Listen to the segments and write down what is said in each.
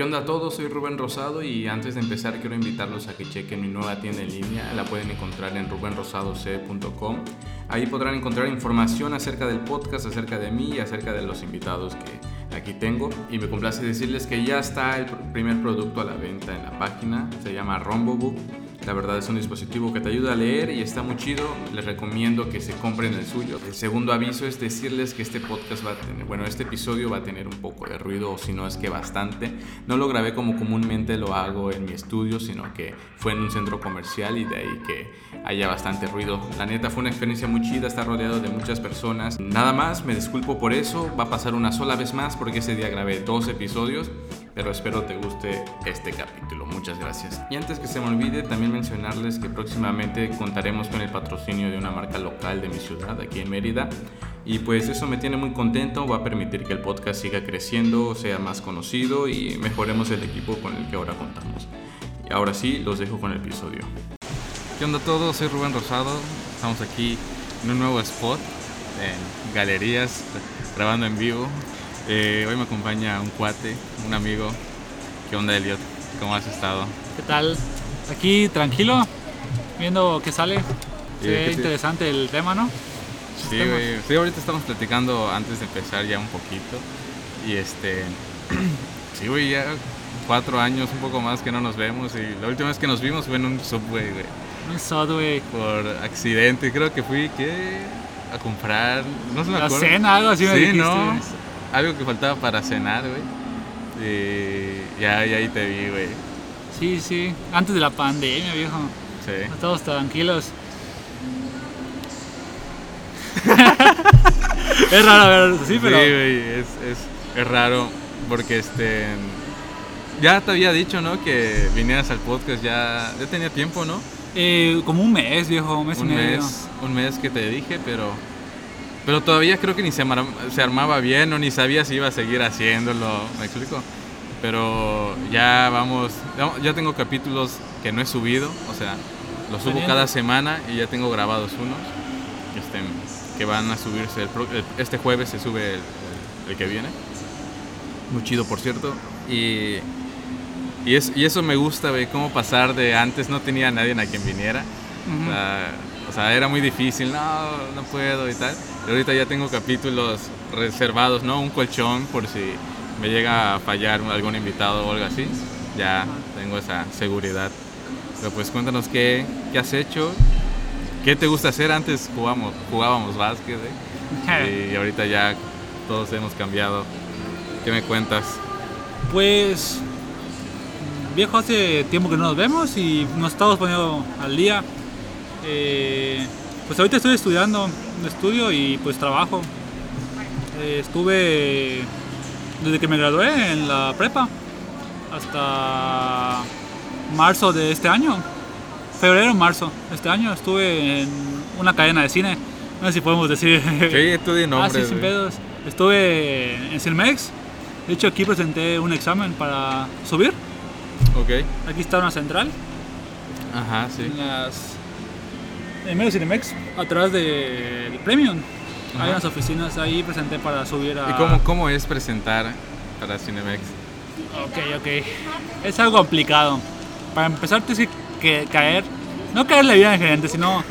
¿Qué onda a todos? Soy Rubén Rosado y antes de empezar quiero invitarlos a que chequen mi nueva tienda en línea. La pueden encontrar en rubenrosadoc.com. Ahí podrán encontrar información acerca del podcast, acerca de mí y acerca de los invitados que aquí tengo. Y me complace decirles que ya está el primer producto a la venta en la página. Se llama Rombobook. La verdad es un dispositivo que te ayuda a leer y está muy chido. Les recomiendo que se compren el suyo. El segundo aviso es decirles que este podcast va a tener, bueno, este episodio va a tener un poco de ruido, o si no es que bastante. No lo grabé como comúnmente lo hago en mi estudio, sino que fue en un centro comercial y de ahí que haya bastante ruido. La neta fue una experiencia muy chida, estar rodeado de muchas personas. Nada más, me disculpo por eso. Va a pasar una sola vez más porque ese día grabé dos episodios pero espero te guste este capítulo. Muchas gracias. Y antes que se me olvide, también mencionarles que próximamente contaremos con el patrocinio de una marca local de mi ciudad, aquí en Mérida. Y pues eso me tiene muy contento, va a permitir que el podcast siga creciendo, sea más conocido y mejoremos el equipo con el que ahora contamos. Y ahora sí, los dejo con el episodio. ¿Qué onda todos? Soy Rubén Rosado, estamos aquí en un nuevo spot, en Galerías, grabando en vivo. Eh, hoy me acompaña un cuate, un amigo. ¿Qué onda, Elliot? ¿Cómo has estado? ¿Qué tal? Aquí tranquilo, viendo qué sale. Qué interesante el tema, ¿no? Sí, güey. Sí, ahorita estamos platicando antes de empezar ya un poquito. Y este. sí, güey, ya cuatro años, un poco más que no nos vemos. Y la última vez que nos vimos fue en un subway, güey. Un subway. Por accidente, creo que fui, ¿qué? A comprar. No se me acuerdo. cena, algo así sí, ¿no? Algo que faltaba para cenar, güey. Y ya, ahí te vi, güey. Sí, sí. Antes de la pandemia, viejo. Sí. Todos tranquilos. es raro ver, sí, pero. Sí, güey, es, es, es, raro porque este. Ya te había dicho, ¿no? Que vinieras al podcast, ya, ya tenía tiempo, ¿no? Eh, como un mes, viejo, un mes un y medio. Mes, un mes que te dije, pero pero todavía creo que ni se, se armaba bien o ni sabía si iba a seguir haciéndolo, ¿me explico? Pero ya vamos, ya tengo capítulos que no he subido, o sea, los subo cada semana y ya tengo grabados unos este, que van a subirse, este jueves se sube el, que viene. Muy chido, por cierto. Y, y, es, y eso me gusta, ve cómo pasar de antes no tenía a nadie a quien viniera. o sea, era muy difícil, no, no puedo y tal ahorita ya tengo capítulos reservados, ¿no? Un colchón por si me llega a fallar algún invitado o algo así. Ya tengo esa seguridad. Pero pues cuéntanos qué, qué has hecho, qué te gusta hacer. Antes jugamos, jugábamos básquet ¿eh? y ahorita ya todos hemos cambiado. ¿Qué me cuentas? Pues viejo, hace tiempo que no nos vemos y nos estamos poniendo al día. Eh, pues ahorita estoy estudiando, estudio y pues trabajo. Eh, estuve desde que me gradué en la prepa hasta marzo de este año. Febrero, marzo de este año estuve en una cadena de cine. No sé si podemos decir. Sí, estudié nombres. Ah, sí, sin pedos. Estuve en Cinemex. De hecho, aquí presenté un examen para subir. Ok. Aquí está una central. Ajá, sí. En las en medio Cinemex, atrás del Premium. Hay unas oficinas ahí, presenté para subir a... ¿Y cómo, cómo es presentar para Cinemex? Ok, ok. Es algo complicado. Para empezar tienes que caer, no caer la vida en gerente, sino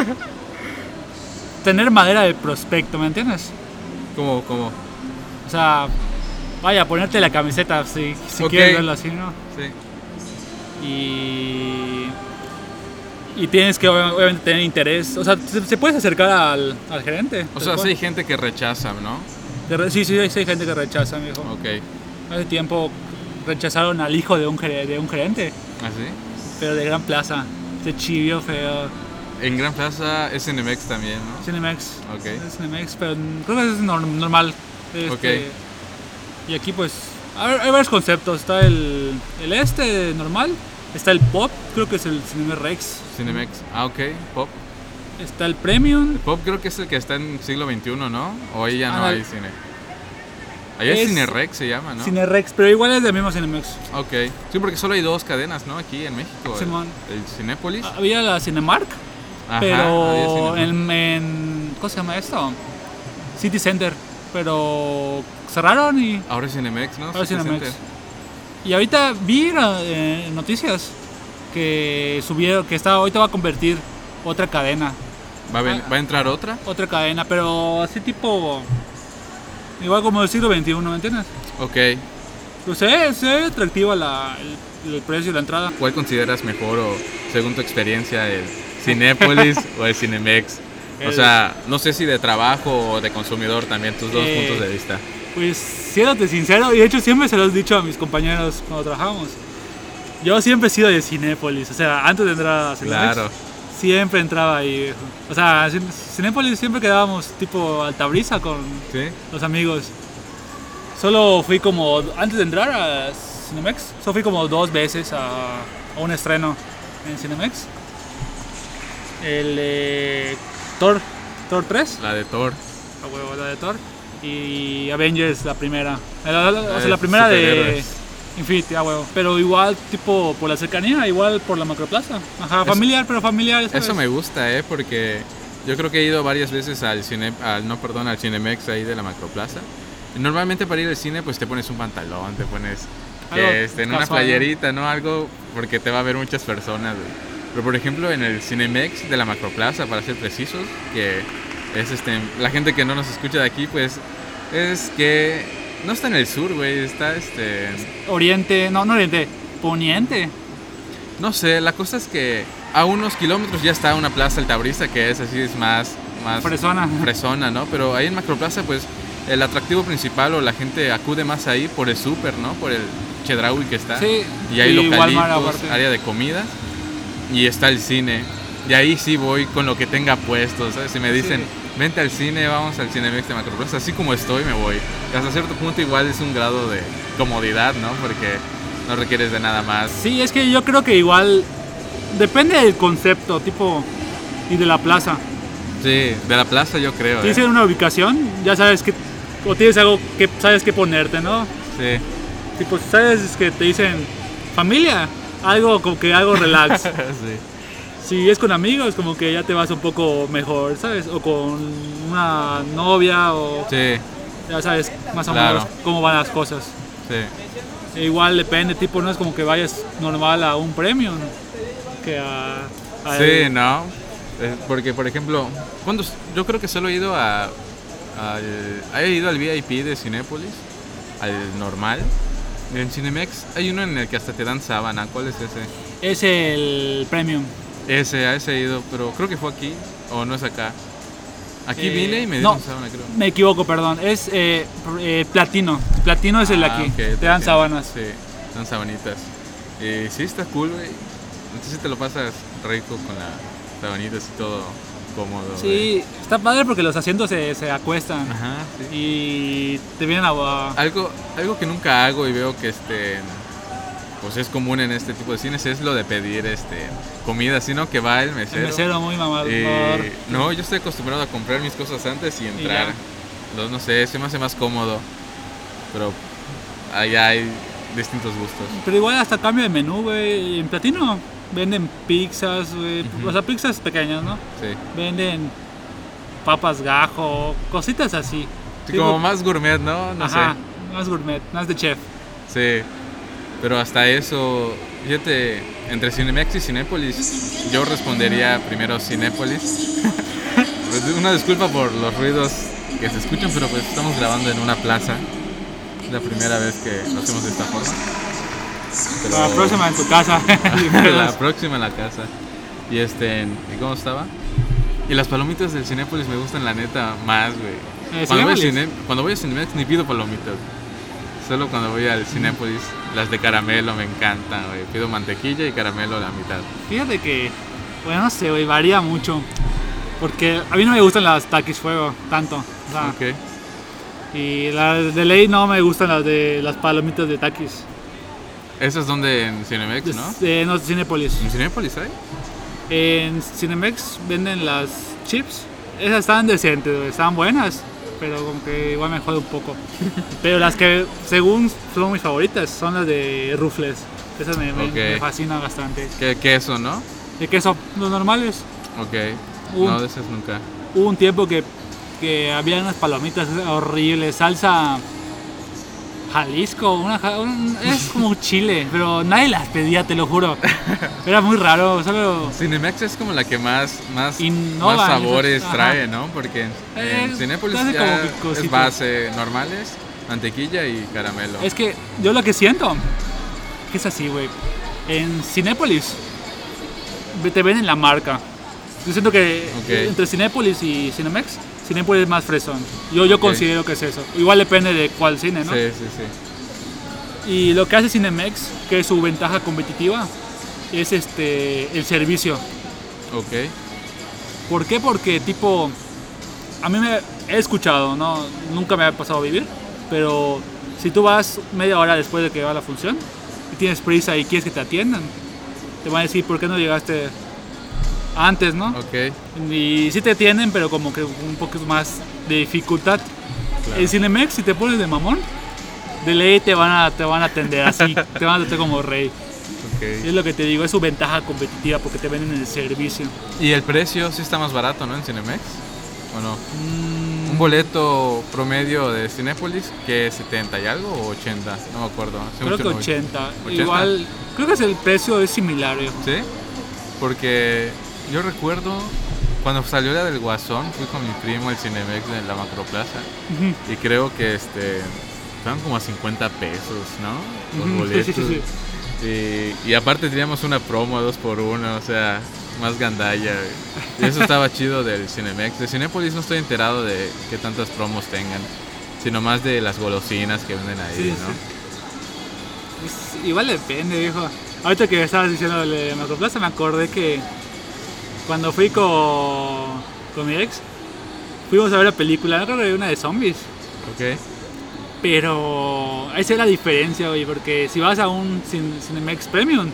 tener madera de prospecto, ¿me entiendes? ¿Cómo, cómo? O sea, vaya, ponerte la camiseta si, si quieres verlo así, ¿no? Sí. Y y tienes que obviamente tener interés. O sea, se, puedes acercar al, al gerente. O sea, sí hay gente que rechaza, ¿no? sí, sí, hay, gente que rechaza, mijo. Ok. Hace tiempo rechazaron al hijo de un, de un gerente. ¿Ah, sí? Pero de Gran Plaza. Se chivió feo. En Gran Plaza es Cinemex también, ¿no? Cinemex. Ok. Es Cinemex, pero creo que es normal. Este, ok. Y aquí pues hay, varios conceptos. Está el, el este normal, Está el Pop, creo que es el Cinemex Rex. Cinemex, ah, ok, Pop. Está el Premium. El Pop creo que es el que está en siglo XXI, ¿no? O ahí ya no hay cine. Allá es, Cinerex se llama, ¿no? Cinerex, pero igual es del mismo Cinemex. Ok. Sí, porque solo hay dos cadenas, ¿no? Aquí en México. Simón. El, Cinépolis. Había la Cinemark, Ajá, pero en, en, ¿Cómo se llama esto? City Center. Pero cerraron y... Ahora es Cinemex, ¿no? Ahora es Cinemex. Y ahorita vi eh, noticias que subieron, que está, ahorita va a convertir otra cadena. ¿Va a, ven- va a entrar otra? Otra cadena, pero así tipo. Igual como del siglo XXI, ¿me entiendes? Ok. Pues ve, se ve atractiva la, el, el precio y la entrada. ¿Cuál consideras mejor o, según tu experiencia, el Cinépolis o el Cinemex? O sea, no sé si de trabajo o de consumidor también, tus dos Eh, puntos de vista. Pues siéndote sincero, y de hecho siempre se lo he dicho a mis compañeros cuando trabajamos. Yo siempre he sido de Cinépolis, o sea, antes de entrar a Cinemex, Claro. siempre entraba ahí. O sea, en Cinépolis siempre quedábamos tipo altabrisa con ¿Sí? los amigos. Solo fui como, antes de entrar a Cinemex, solo fui como dos veces a, a un estreno en Cinemex. El eh, Thor, Thor 3, La de Thor. a huevo, la de Thor. Y Avengers, la primera. La, la- o Ah, sea, la es primera de. Infinity, a huevo. Pero igual, tipo, por la cercanía, igual por la macroplaza. Ajá, Eso- familiar, pero familiar. ¿sabes? Eso me gusta, ¿eh? Porque yo creo que he ido varias veces al cine, al, no, perdón, al Cinemex ahí de la Macroplaza. Normalmente para ir al cine, pues te pones un pantalón, te pones que este, en una casual, ¿no? playerita, ¿no? Algo porque te va a ver muchas personas. güey. Pero por ejemplo, en el Cinemex de la Macroplaza, para ser precisos, que es este, la gente que no nos escucha de aquí, pues es que no está en el sur, güey, está este, Oriente, no, no Oriente, Poniente. No sé, la cosa es que a unos kilómetros ya está una plaza altabrista que es así, es más, más Fresona. fresona, ¿no? Pero ahí en Macroplaza, pues el atractivo principal o la gente acude más ahí por el súper, ¿no? Por el Chedraui que está. Sí, Y hay y localitos, área de comida y está el cine. Y ahí sí voy con lo que tenga puesto, ¿sabes? Si me dicen, Sí. Vente al cine, vamos al Cinemex de Macroplaza, así como estoy, me voy. Y hasta cierto punto igual es un grado de comodidad, ¿no? Porque no requieres de nada más. Sí, es que yo creo que igual depende del concepto, tipo, y de la plaza. Sí, de la plaza yo creo. Si ¿eh? una ubicación, ya sabes que, o tienes algo que sabes que ponerte, ¿no? Sí. Tipo, sabes que te dicen familia, algo como que algo relax. sí. Si es con amigos, como que ya te vas un poco mejor, ¿sabes? O con una novia, o Sí, ya sabes más o Claro. menos cómo van las cosas. sí. E igual depende, tipo, no es como que vayas normal a un premio, que a... a Sí, ¿no? Eh, Porque, por ejemplo, cuando yo creo que solo he ido a, al, he ido al VIP de Cinépolis, al normal. En Cinemex hay uno en el que hasta te dan sábana. ¿Cuál es ese? Es el premium. Ese, a ese he ido, pero creo que fue aquí o no es acá. Aquí Eh, vine y me no. dieron sábana, creo. Me equivoco, perdón. Es eh, eh, platino. Platino es el de Ah, aquí. te dan sábanas. Sí, te dan sabanitas. Y sí, está cool, güey. Entonces te lo pasas rico con las sabanitas y todo cómodo. Sí, está padre porque los asientos se, se acuestan Ajá, sí. y te vienen a... a- Algo, algo que nunca hago y veo que este pues es común en este tipo de cines es lo de pedir este comida, sino que va el mesero. el mesero muy mamador. y- no, yo estoy acostumbrado a comprar mis cosas antes y entrar. ya. No, no sé, se me hace más cómodo. Pero allá hay distintos gustos. Pero igual hasta cambio de menú, güey. En platino venden pizzas, güey. O sea, pizzas pequeñas, ¿no? Sí. Venden papas gajo, cositas así. Sí, Digo, como más gourmet, ¿no? No Ajá, más gourmet, más de chef. sé. Sí. Pero hasta eso, fíjate, entre Cinemex y Cinépolis, yo respondería primero Cinépolis. Pues, una disculpa por los ruidos que se escuchan, pero pues estamos grabando en una plaza. Es la primera vez que lo hacemos de esta forma. Pero- La próxima en tu casa. la próxima en la casa. Y este, ¿y cómo estaba? Y las palomitas del Cinépolis me gustan la neta más, güey. ¿Eh, Cuando, voy a? Cine- cuando voy a Cinemex ni pido palomitas. Solo cuando voy al Cinépolis, las de caramelo me encantan, güey. Pido mantequilla y caramelo a la mitad. Fíjate que, bueno, no sé, güey, varía mucho. Porque a mí no me gustan las taquis fuego tanto. o sea, Ok. Y las de ley no me gustan las de las palomitas de taquis. Eso es donde en Cinemex, ¿no? De, no, Cinépolis. ¿En Cinépolis hay? En Cinemex venden las chips. Esas están decentes, están buenas. Pero como que igual me jode un poco. Pero las que según son mis favoritas son las de Rufles. Esas me, me- Ok. me fascinan bastante. ¿Qué, queso, no? ¿De qué son? Los normales. Ok. Un- No, de esas nunca. Hubo un tiempo que, que había unas palomitas horribles, salsa. Jalisco, una, un- es como Chile, pero nadie las pedía, te lo juro. Era muy raro, solo... Cinemex es como la que más, más, Innova, más sabores ajá. trae, ¿no? Porque en, Eh, Cinépolis ya es base normales, mantequilla y caramelo. Es que yo lo que siento que es así, güey. En Cinépolis te venden la marca. Yo siento que entre Cinépolis y Cinemex, Cinépolis es más fresón. Yo, yo considero que es eso. Igual depende de cuál cine, ¿no? Sí, sí, sí. Y lo que hace Cinemex, que es su ventaja competitiva, es este el servicio. Ok. ¿Por qué? Porque tipo, a mí me he escuchado, no, nunca me ha pasado a vivir, pero si tú vas media hora después de que va la función y tienes prisa y quieres que te atiendan, te van a decir por qué no llegaste antes, ¿no? Ok. Y sí te atienden, pero como que un poco más de dificultad. Claro. En Cinemex, si te pones de mamón, de ley te van a, te van a atender así, te van a tratar como rey. ok. Es lo que te digo, es su ventaja competitiva porque te venden el servicio. ¿Y el precio sí está más barato, no? En Cinemex. ¿O no? Mm, Un boleto promedio de Cinépolis que es 70 y algo o 80, no me acuerdo. Hace Creo que no voy. 80. 80. Igual, creo que es el precio es similar. viejo. ¿Sí? Porque yo recuerdo cuando salió la del Guasón, fui con mi primo al Cinemex en la Macroplaza Ujú. y creo que este estaban como a 50 pesos, ¿no? Los Ujú, sí, boletos. sí, sí, Y, y aparte teníamos una promo dos por uno, o sea, más gandalla. Y eso estaba chido del Cinemex. De Cinépolis no estoy enterado de qué tantas promos tengan, sino más de las golosinas que venden ahí, Sí, ¿no? Pues, igual depende, viejo. Ahorita que estabas diciendo de Macroplaza, me acordé que cuando fui con, con mi ex, fuimos a ver la película, creo que era una de zombies. Ok. Pero esa es la diferencia, güey, porque si vas a un Cin- Cinemex Premium,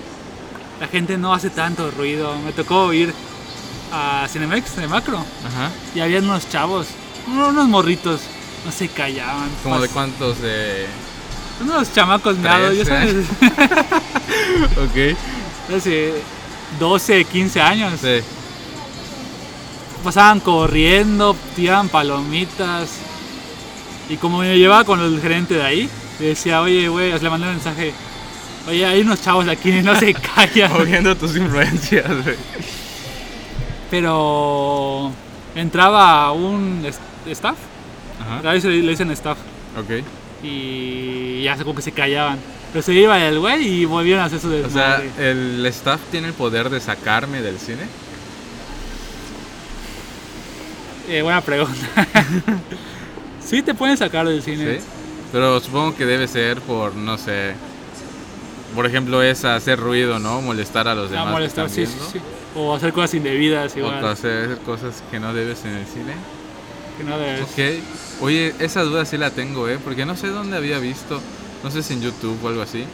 la gente no hace tanto ruido. Me tocó ir a Cinemex de macro Ajá. y había unos chavos, unos morritos, no se callaban. ¿Como de cuántos de...? Unos chamacos meados, ya sabes, Ok. hace 12, 15 años. Sí. Pasaban corriendo, tiraban palomitas. Y como me llevaba con el gerente de ahí, le decía, oye, güey, le mandé un mensaje. Oye, hay unos chavos aquí, no se callan. Moviendo tus influencias, güey. Pero entraba un staff, a Ajá. veces le dicen staff, Ok. y ya como que se callaban. Pero se iba el güey y volvieron a hacer su O sea, desmadre. ¿el staff tiene el poder de sacarme del cine? Eh, buena pregunta. sí te pueden sacar del cine. Sí. Pero supongo que debe ser por, no sé... Por ejemplo, es hacer ruido, ¿no? Molestar a los A demás molestar, que sí, están sí, viendo. sí. O hacer cosas indebidas igual. O hacer cosas que no debes en el cine. que no debes. Ok. Oye, esa duda sí la tengo, ¿eh? Porque no sé dónde había visto, no sé si en YouTube o algo así,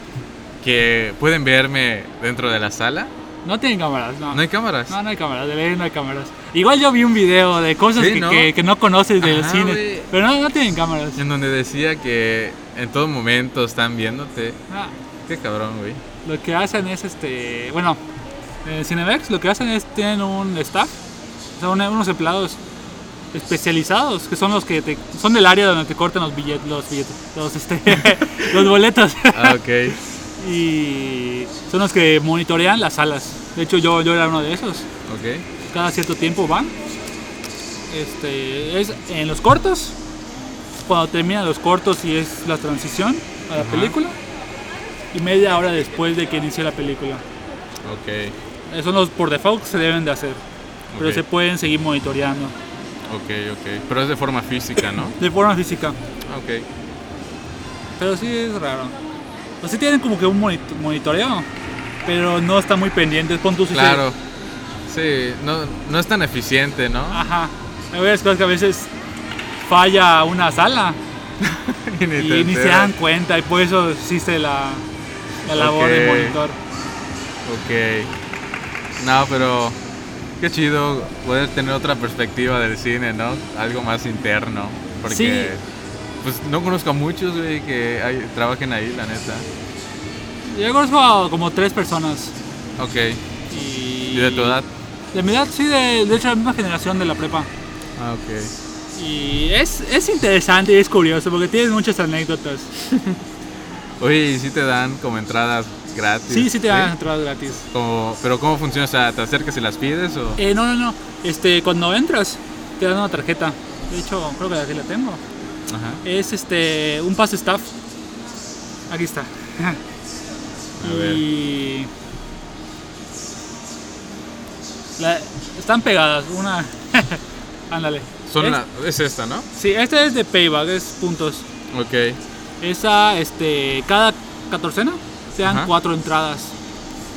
que pueden verme dentro de la sala. No tienen cámaras, no. ¿No hay cámaras? No, no hay cámaras, de ley no hay cámaras. Igual yo vi un video de cosas Sí, que, ¿no? que- que no conoces del Ajá, cine, güey. pero no, no tienen cámaras. En donde decía que en todo momento están viéndote. Ah, Qué cabrón, güey. lo que hacen es este, bueno, en Cinemex lo que hacen es tienen un staff, o sea, unos empleados especializados que son los que te, son del área donde te cortan los billetes, los billetes, los este, los boletos. Ah, ok. y son los que monitorean las salas. De hecho yo, yo era uno de esos. Ok. Cada cierto tiempo van. Este, es en los cortos, cuando terminan los cortos y es la transición a la Ajá. película, y media hora después de que inicie la película. Ok. Esos son los por default que se deben de hacer, pero se pueden seguir monitoreando Ok, ok. Pero es de forma física, ¿no? de forma física. Ah, Ok. Pero sí es raro. O sí tienen como que un monito- monitoreo, pero no está muy pendiente. Pon se- Claro. Sí, no, no es tan eficiente, ¿no? Ajá. Hay varias cosas que a veces falla una sala. Y ni y te ni se dan cuenta y por eso existe la, la labor de Ok. monitor. Ok. No, pero qué chido poder tener otra perspectiva del cine, ¿no? Algo más interno. Porque Sí. pues no conozco a muchos, güey, que hay- trabajen ahí, la neta. Yo conozco a como tres personas. Ok. Y, ¿Y de tu edad? De mi edad, sí, de, de hecho la misma generación de la prepa. Ah, ok. Y es, es interesante y es curioso porque tienes muchas anécdotas. Oye, ¿y si te dan como entradas gratis? Sí, sí te dan entradas gratis. Como- pero ¿cómo funciona? O sea, ¿te acercas y las pides o...? Eh, no, no, no. Este, cuando entras, te dan una tarjeta. De hecho, creo que aquí la tengo. Ajá. Es este un pase staff. Aquí está. A ver. y la- están pegadas, una ándale. Son Es- la- es esta, ¿no? Sí, este es de payback, es puntos. Ok, Esa, este, cada catorcena dan Ajá. cuatro entradas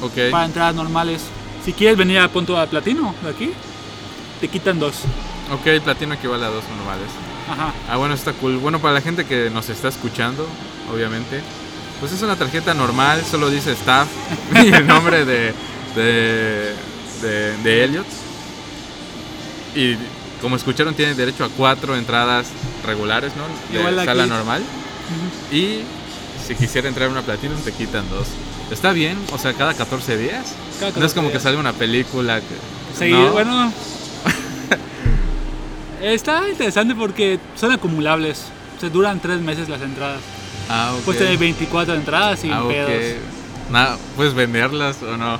ok. para entradas normales. Si quieres venir a punto a platino de aquí, te quitan dos. Ok, el platino equivale a dos normales. Ajá. Ah, bueno, está cool. Bueno, para la gente que nos está escuchando, obviamente, pues es una tarjeta normal, solo dice staff y el nombre de, de, de, de Elliot. Y como escucharon, tiene derecho a cuatro entradas regulares, ¿no? De Igual aquí. sala normal. Y si quisiera entrar a una Platinum, te quitan dos. Está bien, o sea, cada 14 días. Cada no es 14 como que salga una película. Que, Seguir, ¿no? bueno. Está interesante porque son acumulables. Se duran tres meses las entradas. Ah, ok. Puedes tener 24 entradas sin Ah, pedos. Nada, ¿puedes venderlas o no?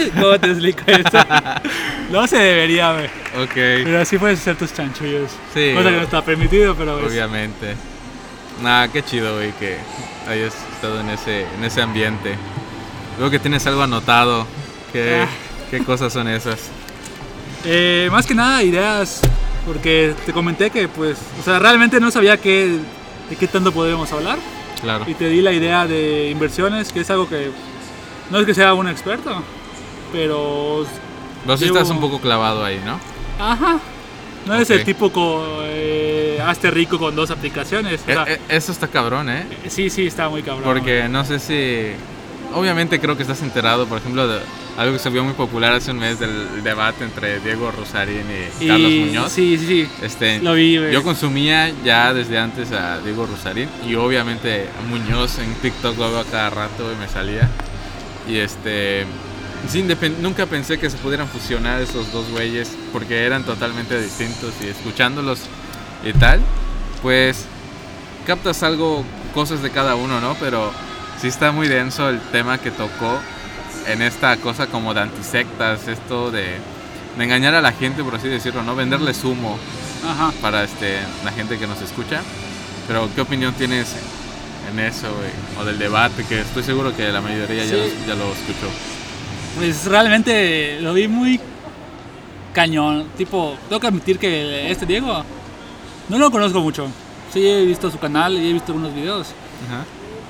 ¿Cómo te explico esto? no se debería, güey. Ok, Pero así puedes hacer tus chanchullos. Sí, Cosa que no está permitido, pero es- obviamente. Nada, qué chido, güey, que hayas estado en ese, en ese ambiente. Veo que tienes algo anotado. ¿Qué, Ah. qué cosas son esas? Eh, más que nada ideas, porque te comenté que pues, o sea, realmente no sabía qué, de qué tanto podríamos hablar Claro. y te di la idea de inversiones, que es algo que no es que sea un experto, pero Vos sí llevo- estás un poco clavado ahí, ¿no? ajá, no es Ok. el tipo con eh, hazte rico con dos aplicaciones, o E- sea, e- eso está cabrón, ¿eh? sí, sí, está muy cabrón. Porque no sé si... Obviamente creo que estás enterado, por ejemplo, de algo que se vio muy popular hace un mes del debate entre Diego Rosarín y, y, Carlos Muñoz. Sí, sí, sí, Este, lo vi. Yo consumía ya desde antes a Diego Rosarín y obviamente a Muñoz en TikTok lo veo a cada rato y me salía. Y este. Sí, nunca pensé que se pudieran fusionar esos dos güeyes porque eran totalmente distintos y escuchándolos y tal, pues captas algo, cosas de cada uno, ¿no? Pero sí está muy denso el tema que tocó en esta cosa como de antisectas, esto de, de engañar a la gente, por así decirlo, ¿no? Venderles humo Ajá. para este, la gente que nos escucha. Pero, ¿qué opinión tienes en eso, güey? O del debate, que estoy seguro que la mayoría Sí. ya lo escuchó. Pues realmente lo vi muy cañón. Tipo, tengo que admitir que este Diego no lo conozco mucho. Sí, he visto su canal y he visto algunos videos. Ajá.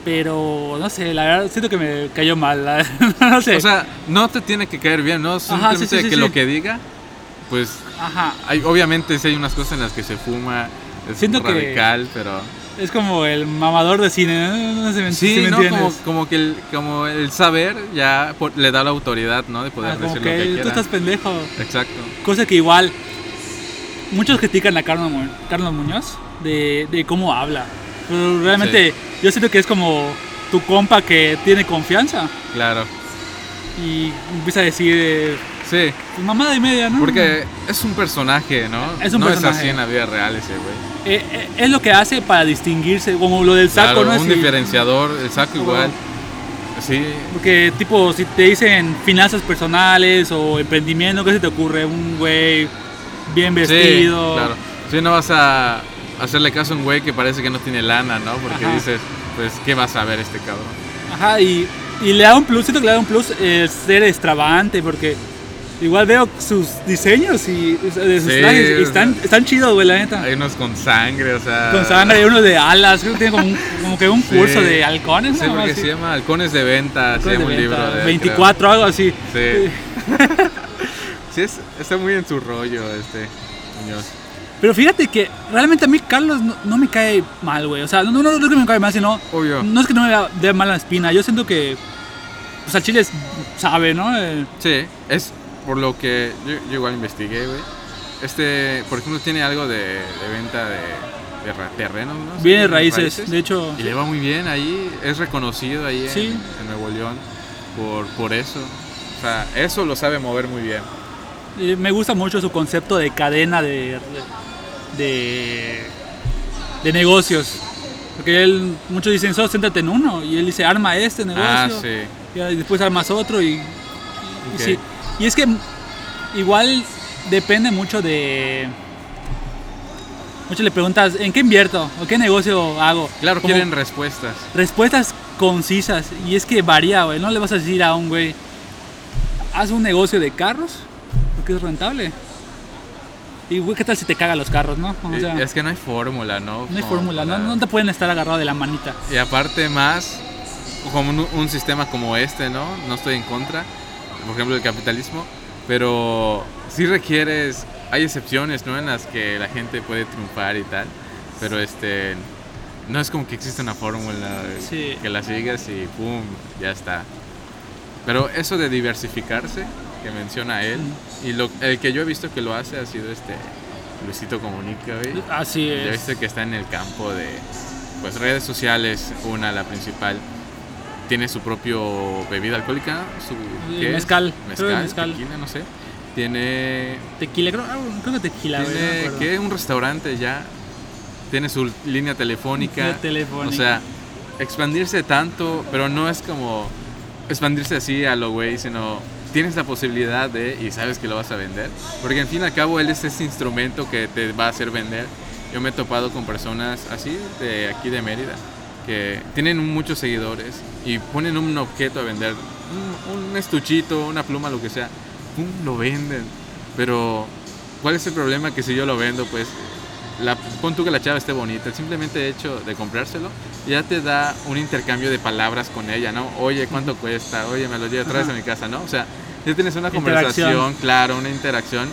Pero no sé, la verdad siento que me cayó mal. no sé. O sea, no te tiene que caer bien, ¿no? Simplemente sí, sí, que lo que diga, pues, Ajá. hay, obviamente sí hay unas cosas en las que se fuma, es Siento que- radical, pero... Es como el mamador de cine. No, No sé Sí, si me ¿no? Como, como que el, como el saber ya por- le da la autoridad, ¿no? De poder Ah, decir que lo que tú quiera. estás pendejo. Exacto. Cosa que igual muchos critican a Carlos, Carlos Muñoz de, de cómo habla. Pero realmente yo siento que es como tu compa que tiene confianza Claro. y empieza a decir eh, Sí, pues, mamada y media, ¿no? porque es un personaje, ¿no? Es un no es personaje. así en la vida real ese güey. Eh, eh, es lo que hace para distinguirse, como lo del saco, Claro, ¿no? un Si- diferenciador, el saco Como- igual. Sí, Porque tipo, si te dicen finanzas personales o emprendimiento, ¿qué se te ocurre? Un güey bien vestido. Sí, claro. Sí, no vas a hacerle caso a un güey que parece que no tiene lana, ¿no? Porque Ajá. dices, pues, ¿qué va a saber este cabrón? Ajá, y, y le da un plus, siento que le da un plus el ser extravagante, porque igual veo sus diseños y de sus Sí, trajes y están, están chidos, güey, la neta. Hay unos con sangre, o sea... Con sangre, hay uno de alas, creo que tiene como, un- como que un Sí. curso de halcones, Sí, ¿no? porque Así. se llama Halcones de Venta, se Halcones llama de un libro venta, de él, 24, algo así. creo. Sí. Sí, es- está muy en su rollo este Muñoz. Pero fíjate que realmente a mí Carlos no, no me cae mal, güey. O sea, no, no, no es que me cae mal, sino. Obvio. No es que no me dé mala espina. Yo siento que. Pues al chile sabe, ¿no? Eh, Sí, es por lo que yo, yo igual investigué, güey. Este, por ejemplo, tiene algo de, de venta de, de terrenos, ¿no? Viene Sí, raíces, de hecho. Y le va muy bien ahí, es reconocido ahí en- Sí. en, Nuevo León por, por eso. O sea, eso lo sabe mover muy bien. Me gusta mucho su concepto de cadena de, de, de negocios. Porque él, muchos dicen, solo céntrate en uno. Y él dice, arma este negocio. Ah, sí. Y después armas otro. Y, y- sí. Y es que igual depende mucho de. Muchos le preguntas, ¿en qué invierto? ¿O qué negocio hago? Claro, Como quieren respuestas. respuestas concisas. Y es que varía, güey. No le vas a decir a un güey, haz un negocio de carros, porque es rentable. Y güey, ¿qué tal si te caga los carros, no? O sea, es que no hay fórmula, ¿no? no hay fórmula, no, no te pueden estar agarrado de la manita. Y aparte más, como un, un sistema como este, ¿no? No estoy en contra, por ejemplo, del capitalismo, pero sí requieres, hay excepciones, ¿no? En las que la gente puede triunfar y tal, pero este, no es como que existe una fórmula Sí. que la sigas y ¡pum! Ya está. Pero eso de diversificarse, que menciona él, y lo, el que yo he visto que lo hace ha sido este Luisito Comunica, güey. Así Ya es. viste que está en el campo de pues redes sociales, una la principal. Tiene su propio bebida alcohólica, su mezcal, que mezcal, mezcal. tequila, no sé. Tiene Tequila, creo, creo que tequila, no tiene. ¿qué? un restaurante ya. Tiene su línea telefónica. Telefónica. O sea, expandirse tanto, pero no es como expandirse así a lo güey, sino tienes la posibilidad de y sabes que lo vas a vender. Porque al fin y al cabo él es ese instrumento que te va a hacer vender. Yo me he topado con personas así de aquí de Mérida que tienen muchos seguidores y ponen un objeto a vender, un, un estuchito, una pluma, lo que sea, ¡pum! lo venden. Pero, ¿cuál es el problema? Que si yo lo vendo, pues, la, pon tú que la chava esté bonita, el simplemente hecho de comprárselo ya te da un intercambio de palabras con ella, ¿no? Oye, ¿cuánto cuesta? Oye, me lo llevo otra vez a mi casa, ¿no? O sea, ya tienes una conversación, claro, una interacción.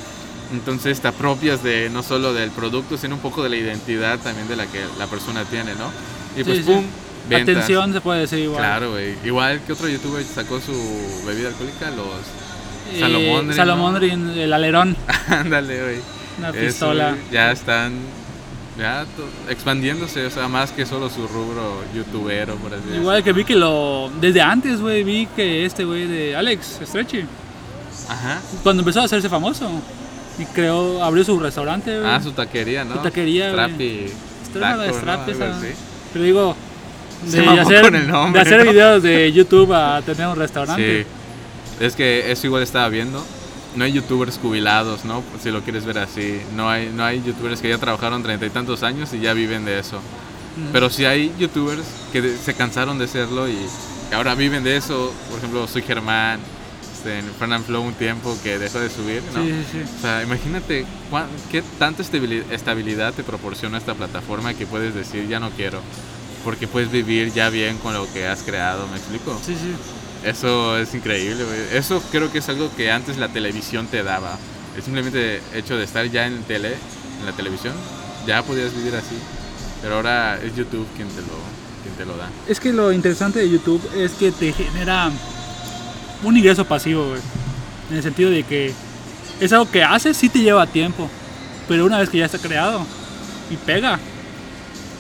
Entonces te apropias de no solo del producto, sino un poco de la identidad también de la que la persona tiene, ¿no? Y pues Sí, pum. Atención se puede decir igual. Claro, güey. Igual que otro youtuber sacó su bebida alcohólica, los Eh, ¿no? Salomondrin, el alerón, Ándale, güey. una Eso, pistola. ya están ya expandiéndose, o sea, más que solo su rubro youtubero, por así decirlo. Igual que vi que lo. Desde antes, güey, vi que este güey de Alex Stretchy, Ajá. cuando empezó a hacerse famoso, y creó, abrió su restaurante, güey. Ah, su taquería, ¿no? Su taquería, esa. Pero digo, de hacer, con el nombre, de hacer ¿no? videos de YouTube a tener un restaurante. Sí. Es que eso igual estaba viendo. No hay youtubers jubilados, ¿no? Si lo quieres ver así. No hay, no hay youtubers que ya trabajaron treinta y tantos años y ya viven de eso. Ujú. Pero sí hay youtubers que se cansaron de serlo y ahora viven de eso. Por ejemplo, soy Germán, este, en Fernand Flow un tiempo que dejó de subir, ¿no? Sí, sí, sí. O sea, imagínate cuán- qué tanta estabili- estabilidad te proporciona esta plataforma que puedes decir ya no quiero. Porque puedes vivir ya bien con lo que has creado, ¿me explico? Sí, sí. Eso es increíble. Eso creo que es algo que antes la televisión te daba. El simplemente hecho de estar ya en tele, en la televisión, ya podías vivir así. Pero ahora es YouTube quien te lo, quien te lo da. Es que lo interesante de YouTube es que te genera un ingreso pasivo, güey. En el sentido de que es algo que haces, sí te lleva tiempo. Pero una vez que ya está creado y pega,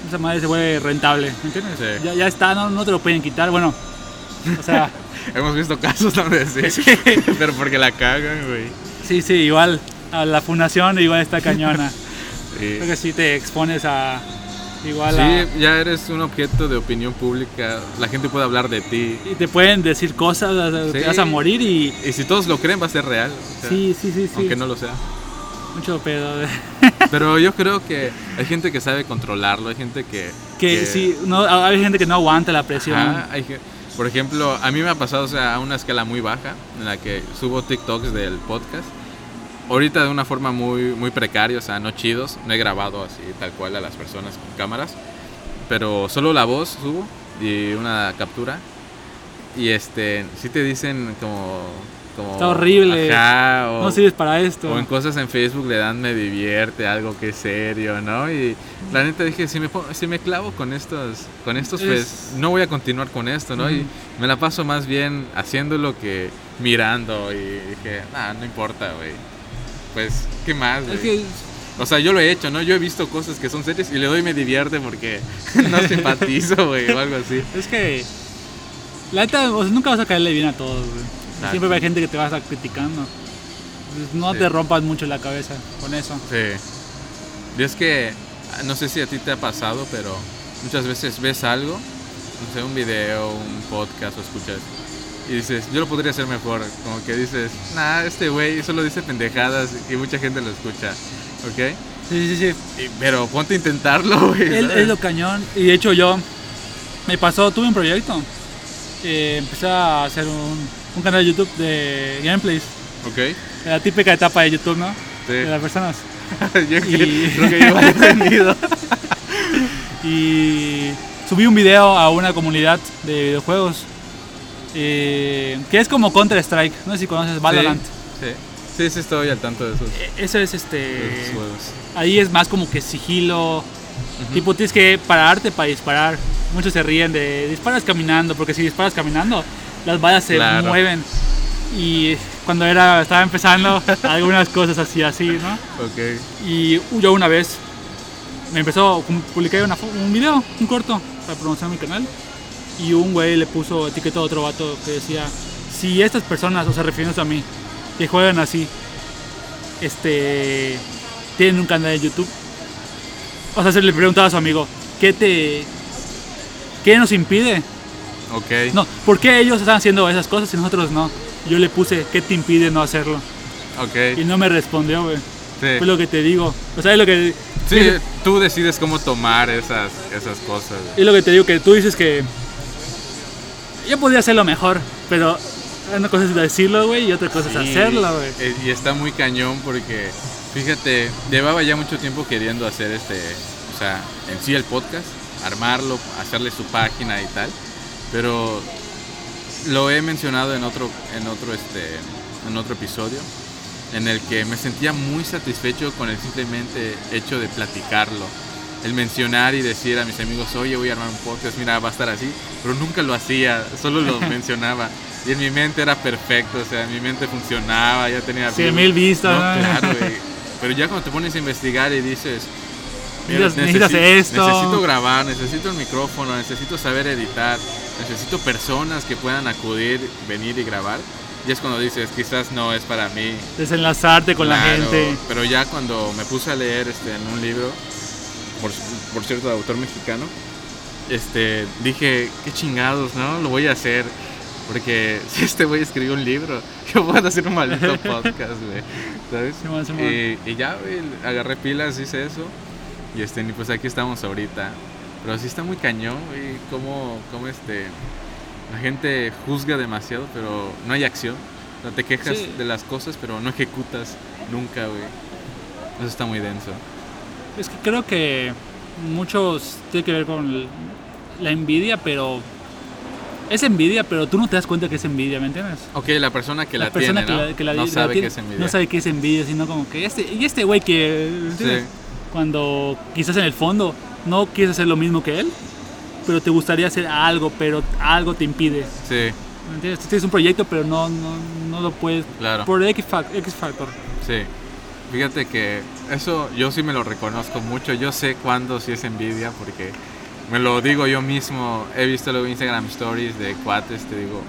esa madre se vuelve rentable, ¿me entiendes? Sí. Ya, ya está, no, no te lo pueden quitar. Bueno, o sea, Hemos visto casos donde sí, pero porque la cagan, güey. sí, sí, igual a la fundación igual está cañona. Sí. Creo que sí te expones a igual a... Sí, ya eres un objeto de opinión pública. La gente puede hablar de ti. Y te pueden decir cosas, te vas a morir y... Y si todos lo creen, va a ser real. o sea, Sí, sí, sí, sí. Aunque no lo sea. Mucho pedo. Pero yo creo que hay gente que sabe controlarlo. Hay gente que. Que sí, no, hay gente que no aguanta la presión. Ajá, hay ge- por ejemplo, a mí me ha pasado o sea, a una escala muy baja en la que subo TikToks del podcast. Ahorita de una forma muy, muy precaria, o sea, no chidos. No he grabado así tal cual a las personas con cámaras. Pero solo la voz subo y una captura. Y este, sí te dicen como. como Está horrible. Ajá, o, no sirves para esto. o en cosas en Facebook le dan me divierte, algo que es serio, ¿no? Y la neta dije, si me, si me clavo con estos, con estos Es- pues no voy a continuar con esto, ¿no? Y Ujú. me la paso más bien haciéndolo que mirando y dije, ah, no importa, güey. Pues, ¿qué más? Es que O sea, yo lo he hecho, ¿no? Yo he visto cosas que son serias y le doy me divierte porque no simpatizo, güey, o algo así. Es que. La neta, o sea, nunca vas a caerle bien a todos, güey. Exacto. Siempre hay gente que te va a estar criticando. Pues no Sí. te rompas mucho la cabeza con eso. Sí. Y es que, no sé si a ti te ha pasado, pero muchas veces ves algo, no sé, un video, un podcast o escuchas y dices, yo lo podría hacer mejor. Como que dices, nah, este güey solo dice pendejadas y mucha gente lo escucha, ¿ok? Sí, sí, sí. Y- pero ponte a intentarlo, güey. Es, lo cañón. Y de hecho yo, me pasó, tuve un proyecto. Eh, empecé a hacer un, un canal de YouTube de gameplays. Ok, La típica etapa de YouTube, ¿no? sí. De las personas. yo Y- creo que lleva entendido. Y subí un video a una comunidad de videojuegos. Eh, que es como Counter Strike. No sé si conoces Valorant. Sí, sí, sí, sí estoy al tanto de esos, Eh, Eso es de este. esos juegos. Ahí es más como que sigilo. Ujú. Tipo, tienes que pararte para disparar. Muchos se ríen de disparas caminando, porque si disparas caminando, las balas se Claro. mueven. Y cuando era, estaba empezando, algunas cosas así, así, ¿no? Ok, Y yo una vez me empezó, publiqué una, un video, un corto, para promocionar mi canal. Y un güey le puso, etiquetó a otro vato que decía, si estas personas, o sea, refiriéndose a mí, que juegan así, este, tienen un canal de YouTube. O sea, se le preguntaba a su amigo, ¿qué te, qué nos impide? ok. No, ¿por qué ellos están haciendo esas cosas y nosotros no? Yo le puse, ¿qué te impide no hacerlo? Y Ok, no me respondió, güey. sí. Fue lo que te digo. O sea, es lo que... Sí, tú decides cómo tomar esas, esas cosas. Es lo que te digo, que tú dices que yo podría hacerlo mejor, pero una cosa es decirlo, güey, y otra cosa Sí, es hacerlo, güey. eh, Y está muy cañón porque, fíjate, llevaba ya mucho tiempo queriendo hacer este, o sea, en sí el podcast, armarlo, hacerle su página y tal, pero lo he mencionado en otro, en otro, este, en otro episodio, en el que me sentía muy satisfecho con el simplemente hecho de platicarlo. El mencionar y decir a mis amigos, oye, voy a armar un podcast, mira, va a estar así, pero nunca lo hacía, solo lo mencionaba. Y en mi mente era perfecto, o sea, en mi mente funcionaba, ya tenía... Cien views. mil vistas, claro, güey. Pero ya cuando te pones a investigar y dices... "Mira, necesitas necesi- esto". Necesito grabar, necesito el micrófono, necesito saber editar, necesito personas que puedan acudir, venir y grabar. Y es cuando dices, quizás no es para mí. Desenlazarte con la gente. Pero ya cuando me puse a leer este, en un libro, por, por cierto, de autor mexicano, este, dije, qué chingados, ¿no? Lo voy a hacer. Porque si este güey escribió un libro, yo puedo hacer un maldito podcast, güey. ¿Sabes? Simón. Y, ya, güey, agarré pilas, hice eso. Y este, pues aquí estamos ahorita. Pero sí está muy cañón, güey, cómo, cómo este, la gente juzga demasiado, pero no hay acción. O sea, te quejas Sí. de las cosas, pero no ejecutas nunca, güey. Eso está muy denso. Es que creo que muchos tiene que ver con la envidia, pero es envidia, pero tú no te das cuenta que es envidia, ¿me entiendes? Ok, la persona que la, persona tiene, ¿no? que la, que la- no la sabe que es envidia. no sabe que es envidia, sino como que este y este güey que. Sí. cuando quizás en el fondo no quieres hacer lo mismo que él, pero te gustaría hacer algo, pero algo te impide. Sí, ¿Me entiendes? Tienes un proyecto, pero no, no, no lo puedes claro. por X, X factor. Sí. Fíjate que eso yo sí me lo reconozco mucho. Yo sé cuándo sí es envidia porque me lo digo yo mismo. He visto luego Instagram stories de cuates, te digo,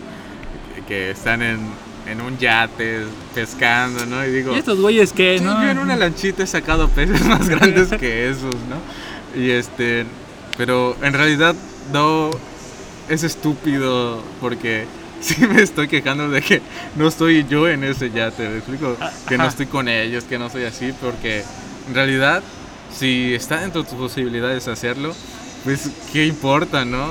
que están en, en un yate pescando, ¿no? Y digo, ¿Y estos güeyes que "Sí, no? yo en una lanchita he sacado peces más grandes que esos, ¿no? Y este, pero en realidad no es estúpido porque sí me estoy quejando de que no estoy yo en ese yate, ¿me explico? Que no estoy con ellos, que no soy así, porque en realidad si está dentro de tus posibilidades hacerlo, pues qué importa, ¿no?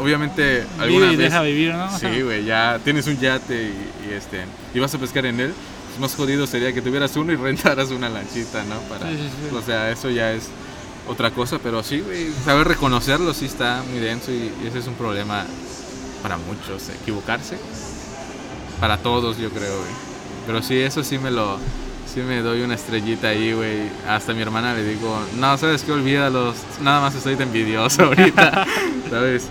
Obviamente alguna Vive y vez deja vivir, ¿no? Sí, güey, ya tienes un yate y, y, este y vas a pescar en él. Pues más jodido sería que tuvieras uno y rentaras una lanchita, ¿no? Para, Sí, sí, sí. O sea, eso ya es otra cosa, pero sí, güey, saber reconocerlo sí está muy denso y, y ese es un problema para muchos, equivocarse. Para todos, yo creo, güey. Pero sí, eso sí me lo sí me doy una estrellita ahí, güey. Hasta mi hermana le digo, "No, sabes qué, olvídalos. Nada más estoy de envidioso ahorita." ¿Sabes?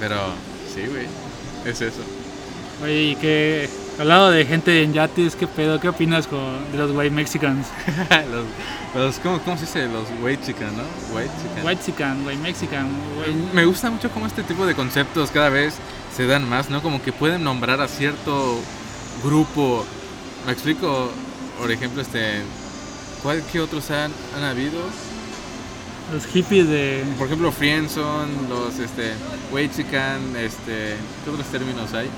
Pero sí, güey. Es eso. Oye, y que hablado de gente en yates, ¿qué pedo? ¿Qué opinas con, de los white mexicans? los, los- ¿cómo, cómo se dice? Los white chicken, ¿no? White chicken. White chican, white mexican, white... Me gusta mucho cómo este tipo de conceptos cada vez se dan más, ¿no? Como que pueden nombrar a cierto grupo. ¿Me explico? Por ejemplo, este... ¿Cuál, qué otros han, han habido? Los hippies de. Por ejemplo, friendzone, los este, Weichican, este, ¿qué otros términos hay?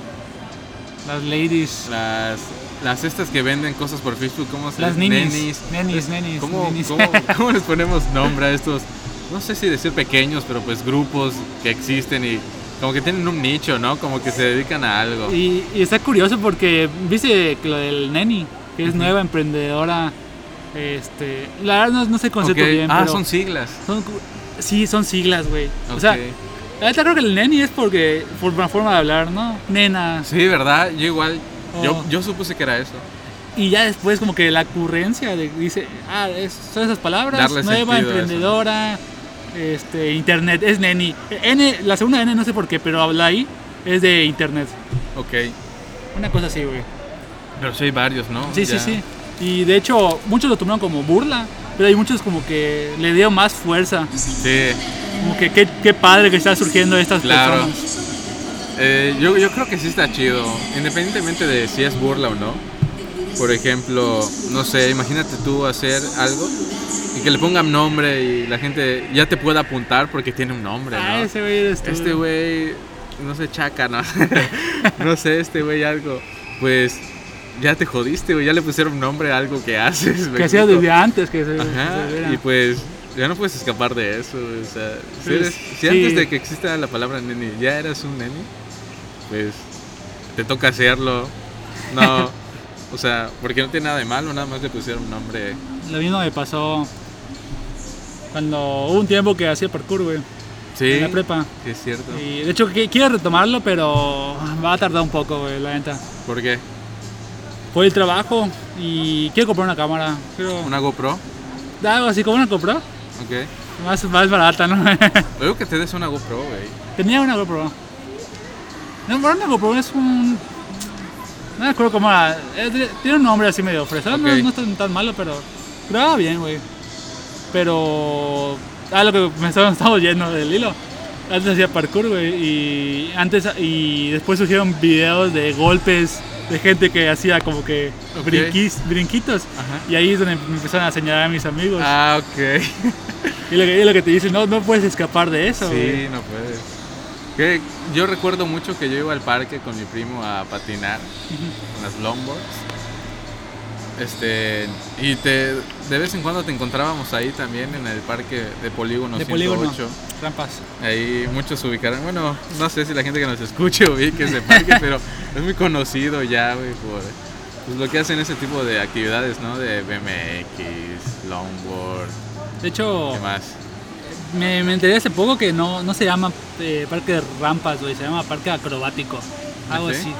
Las ladies. Las, las estas que venden cosas por Facebook, ¿cómo se Las nenis. ninis. Nenis, nenis. ¿Cómo, nenis. cómo- cómo les ponemos nombre a estos? No sé si decir pequeños, pero pues grupos que existen y como que tienen un nicho, ¿no? Como que se dedican a algo. Y, y está curioso porque viste que lo del Neni, que es nueva emprendedora. Este, la verdad no, no sé el concepto bien, ah, pero son siglas. son sí, son siglas, güey. O sea, Neta creo que el Neni es porque por una forma de hablar, ¿no? Nena. Sí, ¿verdad? Yo igual, yo, Oh. yo supuse que era eso. Y ya después como que la ocurrencia de dice, ah, es- son esas palabras, Darle nueva emprendedora, este, internet, es Neni. N, la segunda N no sé por qué, pero habla ahí es de internet. Ok. Una cosa así, güey. Pero sí hay varios, ¿no? Sí, sí, sí. Y de hecho, muchos lo tomaron como burla, pero hay muchos como que le dio más fuerza. Sí. Como que qué, qué padre que está surgiendo estas Claro. personas. Eh, yo, yo creo que sí está chido, independientemente de si es burla o no. Por ejemplo, no sé, imagínate tú hacer algo y que le pongan nombre y la gente ya te pueda apuntar porque tiene un nombre, ¿no? Ah, ese güey eres tú. Este güey, no sé, chaca, ¿no? no sé, este güey algo. Pues ya te jodiste, güey, ya le pusieron nombre a algo que haces. ¿me Que hacía desde antes que se, Ajá, se y pues ya no puedes escapar de eso. O sea, si, Pues, eres- si sí. antes de que exista la palabra neni ya eras un neni, pues te toca hacerlo. No, o sea, porque no tiene nada de malo, nada más le pusieron un nombre. Lo mismo me pasó cuando hubo un tiempo que hacía parkour, güey, Sí, en la prepa. sí es cierto. Y de hecho quiero retomarlo, pero va a tardar un poco, güey, la neta. ¿Por qué? Por el trabajo y quiero comprar una cámara. Quiero ¿Una GoPro? algo así como una compró, Ok. más, más barata, ¿no? Luego que te des una GoPro, güey. Tenía una GoPro. No, pero una GoPro es un... No me acuerdo cómo era. Tiene un nombre así medio fresco. No, Ok. no es tan, tan malo, pero grababa bien, güey. Pero... Ah, lo que me estamos, estamos yendo del hilo. Antes hacía parkour, güey. Y antes y después surgieron videos de golpes de gente que hacía como que Ok. brinquis- brinquitos. Ajá. Y ahí es donde me empezaron a señalar a mis amigos. Ah, ok. Y lo que, y lo que te dicen, no, no puedes escapar de eso. Sí, no puedes. Que yo recuerdo mucho que yo iba al parque con mi primo a patinar con las longboards. Este, y te, de vez en cuando te encontrábamos ahí también en el parque de Polígono De 108. polígono. Trampas. Ahí muchos ubicarán. Bueno, no sé si la gente que nos escuche ubique ese parque, pero es muy conocido ya, güey, por pues, lo que hacen ese tipo de actividades, ¿no? De BMX, longboard, De hecho, ¿qué más? me, me enteré hace poco que no, no se llama eh, parque de rampas, güey, se llama parque acrobático. Algo ¿Ah, sí? así.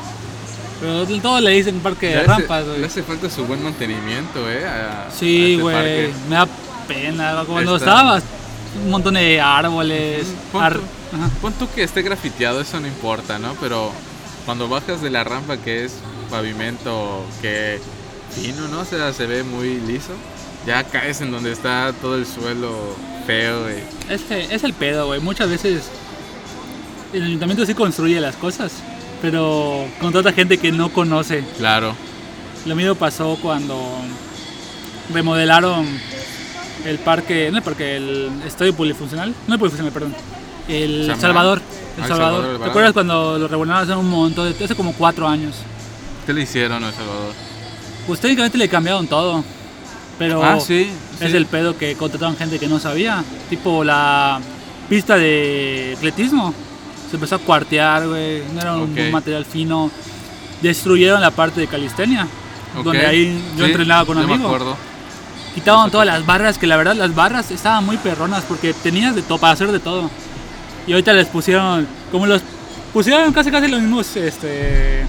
Pero todos le dicen parque Le de rampas, Le güey. hace falta su buen mantenimiento, ¿eh? a- Sí, güey, me da pena. Cuando Está- estaba un montón de árboles. Pon ar-. Pon tú que esté grafiteado, eso no importa, ¿no? Pero cuando bajas de la rampa que es pavimento que fino, ¿no? O sea, se ve muy liso. Ya caes en donde está todo el suelo feo, güey. Es, que es el pedo, güey. Muchas veces el ayuntamiento sí construye las cosas, pero contrata gente que no conoce. Claro. Lo mismo pasó cuando remodelaron el parque, no el parque, el estadio polifuncional, no el polifuncional, perdón, el San Salvador. Ah, El Salvador. Salvador, ¿Te acuerdas cuando lo remodelaron hace un montón, de- hace como cuatro años? ¿Qué le hicieron a El Salvador? Pues técnicamente le cambiaron todo, pero ah, sí. es sí. el pedo que contrataron gente que no sabía, tipo la pista de atletismo. Se empezó a cuartear, güey, no era un material fino. Destruyeron la parte de calistenia, Ok. donde ahí yo Sí, entrenaba con un yo me amigo. acuerdo. Quitaban todas las barras, que la verdad las barras estaban muy perronas porque tenías de todo para hacer de todo. Y ahorita les pusieron, como los pusieron casi casi los mismos, este,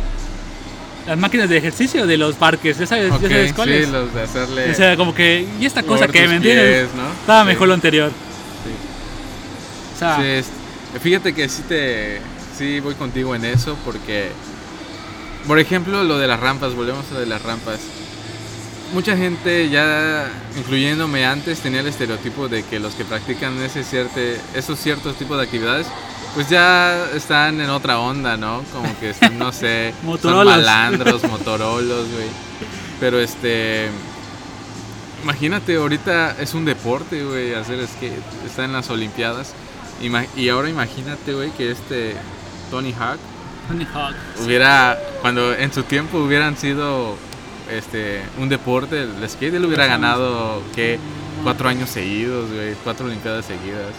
las máquinas de ejercicio de los parques, ya sabes, ya sabes cuáles. sí, los de hacerle... O sea, como que, y esta cosa que, ¿me entiendes? Estaba Sí. mejor lo anterior. Sí. O sea, Sí, fíjate que sí te sí voy contigo en eso porque por ejemplo lo de las rampas, volvemos a lo de las rampas. Mucha gente ya incluyéndome antes tenía el estereotipo de que los que practican ese cierto, esos ciertos tipos de actividades pues ya están en otra onda, ¿no? Como que están, no sé, son malandros, motorolos, güey. Pero este imagínate, ahorita es un deporte, güey, hacer skate. Está en las Olimpiadas. Ima- y ahora imagínate, güey, que este Tony Hawk Tony Hawk. hubiera, cuando en su tiempo hubieran sido este un deporte, el skate, él hubiera ganado, ¿qué? Cuatro años seguidos, güey, cuatro Olimpiadas seguidas.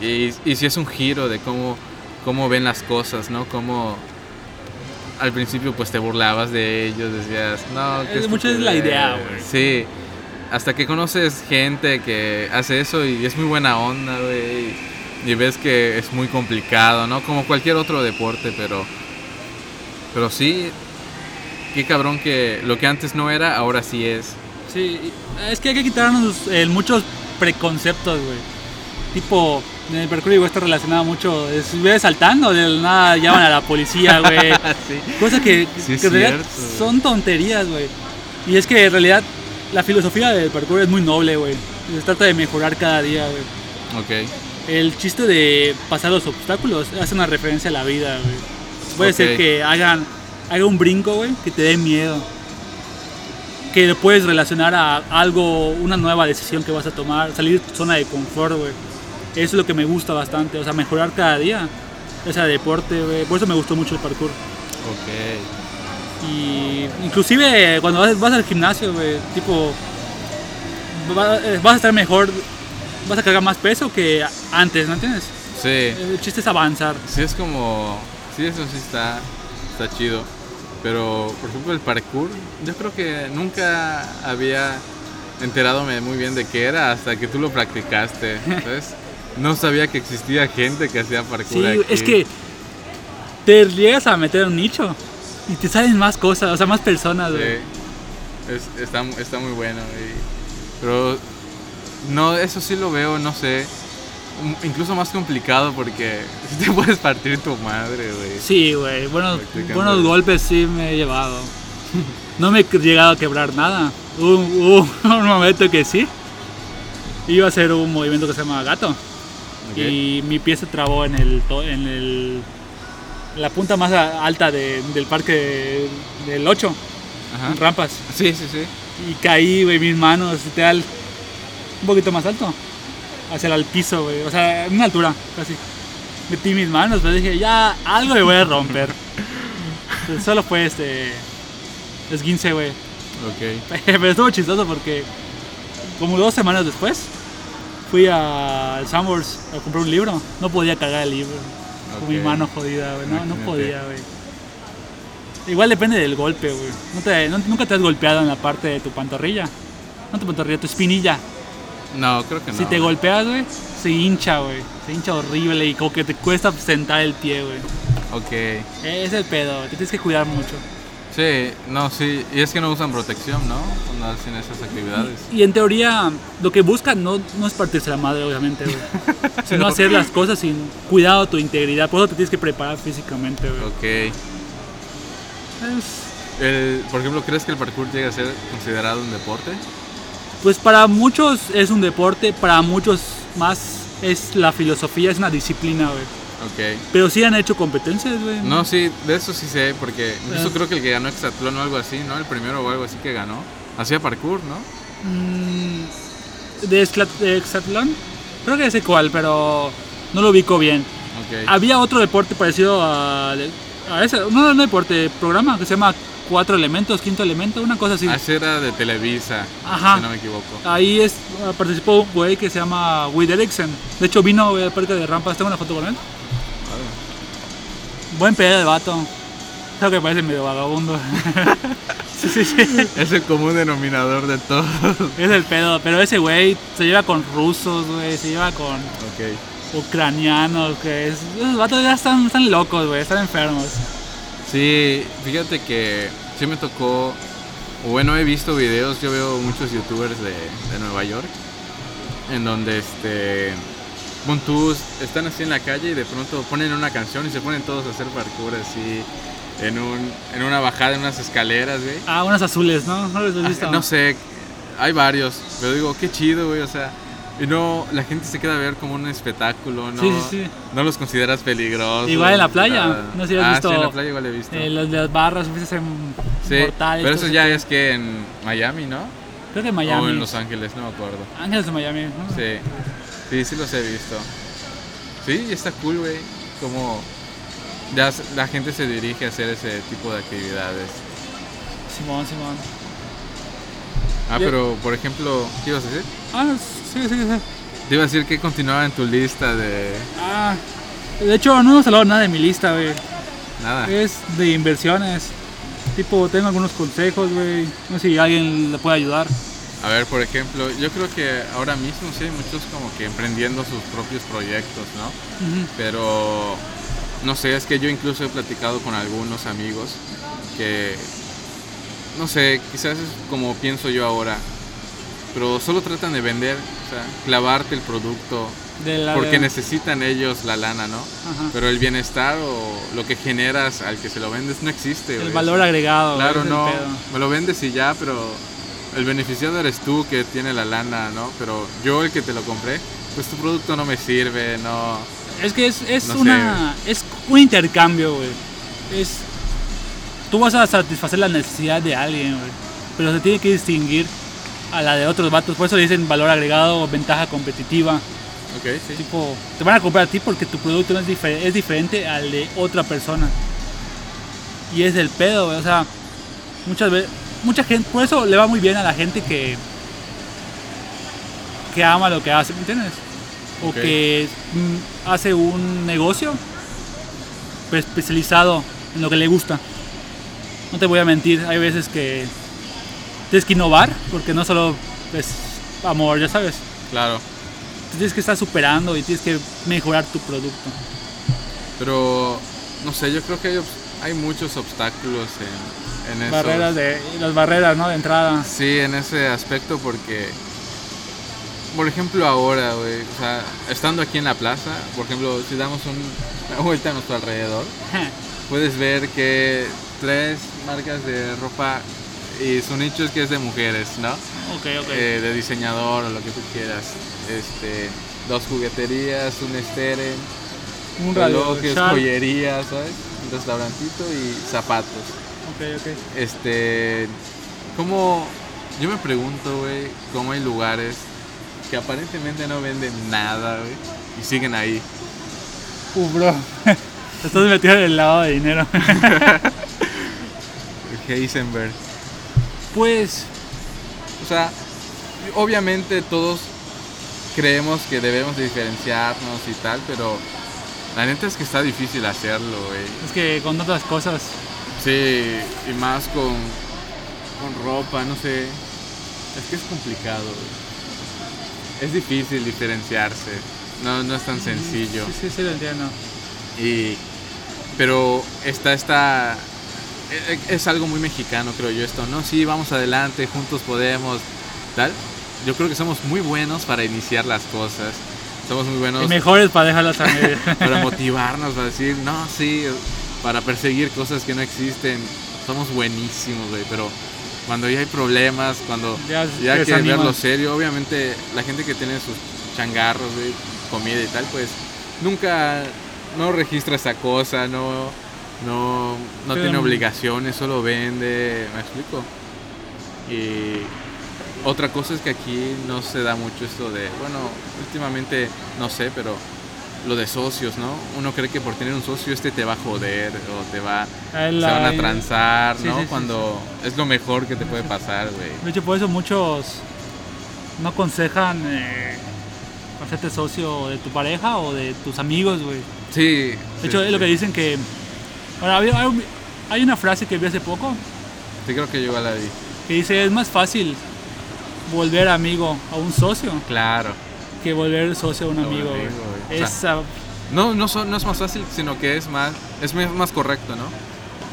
Y, y si es un giro de cómo, cómo ven las cosas, ¿no? Cómo al principio pues te burlabas de ellos, decías, no, qué Es- mucho es la estupidez". idea, güey. Sí, hasta que conoces gente que hace eso y es muy buena onda, güey. Y ves que es muy complicado, ¿no? Como cualquier otro deporte, pero... Pero sí, qué cabrón que lo que antes no era, ahora sí es. Sí, es que hay que quitarnos eh, muchos preconceptos, güey. Tipo, en el parkour igual está relacionado mucho. Si vienes saltando, de nada llaman a la policía, güey. sí. Cosas que, Sí, que en realidad cierto. son tonterías, güey. Y es que en realidad la filosofía del parkour es muy noble, güey. Se trata de mejorar cada día, güey. Ok. El chiste de pasar los obstáculos hace una referencia a la vida, güey. Puede ser que hagan haga un brinco, güey, que te dé miedo. Que lo puedes relacionar a algo, una nueva decisión que vas a tomar, salir de tu zona de confort, güey. Eso es lo que me gusta bastante, o sea, mejorar cada día. O sea, deporte, güey. Por eso me gustó mucho el parkour. Ok. Y inclusive cuando vas, vas al gimnasio, güey, tipo, va- vas a estar mejor, vas a cargar más peso que antes, ¿no entiendes? Sí. El chiste es avanzar. Sí es como... Sí, eso sí está, está chido. Pero, por ejemplo, el parkour, yo creo que nunca había enteradome muy bien de qué era hasta que tú lo practicaste, ¿sabes? No sabía que existía gente que hacía parkour Sí, aquí. es que te llegas a meter un nicho y te salen más cosas, o sea, más personas, Sí, es- está, está muy bueno. y- pero no, eso sí lo veo, no sé, incluso más complicado porque sí te puedes partir tu madre, güey. Sí, güey, buenos, buenos golpes sí me he llevado. No me he llegado a quebrar nada. Hubo, un momento que sí. Iba a hacer un movimiento que se llama gato. Y mi pie se trabó en el en el la punta más alta de- del parque del 8, Ajá. rampas. Sí, sí, sí. Y caí, güey, mis manos, literal, un poquito más alto, hacia el piso, güey, o sea, en una altura, casi. Metí mis manos, pero dije, ya, algo me voy a romper. Solo fue este, esguince, güey. Ok. Pero estuvo chistoso porque, como dos semanas después, fui a Summers a comprar un libro. No podía cargar el libro, con mi mano jodida, güey, no, no podía, güey. Igual depende del golpe, güey. No te, no- nunca te has golpeado en la parte de tu pantorrilla. No tu pantorrilla, tu espinilla. No, creo que no. Si te golpeas, güey, se hincha, güey. Se hincha horrible y como que te cuesta sentar el pie, güey. Ok. Ese Es el pedo, te tienes que cuidar mucho. Sí, no, sí. Y es que no usan protección, ¿no? Cuando hacen esas actividades. Y en teoría, lo que buscan no, no es partirse la madre, obviamente, güey. Sino hacer las cosas sin cuidado tu integridad. Por eso te tienes que preparar físicamente, güey. Ok. Es- El- por ejemplo, ¿crees que el parkour llega a ser considerado un deporte? Pues para muchos es un deporte, para muchos más es la filosofía, es una disciplina, güey. Ok. Pero sí han hecho competencias, güey. No, sí, de eso sí sé, porque incluso Ah. creo que el que ganó Exatlón o algo así, ¿no? El primero o algo así que ganó. Hacía parkour, ¿no? Mm, de, Exatlón, creo que sé cuál, pero no lo ubico bien. Ok. Había otro deporte parecido a, a ese, no, no deporte, programa que se llama Cuatro Elementos, Quinto Elemento, una cosa así. Ah, ese era de Televisa, Ajá. si no me equivoco. Ahí es, participó un güey que se llama Will Erickson. De hecho, vino güey, al parque de rampas. Tengo una foto con él. Buen pedo de vato. Creo que parece medio vagabundo. sí, sí, sí. Es el común denominador de todo. Es el pedo. Pero ese güey se lleva con rusos, güey. Se lleva con ok. ucranianos. Que es, esos vatos ya están, están locos, güey. Están enfermos. Sí, fíjate que sí me tocó, bueno, he visto videos, yo veo muchos youtubers de, de Nueva York, en donde este, tú, están así en la calle y de pronto ponen una canción y se ponen todos a hacer parkour así, en, un, en una bajada, en unas escaleras, güey. Ah, unas azules, ¿no? No los has visto. Ah, No sé, hay varios, pero digo, qué chido, güey, o sea, y no, la gente se queda a ver como un espectáculo, ¿no? Sí, sí, sí. No los consideras peligrosos. Igual en la playa, nada. no sé si has ah, visto, sí, en la playa igual he visto. Eh, los de las barras, fuiste a ser Sí, mortales. pero eso ya es que en Miami, ¿no? Creo que en O Miami. en Los Ángeles, no me acuerdo. Ángeles de Miami, ¿no? Sí, sí, sí los he visto. Sí, y está cool, güey. Como ya la gente se dirige a hacer ese tipo de actividades. Simón, Simón. Ah, pero por ejemplo, ¿qué ibas a decir? Ah, sí, sí, sí. Te iba a decir que continuaba en tu lista de Ah, de hecho, no hemos hablado nada de mi lista, güey. nada. Es de inversiones. Tipo, tengo algunos consejos, güey. No sé si alguien le puede ayudar. A ver, por ejemplo, yo creo que ahora mismo sí hay muchos como que emprendiendo sus propios proyectos, ¿no? Pero no sé, es que yo incluso he platicado con algunos amigos que no sé, quizás es como pienso yo ahora, pero solo tratan de vender, o sea, clavarte el producto De porque de- necesitan ellos la lana, ¿no? Ajá. Pero el bienestar o lo que generas al que se lo vendes no existe, El valor agregado. Claro, no, me lo vendes y ya, pero el beneficiado eres tú que tiene la lana, ¿no? Pero yo el que te lo compré, pues tu producto no me sirve, no... Es que es, es No sé, una. Es un intercambio, güey. Es. Tú vas a satisfacer la necesidad de alguien, güey. Pero se tiene que distinguir a la de otros vatos. Por eso le dicen valor agregado ventaja competitiva. Ok, sí. Tipo, te van a comprar a ti porque tu producto no es, difer- es diferente al de otra persona. Y es el pedo, güey. O sea, muchas veces. Mucha gente. Por eso le va muy bien a la gente que. que ama lo que hace, ¿me entiendes? O que mm, hace un negocio pues, especializado en lo que le gusta. No te voy a mentir, hay veces que tienes que innovar porque no solo es amor, ya sabes. Claro. Tienes que estar superando y tienes que mejorar tu producto. Pero, no sé, yo creo que hay, muchos obstáculos en, en eso. Barreras de, las barreras, ¿no? De entrada. Sí, en ese aspecto porque, por ejemplo, ahora, güey, o sea, estando aquí en la plaza, por ejemplo, si damos un- una vuelta a nuestro alrededor, puedes ver que tres marcas de ropa y su nicho es que es de mujeres, ¿no? ok, ok. Eh, de diseñador o lo que tú quieras. Este, dos jugueterías, un esteren, un relojes, joyería, ¿sabes? Un restaurantito y zapatos. Ok, ok. Este, ¿cómo? Yo me pregunto, güey, cómo hay lugares que aparentemente no venden nada, güey, y siguen ahí. Uh, bro. Estás metido en el lado de dinero. Heisenberg. pues, O sea, obviamente todos creemos que debemos de diferenciarnos y tal, pero la neta es que está difícil hacerlo, güey. es que con otras cosas. Sí, y más con, con ropa, no sé. Es que es complicado, güey. Es difícil diferenciarse. No, no es tan sencillo. Sí, sí, sí, lo entiendo. Y, pero está esta... e- e- Es algo muy mexicano, creo yo, esto. No, sí, vamos adelante, juntos podemos, tal. Yo creo que somos muy buenos para iniciar las cosas. Somos muy buenos Y mejores para dejarlas a para motivarnos, para decir, no, sí, para perseguir cosas que no existen. Somos buenísimos, güey, pero cuando ya hay problemas, cuando Ya hay que verlo serio, obviamente la gente que tiene sus changarros, güey, comida y tal, pues nunca, no registra esa cosa, no, no, no Pero- tiene obligaciones, solo vende, ¿me explico? Y otra cosa es que aquí no se da mucho esto de, bueno, últimamente no sé, pero lo de socios, ¿no? Uno cree que por tener un socio este te va a joder o te va, se van a transar, Sí, ¿no? sí, sí, Cuando es lo mejor que te puede pasar, güey. De hecho, por eso muchos no aconsejan eh, hacerte socio de tu pareja o de tus amigos, güey. Sí. De hecho, es lo que dicen que... Ahora, hay, hay una frase que vi hace poco Sí, creo que yo igual la vi. que dice, es más fácil volver amigo a un socio Claro. que volver socio a un amigo, güey. amigo, güey. O sea, Esa- No, no, no es más fácil, sino que es más, es más correcto, ¿no?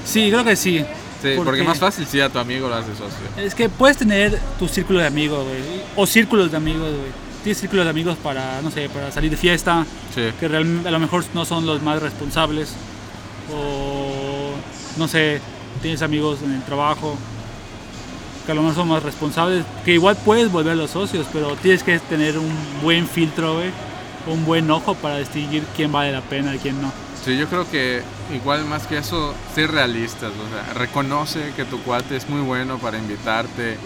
Sí, creo que sí. Sí, ¿Por porque qué? más fácil si a tu amigo lo haces socio. Es que puedes tener tu círculo de amigos, güey. O círculos de amigos, güey. Tienes círculos de amigos para, no sé, para salir de fiesta, Sí. que a lo mejor no son los más responsables. O, no sé, tienes amigos en el trabajo, que a lo mejor son más responsables, que igual puedes volver los socios, pero tienes que tener un buen filtro, güey. Un buen ojo para distinguir quién vale la pena y quién no. Sí, yo creo que igual más que eso, ser realistas, o sea, reconoce que tu cuate es muy bueno para invitarte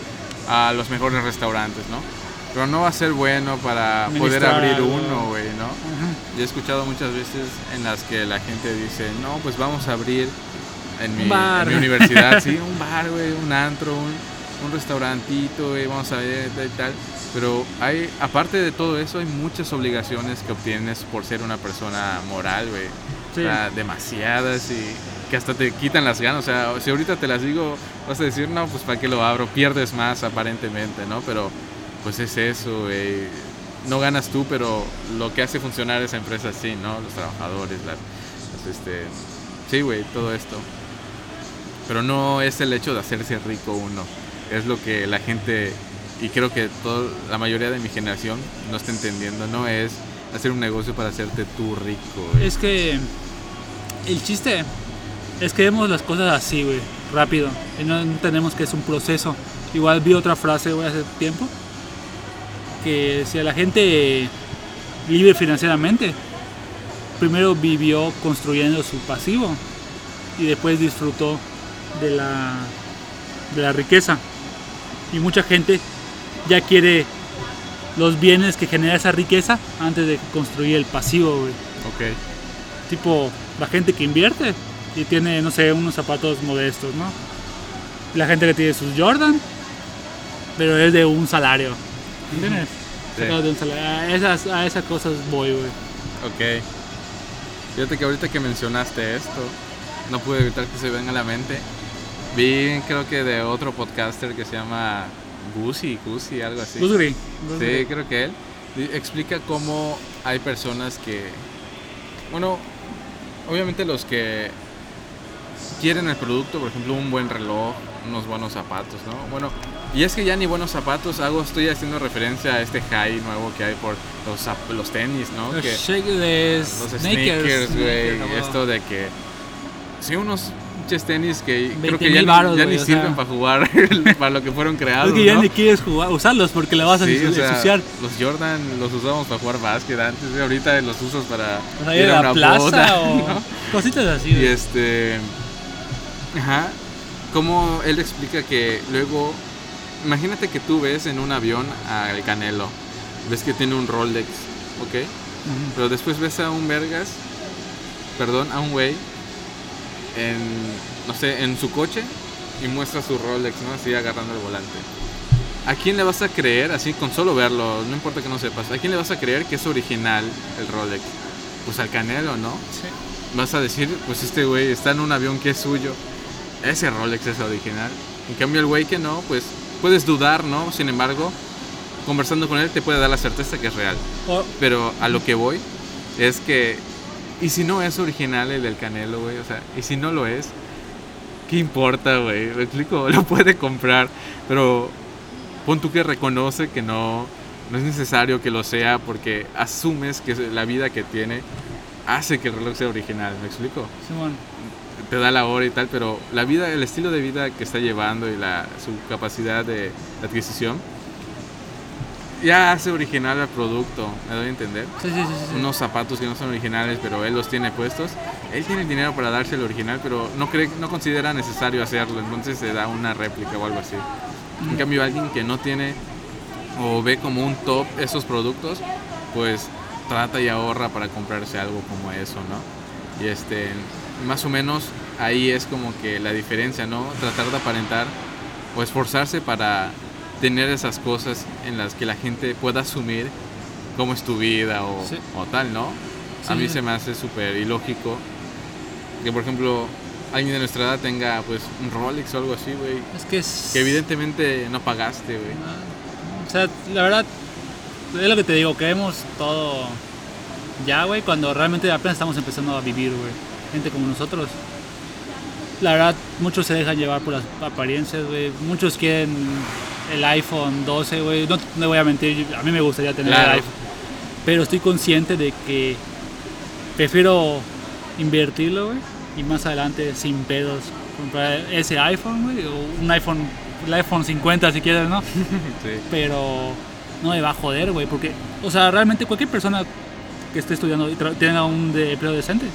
a los mejores restaurantes, ¿no? Pero no va a ser bueno para poder abrir algo. uno, güey, ¿no? Yo he escuchado muchas veces en las que la gente dice, no, pues vamos a abrir en mi, bar. en mi universidad, sí, un bar, güey, un antro, un, un restaurantito, güey, vamos a ver, tal y tal. Pero hay, aparte de todo eso, hay muchas obligaciones que obtienes por ser una persona moral, güey. Sí. O sea, demasiadas y que hasta te quitan las ganas. O sea, si ahorita te las digo, vas a decir, no, pues para qué lo abro, pierdes más aparentemente, ¿no? Pero pues es eso, güey. No ganas tú, pero lo que hace funcionar esa empresa sí, ¿no? Los trabajadores, las, las, este... Sí, güey, todo esto. Pero no es el hecho de hacerse rico uno. Es lo que la gente, y creo que todo, la mayoría de mi generación no está entendiendo, no es hacer un negocio para hacerte tú rico, güey. Es que el chiste es que vemos las cosas así, güey, rápido. Y no entendemos que es un proceso. Igual vi otra frase, güey, hace tiempo. Que si la gente libre financieramente, primero vivió construyendo su pasivo y después disfrutó de la, de la riqueza. Y mucha gente ya quiere los bienes que genera esa riqueza antes de construir el pasivo, güey Ok. tipo la gente que invierte y tiene, no sé, unos zapatos modestos, ¿no? La gente que tiene sus Jordan, pero es de un salario. ¿Entiendes? Sí. Sacado de un salario. A esas, a esas cosas voy, güey. Ok. Fíjate que ahorita que mencionaste esto, no pude evitar que se venga a la mente. Vi, creo que de otro podcaster que se llama Gusi, Gusi, algo así. Sí, creo que él explica cómo hay personas que, bueno, obviamente los que quieren el producto, por ejemplo, un buen reloj, unos buenos zapatos, ¿no? Bueno, y es que ya ni buenos zapatos hago, estoy haciendo referencia a este high nuevo que hay por los, los tenis, ¿no? Los Que, los sneakers. güey, esto de que, sí, unos pinches tenis que creo 20,000 que ya, güey, ni sea. sirven para jugar, para lo que fueron creados, Es que ya ¿no? ni quieres jugar, usarlos porque le vas a Sí, o ensu- sea, ensuciar. los Jordan los usamos para jugar básquet antes, y ahorita los usas para O sea, ir a la plaza boda, o ¿no? cositas así. Y este, ajá, como él explica que luego, imagínate que tú ves en un avión al Canelo, ves que tiene un Rolex, ¿ok? Pero después ves a un Vergas, perdón, a un güey, en, no sé, en su coche y muestra su Rolex, ¿no? Así agarrando el volante. ¿A quién le vas a creer, así con solo verlo, no importa que no sepas, ¿a quién le vas a creer que es original el Rolex? Pues al Canelo, ¿no? Sí. Vas a decir, pues este güey está en un avión que es suyo. Ese Rolex es original. En cambio el güey que no, pues puedes dudar, ¿no? Sin embargo, conversando con él te puede dar la certeza que es real. Pero a lo que voy es que, ¿y si no es original el del Canelo, güey? O sea, ¿y si no lo es? ¿Qué importa, güey? Me explico, lo puede comprar, pero pon tú que reconoce que no, no es necesario que lo sea porque asumes que la vida que tiene hace que el reloj sea original, ¿me explico? Simón. te da la hora y tal, pero la vida, el estilo de vida que está llevando y la, su capacidad de adquisición ya hace original el producto, me doy a entender. Sí, sí, sí. Unos zapatos que no son originales, pero él los tiene puestos. Él tiene el dinero para darse el original, pero no cree, no considera necesario hacerlo, entonces se da una réplica o algo así. En cambio, alguien que no tiene o ve como un top esos productos, pues trata y ahorra para comprarse algo como eso, ¿no? Y este, más o menos ahí es como que la diferencia, ¿no? Tratar de aparentar o esforzarse para tener esas cosas en las que la gente pueda asumir cómo es tu vida o, Sí. o tal, ¿no? Sí, A mí se me hace súper ilógico que, por ejemplo, alguien de nuestra edad tenga pues un Rolex o algo así, güey. Es que es. Que evidentemente no pagaste, güey. O sea, la verdad, es lo que te digo, queremos todo ya, güey, cuando realmente apenas estamos empezando a vivir, güey. Gente como nosotros. La verdad, muchos se dejan llevar por las apariencias, güey. Muchos quieren el iPhone 12, güey. No, no voy a mentir, a mí me gustaría tener Claro. el iPhone. Pero estoy consciente de que prefiero invertirlo, güey. Y más adelante, sin pedos, comprar ese iPhone, güey. O un iPhone, el iPhone 50 si quieres, ¿no? Sí. pero no me va a joder, güey, porque, o sea, realmente cualquier persona que esté estudiando y tenga un de empleo decente,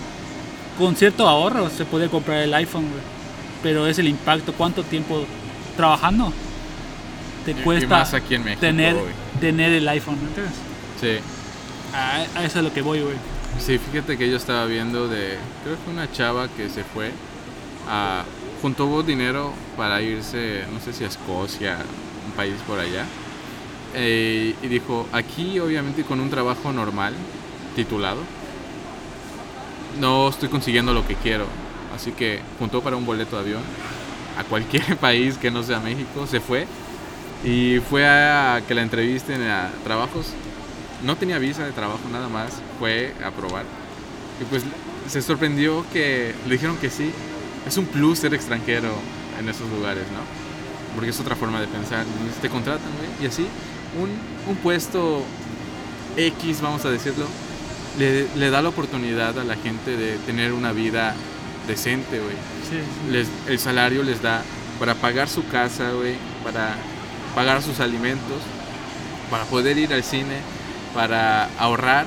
con cierto ahorro se puede comprar el iPhone, güey, pero es el impacto, cuánto tiempo trabajando te Y- y cuesta más aquí en México, tener, tener el iPhone, ¿me entiendes? Sí. A, a eso es lo que voy, güey. Sí, fíjate que yo estaba viendo de, creo que una chava que se fue a, juntó dinero para irse, no sé si a Escocia, un país por allá, eh, y dijo, aquí obviamente con un trabajo normal, titulado, no estoy consiguiendo lo que quiero, así que juntó para un boleto de avión a cualquier país que no sea México, se fue y fue a que la entrevisten a trabajos no tenía visa de trabajo nada más, fue a probar. Y pues se sorprendió que le dijeron que sí. Es un plus ser extranjero en esos lugares, ¿no? Porque es otra forma de pensar. Te contratan, güey. Y así, un, un puesto X, vamos a decirlo, le, le da la oportunidad a la gente de tener una vida decente, güey Sí, el salario les da para pagar su casa, güey, para pagar sus alimentos, para poder ir al cine, para ahorrar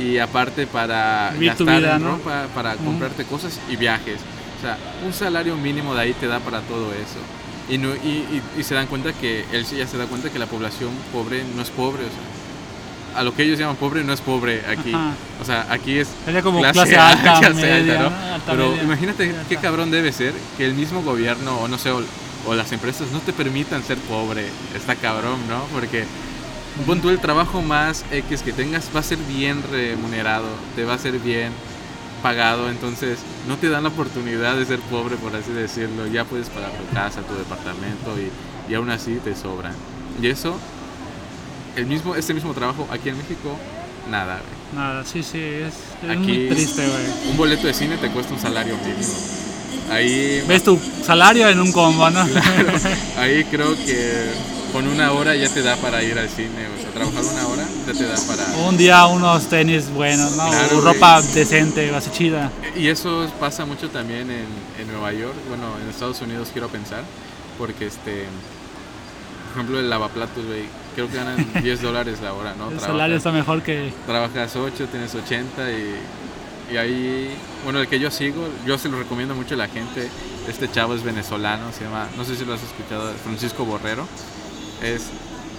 y aparte para Vivir gastar vida, en ¿no? ropa, para comprarte cosas y viajes. O sea, un salario mínimo de ahí te da para todo eso. Y, no, y, y- y se dan cuenta que él sí ya se da cuenta que la población pobre no es pobre, o sea, a lo que ellos llaman pobre no es pobre aquí. Ajá. O sea, aquí es Sería como clase alta, media, ¿no? Alta, Pero media. imagínate Alta. qué cabrón debe ser que el mismo gobierno o no sé, o, las empresas no te permitan ser pobre. Está cabrón, ¿no? Porque pon tú el trabajo más X que tengas va a ser bien remunerado, te va a ser bien pagado, entonces no te dan la oportunidad de ser pobre, por así decirlo. Ya puedes pagar tu casa, tu departamento y, y aún así te sobran. Y eso, el mismo, este mismo trabajo aquí en México, nada, güey. Nada, sí, sí, es, es Aquí- muy triste, güey. Un boleto de cine te cuesta un salario mínimo. Ahí, Ves tu salario en un combo, ¿no? ahí creo que con una hora ya te da para ir al cine. O sea, trabajar una hora ya te da para... un día unos tenis buenos, ¿no? Claro, o güey. ropa decente, así chida. Y eso pasa mucho también en, en Nueva York, bueno, en Estados Unidos quiero pensar, porque este, por ejemplo, el lavaplatos, güey, creo que ganan 10 dólares la hora, ¿no? El Trabajas- salario está mejor que... trabajas 8, tienes 80 y, y ahí, bueno, el que yo sigo, yo se lo recomiendo mucho a la gente. Este chavo es venezolano, se llama, no sé si lo has escuchado, Francisco Borrero. Es,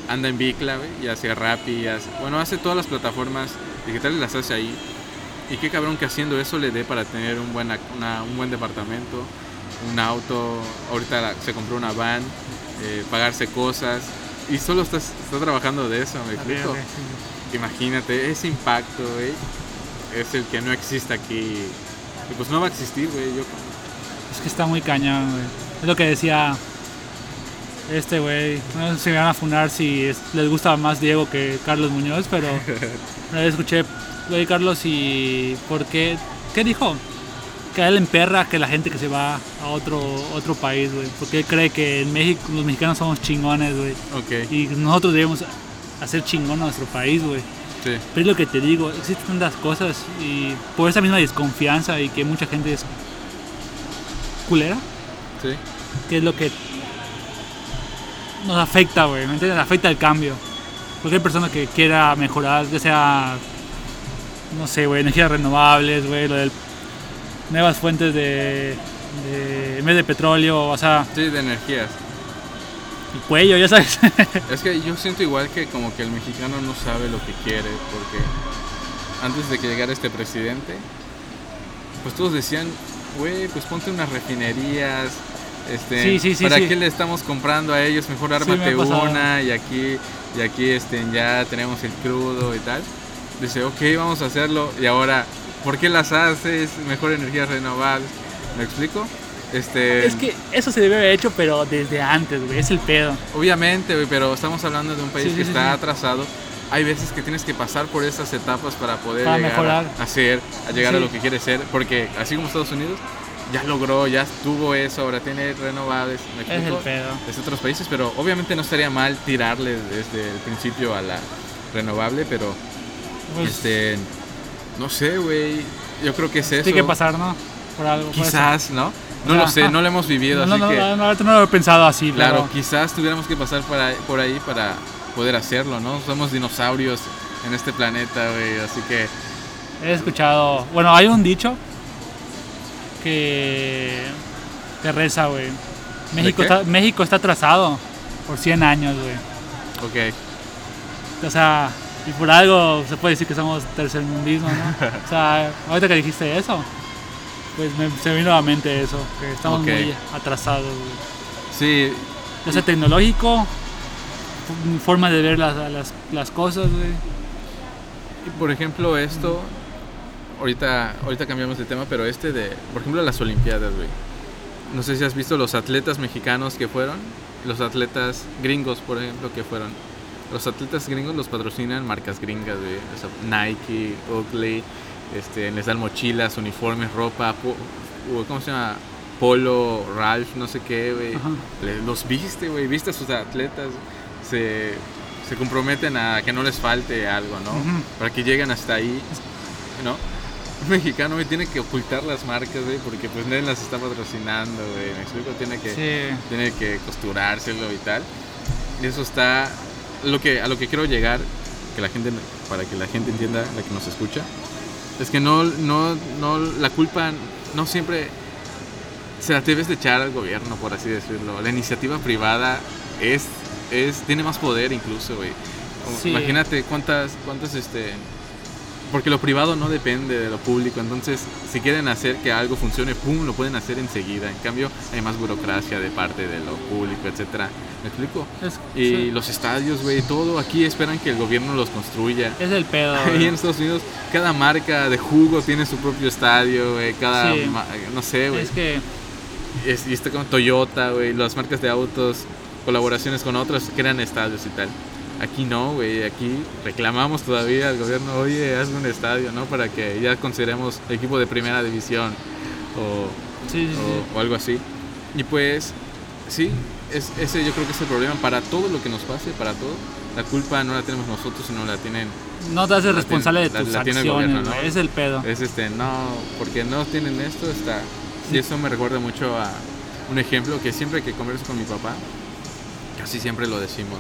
anda en Bicla, y hace Rappi, y hace, bueno, hace todas las plataformas digitales, las hace ahí. Y qué cabrón que haciendo eso le dé para tener un buen, una- un buen departamento, un auto, ahorita la- se compró una van, eh, pagarse cosas. Y solo está trabajando de eso, me explico. Ok, sí. Imagínate, ese impacto, güey, es el que no existe aquí. Y pues no va a existir, güey. Yo, Es que está muy cañón, güey. Es lo que decía este güey. No sé si me van a funar si es- les gusta más Diego que Carlos Muñoz, pero una vez escuché, oye Carlos, ¿y por qué? ¿Qué dijo? Que a él emperra que la gente que se va a otro, otro país, güey. Porque él cree que en México los mexicanos somos chingones, güey. ok, Y nosotros debemos hacer chingón a nuestro país, güey. Sí, Pero es lo que te digo, existen tantas cosas y por esa misma desconfianza y que mucha gente es culera, sí. que es lo que nos afecta, güey, ¿me entiendes? Afecta el cambio. Cualquier persona que quiera mejorar, ya sea, no sé, güey, energías renovables, güey, lo del nuevas fuentes de, de en vez de petróleo, o sea, Sí, de energías. El cuello, ya sabes. Es que yo siento igual que como que el mexicano no sabe lo que quiere, porque antes de que llegara este presidente, pues todos decían, güey, pues ponte unas refinerías, este, Sí, sí, sí, ¿para qué le estamos comprando a ellos? Mejor ármate una y aquí, y aquí este, ya tenemos el crudo y tal. Dice, ok, vamos a hacerlo, y ahora, ¿por qué las haces? Mejor energías renovables, ¿me explico? Este, es que eso se debe haber hecho, pero desde antes, güey, es el pedo. Obviamente, güey, pero estamos hablando de un país Sí, que sí, está sí. atrasado. Hay veces que tienes que pasar por esas etapas para poder Para llegar mejorar. a, ser, a llegar a lo que quiere ser, porque así como Estados Unidos ya logró, ya tuvo eso, ahora tiene renovables, ¿me Es el pedo. Desde otros países, pero obviamente no estaría mal tirarle desde el principio a la renovable, pero Pues, este no sé, güey, yo creo que es eso. tiene que pasar, ¿no? Por algo. por. Quizás, ¿no? No lo sé, no lo hemos vivido, No, así no, que no, no, ahorita no lo he pensado así, Claro, pero- quizás tuviéramos que pasar por ahí, por ahí para poder hacerlo, ¿no? Somos dinosaurios en este planeta, güey, así que He escuchado. Bueno, hay un dicho que. que reza, güey. México está, México está atrasado por 100 años, güey. Ok. O sea, y por algo se puede decir que somos tercermundismo, ¿no? o sea, ahorita que dijiste eso, pues me, se me vino a la mente eso, que estamos Ok. muy atrasados, güey. Sí, Ya sea tecnológico, forma de ver las, las, las cosas, güey. y por ejemplo esto, ahorita, ahorita cambiamos de tema, pero este de, por ejemplo, las Olimpiadas, güey. No sé si has visto los atletas mexicanos que fueron, los atletas gringos, por ejemplo, que fueron. Los atletas gringos los patrocinan marcas gringas, güey. O sea, Nike, Oakley, este, les dan mochilas, uniformes, ropa, ¿cómo se llama? Polo, Ralph, no sé qué, güey. Los viste, güey. Viste a sus atletas. Se, se comprometen a que no les falte algo, ¿no? Para que lleguen hasta ahí, ¿no? Un mexicano, güey, tiene que ocultar las marcas, güey, porque pues nadie las está patrocinando, güey. Me explico, tiene que Sí. tiene que costurárselo y tal. Y eso está lo que a lo que quiero llegar, que la gente para que la gente entienda, la que nos escucha, es que no no no la culpa no siempre se la debes de echar al gobierno, por así decirlo. La iniciativa privada es es tiene más poder incluso, güey. Sí. Imagínate cuántas cuántas este porque lo privado no depende de lo público, entonces si quieren hacer que algo funcione, pum, lo pueden hacer enseguida. En cambio, hay más burocracia de parte de lo público, etcétera. ¿Me explico? Es, Y sí. los estadios, güey, todo aquí esperan que el gobierno los construya. es el pedo, Ahí güey. en Estados Unidos, cada marca de jugo tiene su propio estadio, güey. Cada, Sí. no sé, güey. Es que Es- y está como Toyota, güey, las marcas de autos, colaboraciones con otras, crean estadios y tal. Aquí no, güey, aquí reclamamos todavía al gobierno, oye, haz un estadio, ¿no? Para que ya consideremos equipo de primera división o, sí, sí, o- o algo así. Y pues, sí, es, ese yo creo que es el problema para todo lo que nos pase, para todo. La culpa no la tenemos nosotros, sino la tienen, No te haces responsable de tiene- tus la- la tiene el acciones, gobierno, ¿no? Es el pedo. es este, no, porque no tienen esto, está. Y eso me recuerda mucho a un ejemplo que siempre que converso con mi papá, casi siempre lo decimos.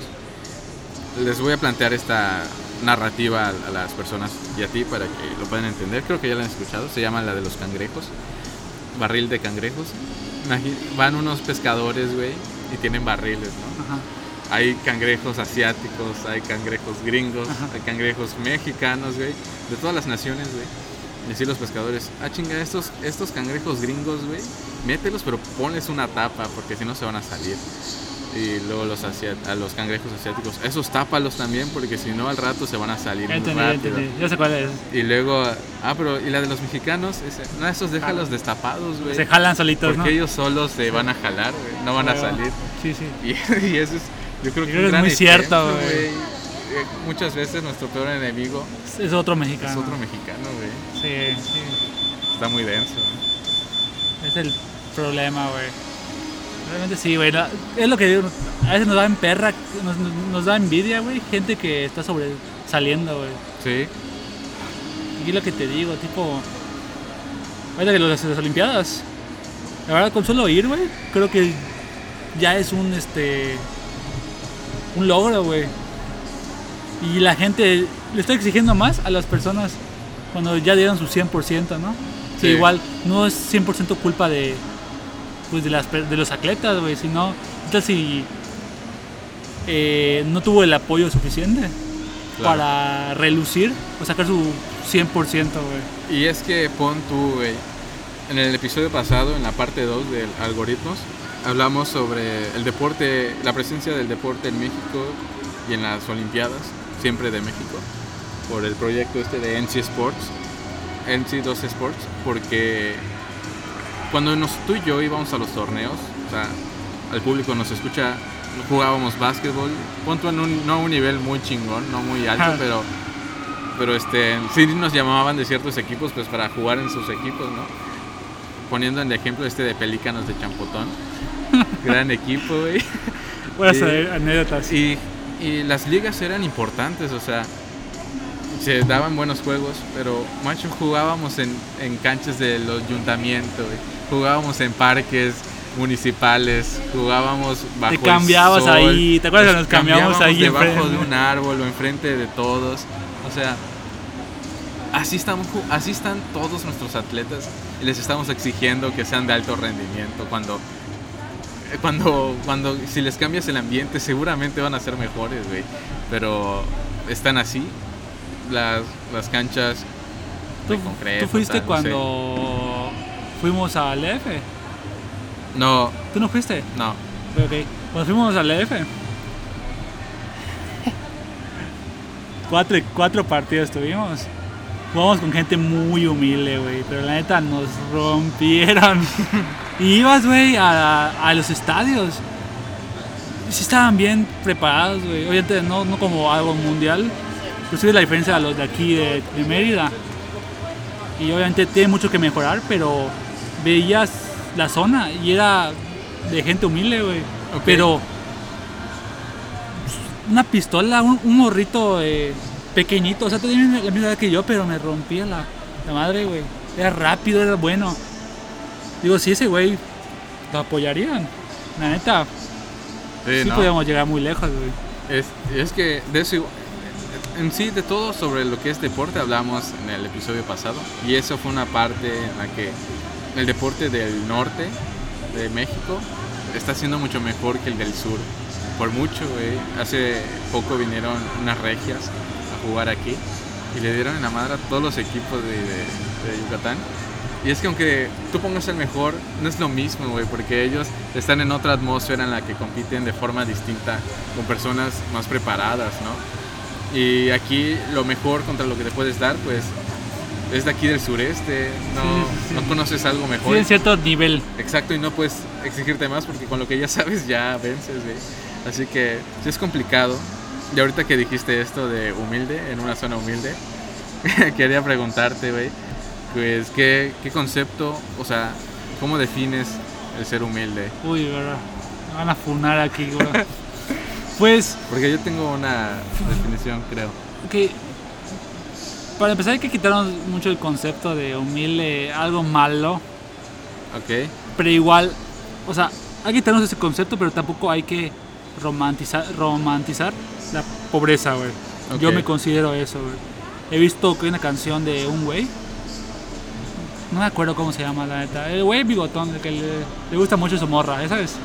Les voy a plantear esta narrativa a, a las personas y a ti para que lo puedan entender. Creo que ya la han escuchado. Se llama la de los cangrejos. Barril de cangrejos. Van unos pescadores, güey, y tienen barriles, ¿no? Ajá. Hay cangrejos asiáticos, hay cangrejos gringos, Ajá. hay cangrejos mexicanos, güey, de todas las naciones, güey. Y así los pescadores, ah, chinga, estos, estos cangrejos gringos, güey, mételos, pero ponles una tapa, porque si no se van a salir. Y luego los a los cangrejos asiáticos, esos tápalos también, porque si no al rato se van a salir muy entendí, ya rápido. entendí. Ya sé cuál es. Y luego, ah, pero, ¿y la de los mexicanos? No, esos déjalos destapados, güey. Se jalan solitos, Porque ¿no? ellos solos se van a jalar, güey, no van a salir. Sí, sí. Y, y eso es, yo creo que, Yo creo un que es muy cierto, güey. Eh, Muchas veces nuestro peor enemigo Es otro mexicano. es otro mexicano, güey. Sí, sí. Está muy denso. ¿no? Es el problema, güey. Realmente sí, güey. Es lo que digo. A veces nos da en perra, nos, da envidia, güey. Gente que está sobresaliendo, güey. Sí, Y es lo que te digo, tipo. Ahorita que las Olimpiadas. La verdad, con solo ir, güey, creo que ya es un, este. Un logro, güey. Y la gente le está exigiendo más a las personas cuando ya dieron su 100%, ¿no? Sí. Que igual no es 100% culpa de. Pues de, las, de los atletas, güey, sino. Entonces, si. eh, no tuvo el apoyo suficiente Claro. para relucir o sacar su 100%, güey. Y es que pon tú, güey. En el episodio pasado, en la parte 2 del algoritmos, hablamos sobre el deporte, la presencia del deporte en México y en las Olimpiadas, siempre de México, por el proyecto este de NC Sports, NC2 Sports, porque cuando nos, tú y yo íbamos a los torneos, o sea, al público nos escucha, jugábamos básquetbol, pon tú en un, no a un nivel muy chingón, no muy alto, pero pero este sí nos llamaban de ciertos equipos pues para jugar en sus equipos, ¿no? Poniendo en el ejemplo este de Pelícanos de Champotón. Gran equipo, güey. Buenas anécdotas. Y, y las ligas eran importantes, o sea, se daban buenos juegos, pero macho jugábamos en, en canchas del ayuntamiento, güey. Jugábamos en parques municipales, jugábamos bajo Te cambiabas el sol, ahí, ¿te acuerdas que nos cambiábamos ahí debajo enfrente? de un árbol o enfrente de todos? O sea, así estamos, así están todos nuestros atletas y les estamos exigiendo que sean de alto rendimiento cuando cuando, cuando, si les cambias el ambiente, seguramente van a ser mejores, güey. Pero están así, las, las canchas ¿Tú, de concreto. tú fuiste no cuando fuimos al F? No, ¿Tú no fuiste? no. Ok. Cuando fuimos al F. Cuatro, cuatro partidos tuvimos. Jugamos con gente muy humilde, güey. Pero la neta nos rompieron. y ibas, güey, a, a los estadios. Sí estaban bien preparados, güey. Obviamente no, no como algo mundial. Pero sí ves la diferencia a los de aquí de, de Mérida. Y obviamente tiene mucho que mejorar, pero veías la zona y era de gente humilde, güey. Pero una pistola, un, un morrito eh, pequeñito, o sea, tenía la misma edad que yo, pero me rompía la, la madre, güey. Era rápido, era bueno. Digo, si ese güey lo apoyarían, la neta, Sí, sí no. podíamos llegar muy lejos, güey. Es, es que de eso, igual- en sí, de todo sobre lo que es deporte hablamos en el episodio pasado. Y eso fue una parte en la que el deporte del norte de México está siendo mucho mejor que el del sur. Por mucho, güey. Hace poco vinieron unas regias a jugar aquí y le dieron en la madre a todos los equipos de, de- Yucatán. Y es que aunque tú pongas el mejor, no es lo mismo, güey, porque ellos están en otra atmósfera en la que compiten de forma distinta con personas más preparadas, ¿no? Y aquí lo mejor contra lo que te puedes dar, pues, es de aquí del sureste, no, Sí, sí, sí. no conoces algo mejor. En cierto nivel. Exacto, y no puedes exigirte más porque con lo que ya sabes ya vences, güey. Así que sí es complicado. Y ahorita que dijiste esto de humilde, en una zona humilde, quería preguntarte, güey, pues, ¿qué, ¿qué concepto, o sea, cómo defines el ser humilde? Uy, verdad. Me van a funar aquí, güey. pues, Porque yo tengo una definición, creo. que para empezar hay que quitarnos mucho el concepto de humilde, algo malo, ¿Ok? pero igual, o sea, hay que quitarnos ese concepto, pero tampoco hay que romantizar, romantizar la pobreza, güey. Yo Ok. me considero eso, güey. He visto que hay una canción de un güey, no me acuerdo cómo se llama, la neta, el güey bigotón, el que le, le gusta mucho su morra, ¿ya ¿sabes?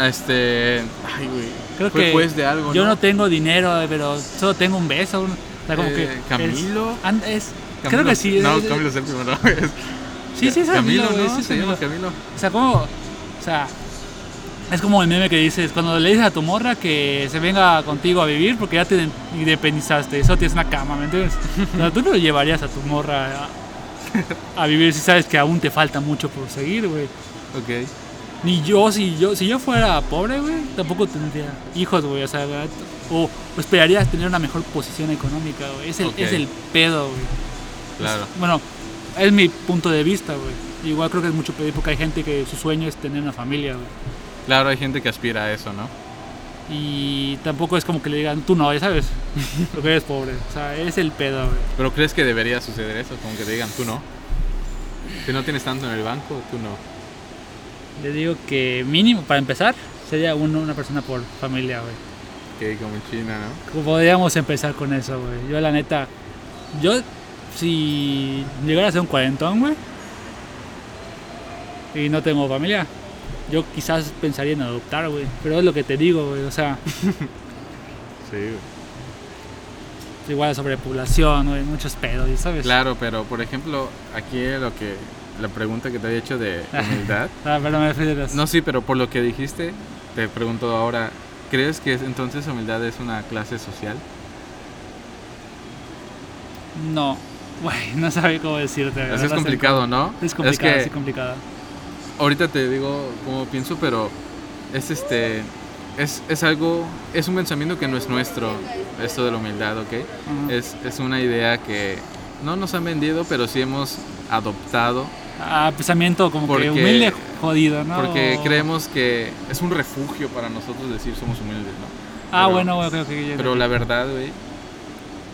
Este. Ay, güey. Creo Fue que juez de algo. yo no tengo dinero, pero solo tengo un beso. un- o sea, como Eh, que ¿Camilo? Es, and- es- creo Camilo- que sí. No, es- Camilo es el primero. Sí, sí, es Camilo, Camilo, ¿no? sí es Se llama Camilo. Camilo. O sea, como. O sea, es como el meme que dices: cuando le dices a tu morra que se venga contigo a vivir porque ya te independizaste, eso tienes una cama, ¿me entiendes? O sea, tú no llevarías a tu morra a, a vivir si sabes que aún te falta mucho por seguir, güey. Ok. Ni yo, si yo, si yo fuera pobre, güey, tampoco tendría hijos, güey. O sea, ¿verdad? o, esperaría tener una mejor posición económica, güey. Es el, es el pedo, güey. Claro. Es- bueno, es mi punto de vista, güey. Igual creo que es mucho pedir porque hay gente que su sueño es tener una familia, güey. Claro, hay gente que aspira a eso, ¿no? Y tampoco es como que le digan, tú no, ya sabes, porque eres pobre. O sea, es el pedo, güey. Pero ¿crees que debería suceder eso? Como que te digan, tú no. Si no tienes tanto en el banco, tú no. Le digo que mínimo, para empezar, sería uno, una persona por familia, güey. Que como en China, ¿no? Podríamos empezar con eso, güey. Yo, la neta, yo, si llegara a ser un cuarentón, güey, y no tengo familia, yo quizás pensaría en adoptar, güey. Pero es lo que te digo, güey. O sea, Sí, güey. igual la sobrepoblación, güey, muchos pedos, ¿y ¿sabes? Claro, pero por ejemplo, aquí lo que. La pregunta que te había hecho de humildad. Ah, pero me refiero a No, sí, pero por lo que dijiste, te pregunto ahora, ¿crees que es- entonces humildad es una clase social? No, güey, no sabía cómo decirte. Eso es complicado, ¿no? Es complicado, que sí, complicado. ahorita te digo cómo pienso, pero es este es, es algo, es un pensamiento que no es nuestro, esto de la humildad, ¿ok? Es, es una idea que no nos han vendido, pero sí hemos adoptado pensamiento como Porque- que humilde, jodido, ¿no? porque creemos que es un refugio para nosotros decir somos humildes, ¿no? Ah, pero- bueno, güey, creo que ya Pero la verdad, güey,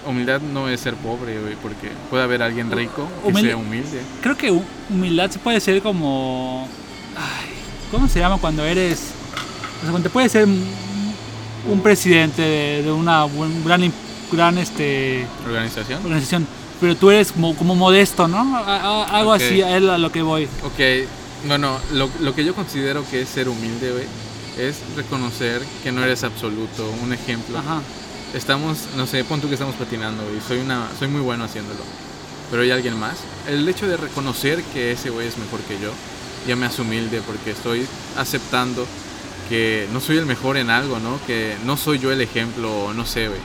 humildad no es ser pobre, güey, porque puede haber alguien rico que Humilde- sea humilde. Creo que hu- humildad se puede ser como. Ay, ¿Cómo se llama cuando eres.? O sea, cuando te puede ser un presidente de, una buen- gran, gran este, ¿Organización? organización, pero tú eres como, como modesto, ¿no? A- a- algo Ok. así, es a lo que voy. Ok, bueno, lo, lo que yo considero que es ser humilde, güey, es reconocer que no eres absoluto. Un ejemplo. Ajá. Estamos, no sé, pon tú que estamos patinando y soy, una, soy muy bueno haciéndolo. Pero hay alguien más. El hecho de reconocer que ese güey es mejor que yo ya me hace humilde porque estoy aceptando que no soy el mejor en algo, ¿no? Que no soy yo el ejemplo, no sé, güey.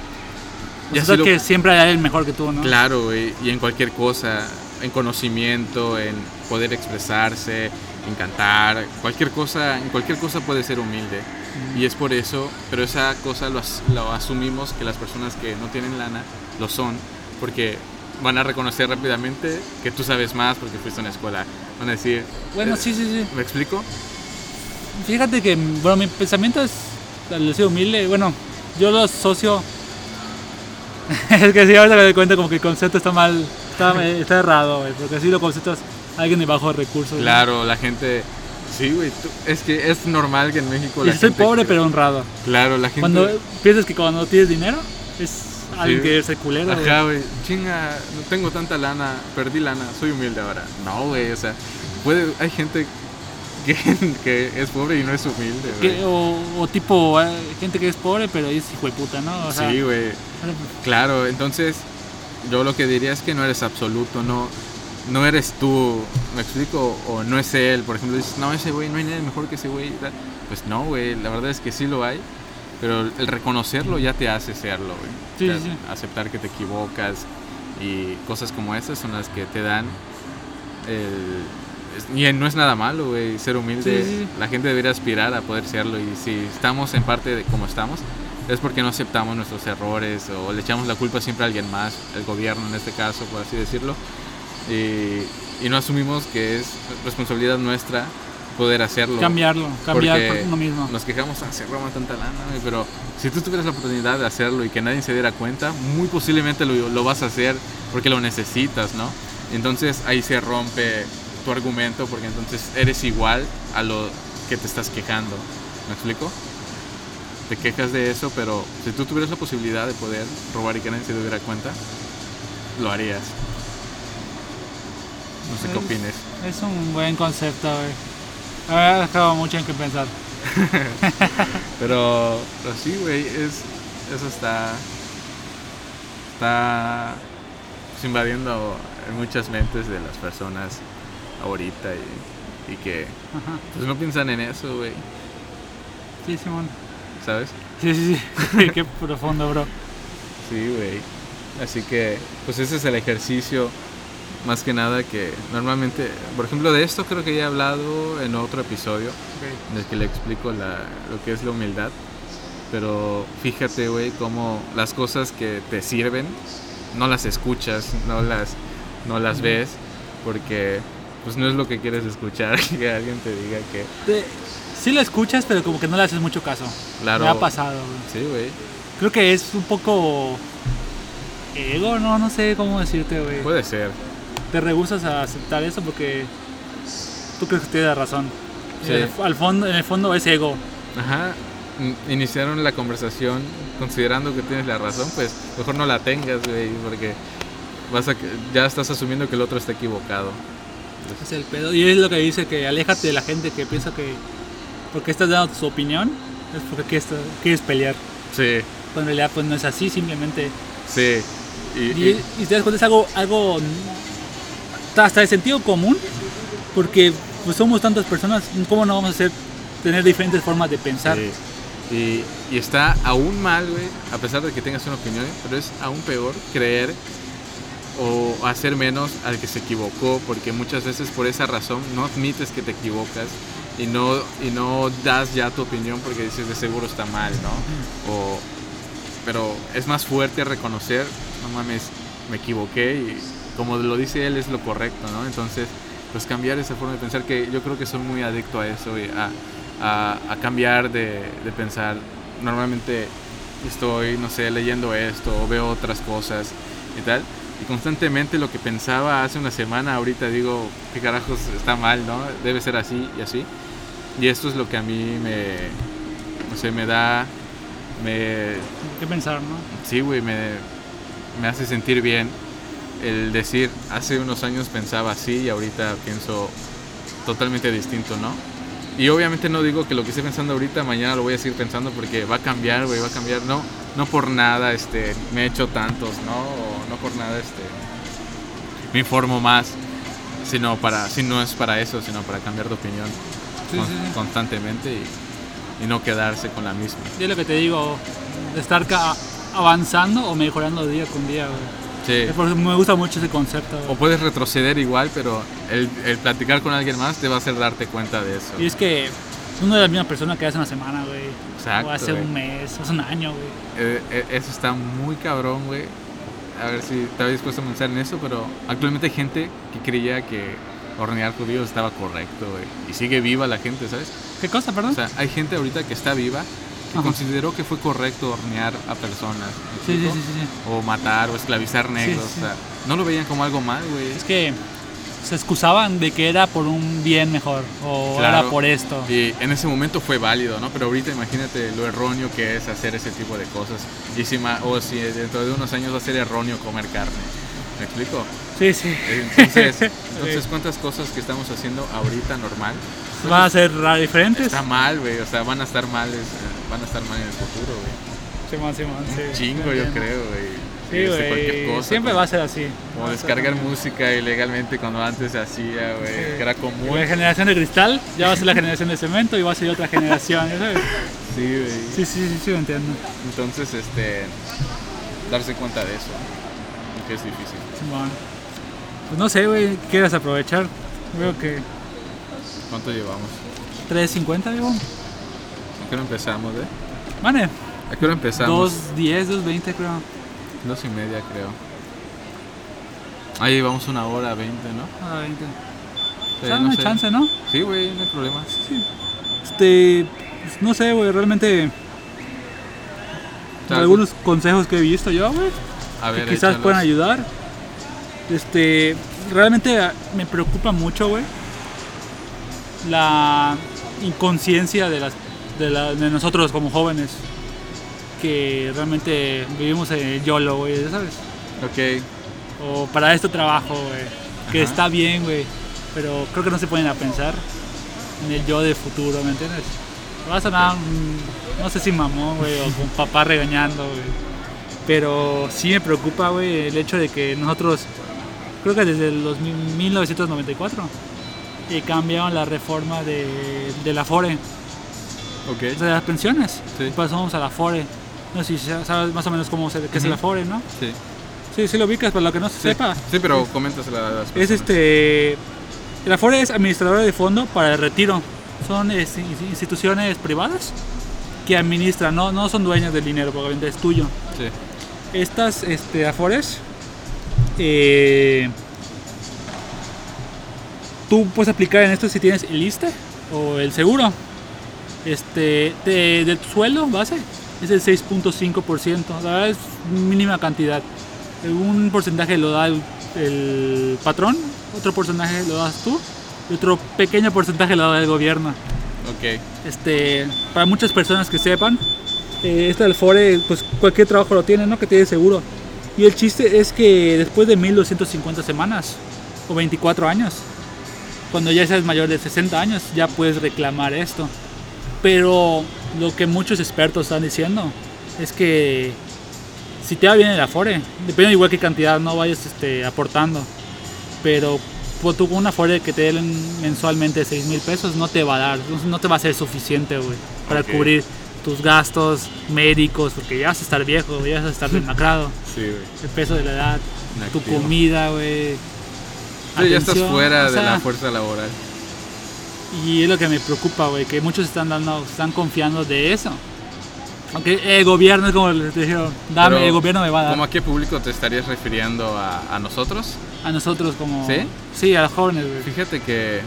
O sea, que siempre hay alguien mejor que tú, ¿no? Claro, güey, y en cualquier cosa, en conocimiento, en poder expresarse, en cantar, cualquier cosa, en cualquier cosa puede ser humilde. Y es por eso, pero esa cosa lo, as- lo asumimos que las personas que no tienen lana lo son, porque van a reconocer rápidamente que tú sabes más porque fuiste a una escuela. Van a decir, Bueno, eh, sí, sí, sí. ¿me explico? Fíjate que, bueno, mi pensamiento es al ser humilde. Bueno, yo lo asocio. es que sí, ahorita me doy cuenta como que el concepto está mal, está, está errado, güey, porque así lo conceptas alguien de bajos recursos. güey. Claro, la gente... Sí, güey, tú- es que es normal que en México Y la soy gente... pobre pero honrado. Claro, la gente... Cuando piensas que cuando tienes dinero es alguien Sí. que es culero. güey. Ajá, güey. Chinga, no tengo tanta lana, perdí lana, soy humilde ahora. No, güey, o sea, puede, hay gente que, que es pobre y no es humilde, güey. o, o tipo gente que es pobre pero es hijo de puta, ¿no? O sea, Sí, güey. Claro, entonces yo lo que diría es que no eres absoluto, no, no eres tú, ¿me explico? O no es él, por ejemplo, dices, no, ese güey, no hay nadie mejor que ese güey. Pues no, güey, la verdad es que sí lo hay, pero el reconocerlo ya te hace serlo, güey. Sí, O sea, sí. Aceptar que te equivocas y cosas como esas son las que te dan el... Y no es nada malo, güey, ser humilde. Sí, sí, sí. La gente debería aspirar a poder serlo y si estamos en parte de como estamos, es porque no aceptamos nuestros errores o le echamos la culpa siempre a alguien más, el gobierno en este caso, por así decirlo, y, y no asumimos que es responsabilidad nuestra poder hacerlo. cambiarlo, cambiar Porque por uno mismo. Nos quejamos, ah, se roban tanta lana, güey", pero si tú tuvieras la oportunidad de hacerlo y que nadie se diera cuenta, muy posiblemente lo, lo vas a hacer porque lo necesitas, ¿no? Entonces ahí se rompe tu argumento porque entonces eres igual a lo que te estás quejando. ¿Me explico? Te quejas de eso, pero si tú tuvieras la posibilidad de poder robar y que nadie se diera cuenta, lo harías. No sé qué Es- opines. Es un buen concepto, güey. Ha dejado mucho en qué pensar. Pero, pero sí, güey, es, eso está, está pues, invadiendo en muchas mentes de las personas ahorita y, y que Ajá. pues no piensan en eso, güey, Sí, Simón. ¿sabes? Sí, sí, sí. qué profundo, bro. Sí, güey. Así que, pues ese es el ejercicio más que nada que normalmente, por ejemplo, de esto creo que ya he hablado en otro episodio. en el que le explico la- lo que es la humildad. Pero fíjate, güey, cómo las cosas que te sirven no las escuchas, no las, no las ves, porque pues no es lo que quieres escuchar, que alguien te diga que, Te- sí lo escuchas, pero como que no le haces mucho caso. claro, Me ha pasado, güey. sí, güey, Creo que es un poco ego, no, no sé cómo decirte, güey. puede ser, Te rehusas a aceptar eso porque tú crees que tienes la razón. Sí. Al fondo, en el fondo es ego. ajá, in- iniciaron la conversación considerando que tienes la razón, pues mejor no la tengas, güey, porque vas a, ya estás asumiendo que el otro está equivocado. Es el pedo. Y es lo que dice que aléjate de la gente que piensa que porque estás dando tu opinión es porque quieres, quieres pelear. Sí, Cuando en realidad pues no es así, simplemente. sí. Y, Y, y- y te das cuenta es algo, algo hasta de sentido común, porque pues somos tantas personas, ¿cómo no vamos a hacer tener diferentes formas de pensar? Sí. Y, y está aún mal, güey, a pesar de que tengas una opinión, pero es aún peor creer o hacer menos al que se equivocó, porque muchas veces por esa razón no admites que te equivocas y no, y no das ya tu opinión porque dices de seguro está mal, ¿no? O, pero es más fuerte reconocer, no mames, me equivoqué y como lo dice él es lo correcto, ¿no? Entonces, pues cambiar esa forma de pensar que yo creo que soy muy adicto a eso y a, a, a cambiar de, de pensar. Normalmente estoy, no sé, leyendo esto o veo otras cosas y tal. Y constantemente lo que pensaba hace una semana, ahorita digo, qué carajos está mal, ¿no? Debe ser así y así. Y esto es lo que a mí me, no sé, me da, me, ¿Qué pensar, no? sí, güey, me, me hace sentir bien el decir, hace unos años pensaba así y ahorita pienso totalmente distinto, ¿no? Y obviamente no digo que lo que esté pensando ahorita, mañana lo voy a seguir pensando porque va a cambiar, güey, va a cambiar. No, no por nada este, me he hecho tantos, ¿no? No por nada este, me informo más, sino para, si no es para eso, sino para cambiar de opinión Sí, con- sí, sí. constantemente y, y no quedarse con la misma. Y es lo que te digo, estar avanzando o mejorando día con día, me gusta mucho ese concepto. O puedes retroceder igual, pero el, el platicar con alguien más te va a hacer darte cuenta de eso. Y es que uno es la misma persona que hace una semana, güey. Exacto, O hace güey. un mes, hace un año, güey. Eh, eh, eso está muy cabrón, güey. A ver si estaba dispuesto a pensar en eso, pero actualmente hay gente que creía que hornear judíos estaba correcto, güey. Y sigue viva la gente, ¿sabes? ¿Qué cosa, perdón? O sea, hay gente ahorita que está viva que Ajá. consideró que fue correcto hornear a personas. ¿me sí, sí, sí. O matar o esclavizar negros. sí. O sea, no lo veían como algo mal, güey. Es que se excusaban de que era por un bien mejor o Claro. era por esto. Y en ese momento fue válido, ¿no? Pero ahorita imagínate lo erróneo que es hacer ese tipo de cosas. Y si o si dentro de unos años va a ser erróneo comer carne. ¿Me explico? Sí, sí. Entonces, entonces ¿cuántas cosas que estamos haciendo ahorita normal Van a ser diferentes. está mal, güey? O sea, van a estar mal, van a estar mal en el futuro, güey. Simón, Simón, sí. Chingo, Sí, yo entiendo. creo, güey. Sí, cualquier güey. cosa, Siempre como- va a ser así. Como ser descargar música ilegalmente cuando antes se hacía, güey. Sí. Que era común. La generación de cristal ya va a ser la generación de cemento y va a ser otra generación, ¿ya ¿sabes? Sí, güey. Sí, sí, sí, sí, lo entiendo. Entonces, este. Darse cuenta de eso. Que es difícil. Pues no sé, güey, ¿quieres aprovechar? Veo que ¿Cuánto llevamos? 3.50, digo. ¿A qué hora empezamos, eh? Vale, ¿A qué hora empezamos? 2.10, 2.20 creo. Dos y media, creo. Ahí vamos una hora, veinte, ¿no? Ah, 20. Sí, no sé. chance, ¿no? Sí, güey, no hay problema. Este, pues, no sé, güey, realmente algunos consejos que he visto yo, güey, A ver, que quizás échalos. puedan ayudar. Este, realmente ah, me preocupa mucho, güey, la inconsciencia de las de, la- de nosotros como jóvenes que realmente vivimos en el YOLO, güey, ¿sabes? Ok, O para esto trabajo, güey. Que Ajá. está bien, güey. Pero creo que no se ponen a pensar en el yo de futuro, ¿me entiendes? Va a sonar, no sé si mamón, güey, o con papá regañando, güey. Pero sí me preocupa, güey, el hecho de que nosotros, creo que desde los mil- 1994, eh, cambiaron la reforma de, de la FORE, ok. o sea, de las pensiones. Sí. Pasamos a la FORE. No sé si sabes más o menos cómo se, qué es Ujú. la FORE, ¿no? Sí. Sí, sí lo ubicas, para lo que no se Sí, sepa. sí, pero coméntasela a las Es personas. este. La FORE es administradora de fondo para el retiro. Son este, in- instituciones privadas que administran, no, no son dueñas del dinero, porque es tuyo. Sí. Estas este, Afores, eh, tú puedes aplicar en esto si tienes el ISTE o el seguro. Este, de, de tu sueldo base es el 6.5%, la verdad es mínima cantidad. Un porcentaje lo da el, el patrón, otro porcentaje lo das tú y otro pequeño porcentaje lo da el gobierno Ok. este, para muchas personas que sepan, eh, este Alfore, pues cualquier trabajo lo tiene, ¿no? Que tiene seguro. Y el chiste es que después de 1250 semanas o 24 años, cuando ya seas mayor de 60 años, ya puedes reclamar esto. Pero lo que muchos expertos están diciendo es que si te va bien el Afore, depende igual qué cantidad no vayas este, aportando, pero pues, tú con una Afore que te den mensualmente 6 mil pesos no te va a dar, no- te va a ser suficiente, güey, para cubrir tus gastos médicos, porque ya vas a estar viejo, ya vas a estar demacrado, Sí, el peso de la edad, tu comida, güey. Sí, ya estás fuera o de la fuerza laboral. Y es lo que me preocupa, güey, que muchos están dando, están confiando de eso. Aunque el gobierno es como les dijeron, dame, Pero, el gobierno me va a dar. ¿Cómo a qué público te estarías refiriendo a, a nosotros? A nosotros como... ¿Sí? Sí, a los jóvenes, güey. Fíjate que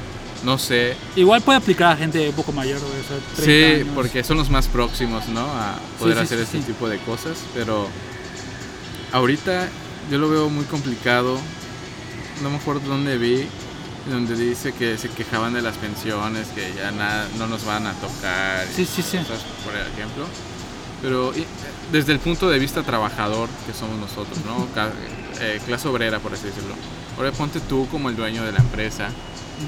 no sé. Igual puede aplicar a gente un poco mayor, güey. o sea, 30 Sí, años. porque son los más próximos, ¿no? A poder sí, hacer sí, este tipo de cosas. Pero ahorita yo lo veo muy complicado. No me acuerdo dónde vi, donde dice que se quejaban de las pensiones, que ya nada, no nos van a tocar. Sí, sí, sí. cosas, por ejemplo. Pero y, desde el punto de vista trabajador que somos nosotros, ¿no? Eh, clase obrera, por así decirlo. Ahora ponte tú como el dueño de la empresa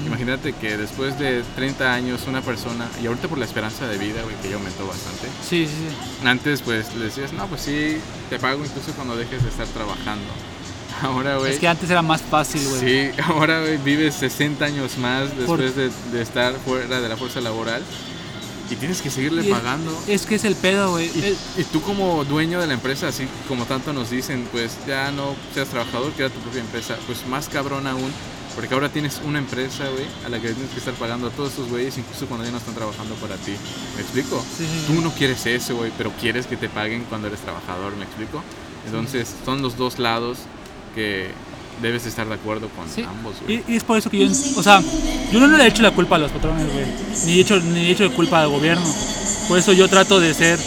Imagínate que después de 30 años una persona, y ahorita por la esperanza de vida, güey, que ya aumentó bastante. Sí, sí, sí. Antes pues le decías, no, pues sí, te pago incluso cuando dejes de estar trabajando. Ahora, güey. Es que antes era más fácil, güey. Sí, ahora, güey, vives 60 años más después de, de estar fuera de la fuerza laboral. Y tienes que seguirle es- pagando. Es que es el pedo, güey. Y, Eh, y tú como dueño de la empresa, así como tanto nos dicen, pues ya no seas trabajador, crea tu propia empresa. Pues más cabrón aún, porque ahora tienes una empresa, güey, a la que tienes que estar pagando a todos estos güeyes, incluso cuando ya no están trabajando para ti. ¿Me explico? Sí, sí, Tú sí. no quieres eso, güey, pero quieres que te paguen cuando eres trabajador, ¿me explico? Entonces, son los dos lados que debes estar de acuerdo con Sí. ambos, güey. Y, y es por eso que yo, o sea, yo no le he hecho la culpa a los patrones, güey. Ni he hecho, ni he hecho la culpa al gobierno. Por eso yo trato de ser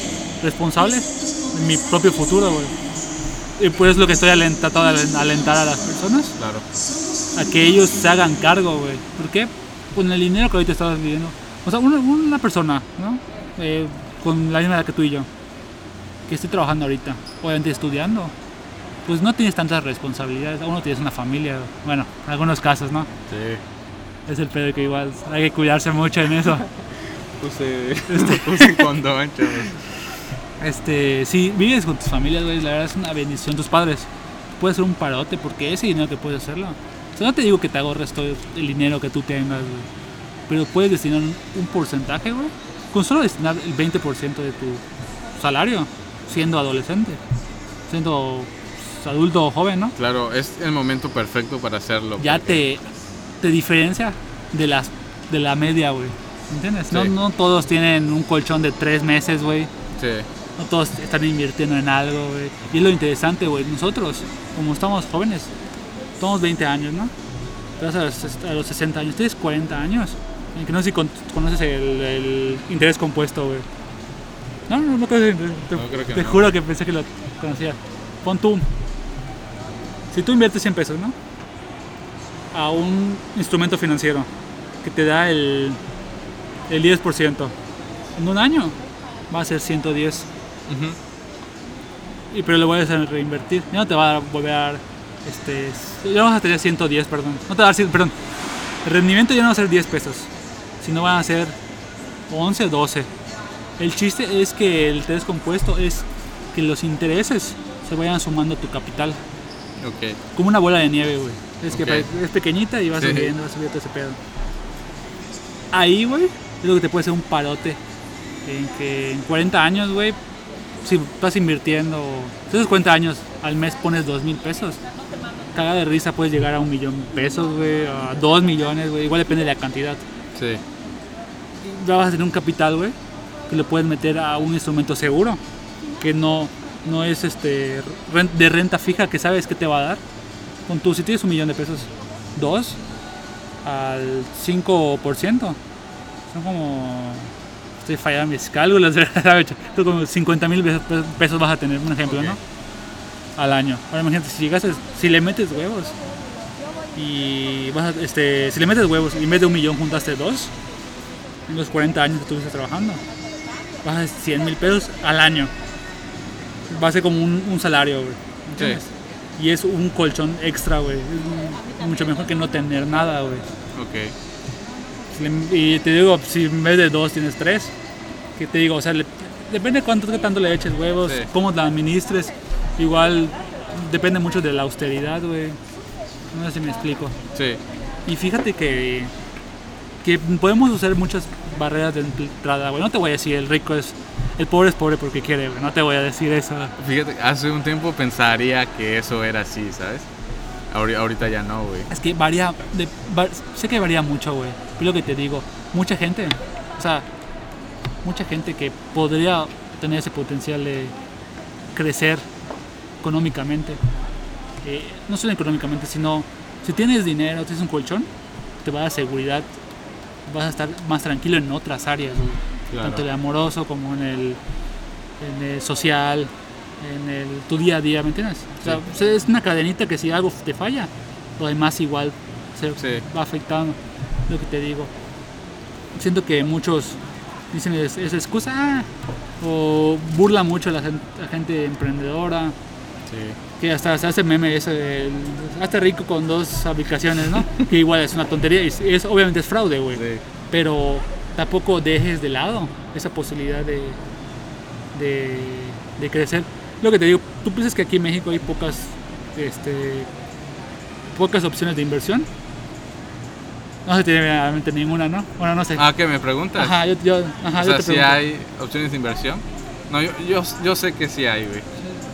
responsable en mi propio futuro, güey. Y pues lo que estoy tratando de alen- alentar a las personas, Claro. a que ellos se hagan cargo, güey. ¿Por qué? Con el dinero que ahorita estás viviendo. O sea, una, una persona, ¿no? Eh, con la misma edad que tú y yo, que esté trabajando ahorita, obviamente estudiando, pues no tienes tantas responsabilidades. Aún no tienes una familia, bueno, en algunos casos, ¿no? Sí. Es el pedo que igual hay que cuidarse mucho en eso. Puse, puse condón, chavos. Este, si vives con tus familias, güey, la verdad es una bendición. Tus padres, puedes hacer un parote porque ese dinero que puedes hacerlo. O sea, no te digo que te ahorres todo el dinero que tú tengas, güey. Pero puedes destinar un, un porcentaje, güey. Con solo destinar el 20% de tu salario, siendo adolescente, siendo adulto o joven, ¿no? Claro, es el momento perfecto para hacerlo. ya porque- te, te diferencia de las de la media, güey. ¿Entiendes? No, Sí. no todos tienen un colchón de tres meses, güey. Sí, No todos están invirtiendo en algo, güey. Y es lo interesante, güey. Nosotros, como estamos jóvenes, somos 20 años, ¿no? Te vas a los, a los 60 años, tienes 40 años. Que no sé si con- conoces el, el interés compuesto, güey. No, no, no interés- Te, No, creo que te no. juro que pensé que lo conocía. Pon tú. Si tú inviertes 100 pesos, ¿no? A un instrumento financiero que te da el, el 10%. En un año va a ser 110. Ujú. Y pero le voy a reinvertir. Ya no te va a volver a dar. Este, ya vas a tener 110, perdón. No te va a dar 100, perdón. El rendimiento ya no va a ser 10 pesos. Sino van a ser 11 o 12. El chiste es que el interés compuesto es que los intereses se vayan sumando a tu capital. Ok. Como una bola de nieve, güey. Es que es pequeñita y va Sí. subiendo, va subiendo ese pedo. Ahí, güey, es lo que te puede hacer un parote. En que en 40 años, güey, si estás invirtiendo, si haces 40 años, al mes pones 2 mil pesos. Caga de risa puedes llegar a un millón de pesos, güey, a 2 millones, güey. Igual depende de la cantidad. Sí. Ya vas a tener un capital, güey, que lo puedes meter a un instrumento seguro, que no, no es este de renta fija que sabes que te va a dar. Con tú, si tienes un millón de pesos, dos al 5%, son como. Estoy fallando mis cálculos, ¿sabes? Creo como 50 mil pesos vas a tener, un ejemplo. ¿no? Al año. Ahora imagínate, si llegas, si le metes huevos y vas a- este, si le metes huevos y en vez de un millón juntaste dos, en los 40 años que estuviste trabajando, vas a 100 mil pesos al año. Va a ser como un, un salario, güey. ¿entiendes? Y es un colchón extra, güey. Es mucho mejor que no tener nada, güey. Ok. Le- Y te digo, si en vez de dos tienes tres, que te digo, o sea, le- depende cuánto tanto le eches huevos, Sí. cómo la administres. Igual depende mucho de la austeridad, güey. No sé si me explico. Sí. Y fíjate que, que podemos usar muchas barreras de entrada, güey. No te voy a decir el rico es. El pobre es pobre porque quiere, güey. No te voy a decir eso. Fíjate, hace un tiempo pensaría que eso era así, ¿sabes? Ahori- Ahorita ya no, güey. Es que varía. De, va- sé que varía mucho, güey. Es lo que te digo. Mucha gente, o sea, mucha gente que podría tener ese potencial de crecer económicamente. eh, no solo económicamente, sino si tienes dinero, tienes un colchón, te va a dar seguridad. Vas a estar más tranquilo en otras áreas, güey. Claro. tanto en el amoroso como en el, en el social, en el, tu día a día, ¿me entiendes? O sea, Sí. es una cadenita que si algo te falla, lo demás igual se Sí. va afectando, lo que te digo. Siento que muchos dicen es, es excusa ah, o burla mucho a la, gen- la gente emprendedora, Sí. Que hasta se hace meme eso de hazte rico con dos aplicaciones, ¿no? que igual es una tontería y es, es- obviamente es fraude, güey. Sí. Pero tampoco dejes de lado esa posibilidad de, de, de crecer. Lo que te digo, ¿tú piensas que aquí en México hay pocas, este, pocas opciones de inversión? No se tiene a la mente ninguna, ¿no? Bueno, no sé. Ah, ¿qué me preguntas? Ajá, yo, yo, ajá, o yo sea, te si hay opciones de inversión. No, yo, yo, yo sé que sí hay, güey.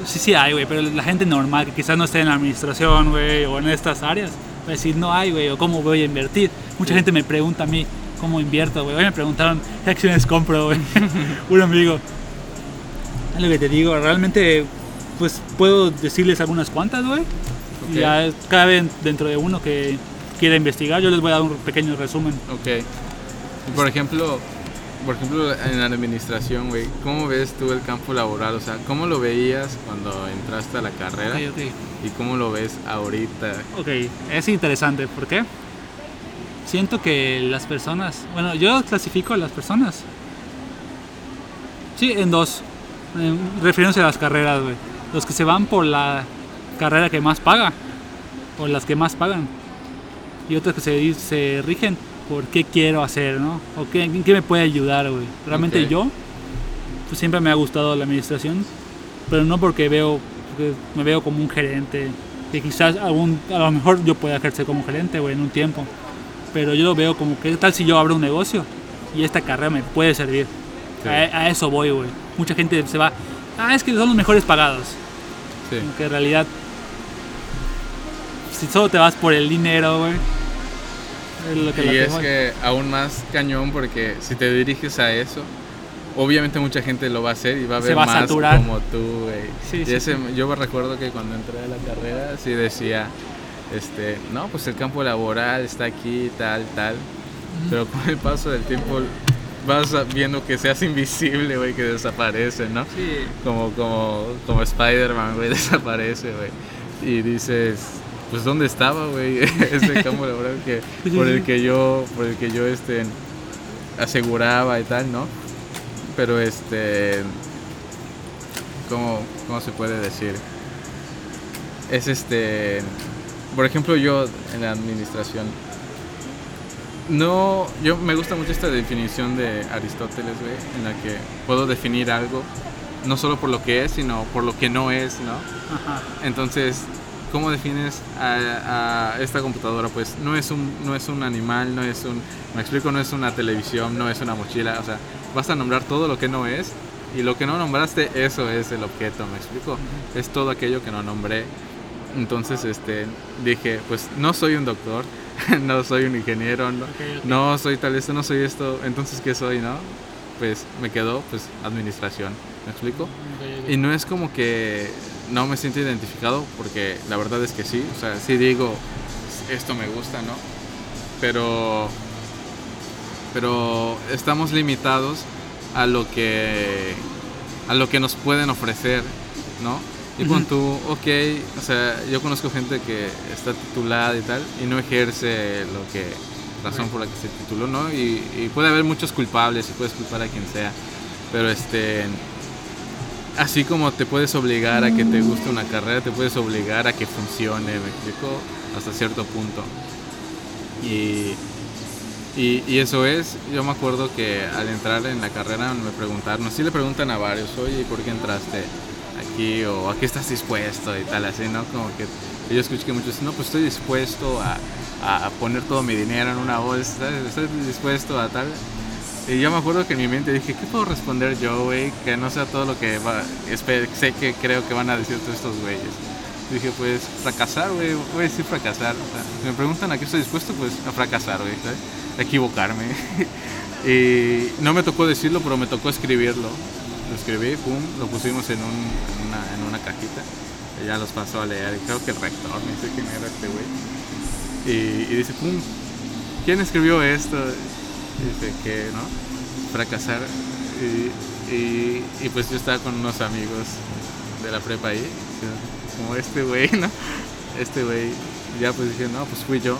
Sí, sí hay, güey, pero la gente normal que quizás no esté en la administración, güey, o en estas áreas, va a decir, no hay, güey, o cómo voy a invertir. Mucha Sí. gente me pregunta a mí, ¿cómo invierto, güey? Hoy me preguntaron, ¿qué acciones compro, güey? Un amigo. Es lo que te digo, realmente, pues puedo decirles algunas cuantas, güey. Ok. Y Ya cada vez dentro de uno que quiera investigar, yo les voy a dar un pequeño resumen. Ok. Por ejemplo, por ejemplo, en la administración, güey, ¿cómo ves tú el campo laboral? O sea, ¿cómo lo veías cuando entraste a la carrera? ¿Y cómo lo ves ahorita? Ok, es interesante. ¿Por qué? Siento que las personas, bueno, yo clasifico a las personas. Sí, en dos. refiriéndose a las carreras, güey. Los que se van por la carrera que más paga, o las que más pagan. Y otros que se, se rigen por qué quiero hacer, ¿no? O qué, en qué me puede ayudar, güey. Realmente Ok. yo, pues siempre me ha gustado la administración, pero no porque veo, porque me veo como un gerente, que quizás algún, a lo mejor yo pueda ejercer como gerente, güey, en un tiempo. Pero yo lo veo como que, ¿qué tal si yo abro un negocio? Y esta carrera me puede servir. Sí. A, a eso voy, güey. Mucha gente se va, ah, es que son los mejores pagados. Sí. Que en realidad, si solo te vas por el dinero, güey. Es lo que la Y es que aún más cañón porque si te diriges a eso, obviamente mucha gente lo va a hacer y va a ver va más como tú, güey. Sí, y sí, ese, sí. yo me recuerdo que cuando entré a la carrera sí decía, este, no, pues el campo laboral está aquí, tal, tal. Pero con el paso del tiempo vas viendo que se hace invisible, güey, que desaparece, ¿no? Sí. Como, como, como Spider-Man, güey, desaparece, güey. Y dices, pues ¿dónde estaba, güey? Ese campo laboral que, por el que yo, por el que yo, este, aseguraba y tal, ¿no? Pero, este, ¿cómo, cómo se puede decir? Es este, por ejemplo, yo en la administración, no, yo me gusta mucho esta definición de Aristóteles, güey, en la que puedo definir algo no solo por lo que es, sino por lo que no es, ¿no? Ajá. Entonces, ¿cómo defines a, a esta computadora? Pues no es un no es un animal, no es un, me explico, no es una televisión, no es una mochila, o sea, vas a nombrar todo lo que no es y lo que no nombraste, eso es el objeto, ¿me explico? Es todo aquello que no nombré. Entonces, este, dije, pues no soy un doctor, no soy un ingeniero, no, Ok, ok. no soy tal esto, no soy esto, entonces ¿qué soy, no? Pues me quedó pues administración, ¿me explico? Ok, ok. Y no es como que no me siento identificado, porque la verdad es que sí, o sea, sí digo, esto me gusta, ¿no? Pero, pero estamos limitados a lo que, a lo que nos pueden ofrecer, ¿no? Y con tú, ok, o sea, yo conozco gente que está titulada y tal, y no ejerce lo que, razón por la que se tituló, ¿no? Y, y puede haber muchos culpables y puedes culpar a quien sea, pero este, así como te puedes obligar a que te guste una carrera, te puedes obligar a que funcione, me explico, hasta cierto punto. Y, y, eso es, yo me acuerdo que al entrar en la carrera me preguntaron, sí le preguntan a varios, oye, ¿y por qué entraste aquí? O ¿a qué estás dispuesto? Y tal, así, ¿no? Como que yo escuché que muchos dicen, no, pues estoy dispuesto a, a- a poner todo mi dinero en una bolsa, ¿sabes? estoy dispuesto a tal. Y yo me acuerdo que en mi mente dije, ¿qué puedo responder yo, güey? Que no sea todo lo que va, sé que creo que van a decir todos estos güeyes. Dije, pues fracasar, güey, voy a decir fracasar. O sea, si me preguntan a qué estoy dispuesto, pues a fracasar, güey. A equivocarme. y no me tocó decirlo, pero me tocó escribirlo. Lo escribí, pum, lo pusimos en, un, en, una, en una cajita. Ya los pasó a leer. Creo que el rector, no sé quién era este güey. Y dice, pum, ¿quién escribió esto? Dice que, ¿no? Fracasar. Y, y, pues yo estaba con unos amigos de la prepa ahí, como este güey, ¿no? Este güey, ya pues dije, no, pues fui yo.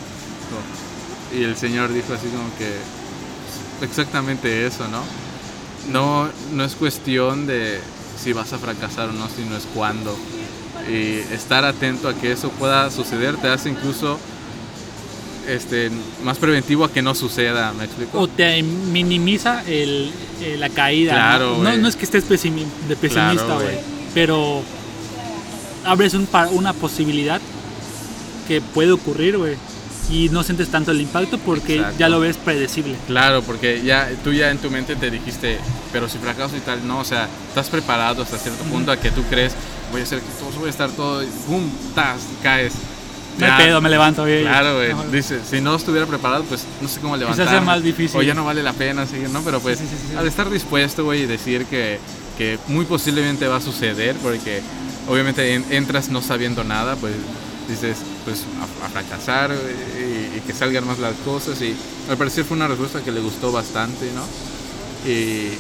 Y el señor dijo así como que pues, exactamente eso, ¿no? No, no es cuestión de si vas a fracasar o no, sino es cuándo. y estar atento a que eso pueda suceder te hace incluso este, más preventivo a que no suceda, ¿me explico? O te minimiza el, eh, la caída. Claro, ¿no? No, no es que estés pesimi- de pesimista, Claro, pero abres un una posibilidad que puede ocurrir, güey. Y no sientes tanto el impacto porque Exacto. ya lo ves predecible. Claro, porque ya tú ya en tu mente te dijiste, pero si fracaso y tal, no, o sea, estás preparado hasta cierto punto a que tú crees, voy a hacer que todo, voy a estar todo, y ¡pum! ¡Tas! caes. Me Ya. pedo, me levanto, güey. Claro, güey. Dice, si no estuviera preparado, pues no sé cómo Se levantar. hace más difícil. O ya no vale la pena seguir, ¿no? Pero pues Sí, sí, sí, al estar dispuesto, güey, y decir que, que muy posiblemente va a suceder, porque obviamente en- entras no sabiendo nada, pues dices, pues a, a fracasar y, y que salgan más las cosas. Y al parecer fue una respuesta que le gustó bastante, ¿no? Y,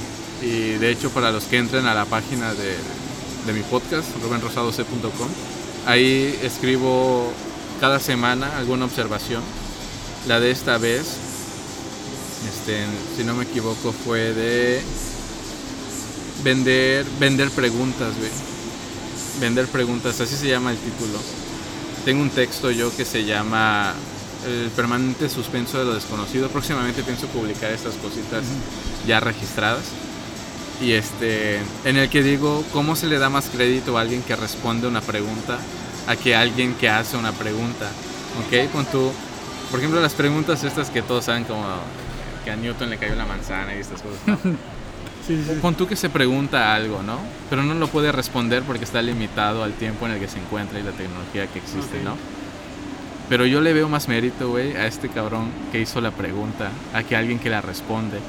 y de hecho, para los que entren a la página de, de mi podcast, rubenrosadoc.com, ahí escribo cada semana alguna observación. La de esta vez, este, si no me equivoco, fue de vender, vender preguntas, güey. Vender preguntas, así se llama el título. Tengo un texto yo que se llama El permanente suspenso de lo desconocido. Próximamente pienso publicar estas cositas ya registradas. Y este, en el que digo cómo se le da más crédito a alguien que responde una pregunta a que alguien que hace una pregunta. ¿Ok? Con tu, por ejemplo, las preguntas estas que todos saben como que a Newton le cayó la manzana y estas cosas. ¿no? Sí, sí. Pon tú que se pregunta algo, ¿no? Pero no lo puede responder porque está limitado al tiempo en el que se encuentra y la tecnología que existe, Ok. ¿no? Pero yo le veo más mérito, güey, a este cabrón que hizo la pregunta, a que alguien que la responde.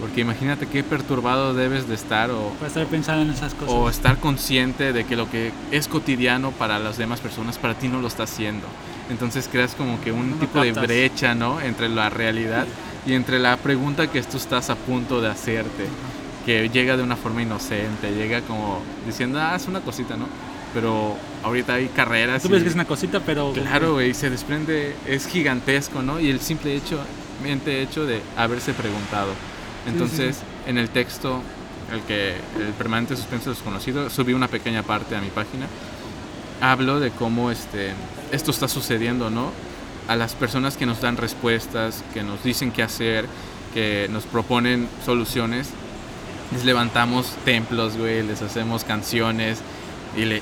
Porque imagínate qué perturbado debes de estar o, Para estar pensando en esas cosas. o estar consciente de que lo que es cotidiano para las demás personas, para ti no lo está haciendo. Entonces creas como que un No tipo de captas. brecha, ¿no? Entre la realidad y entre la pregunta que tú estás a punto de hacerte. Que llega de una forma inocente, llega como diciendo, ah, es una cosita, ¿no? Pero ahorita hay carreras. Tú y- ves que es una cosita, pero. Claro, güey, se desprende, es gigantesco, ¿no? Y el simple hecho, mente hecho de haberse preguntado. Entonces, en el texto, el que el permanente suspenso desconocido, subí una pequeña parte a mi página. Hablo de cómo este, esto está sucediendo, ¿no? A las personas que nos dan respuestas, que nos dicen qué hacer, que nos proponen soluciones, les levantamos templos, güey, les hacemos canciones,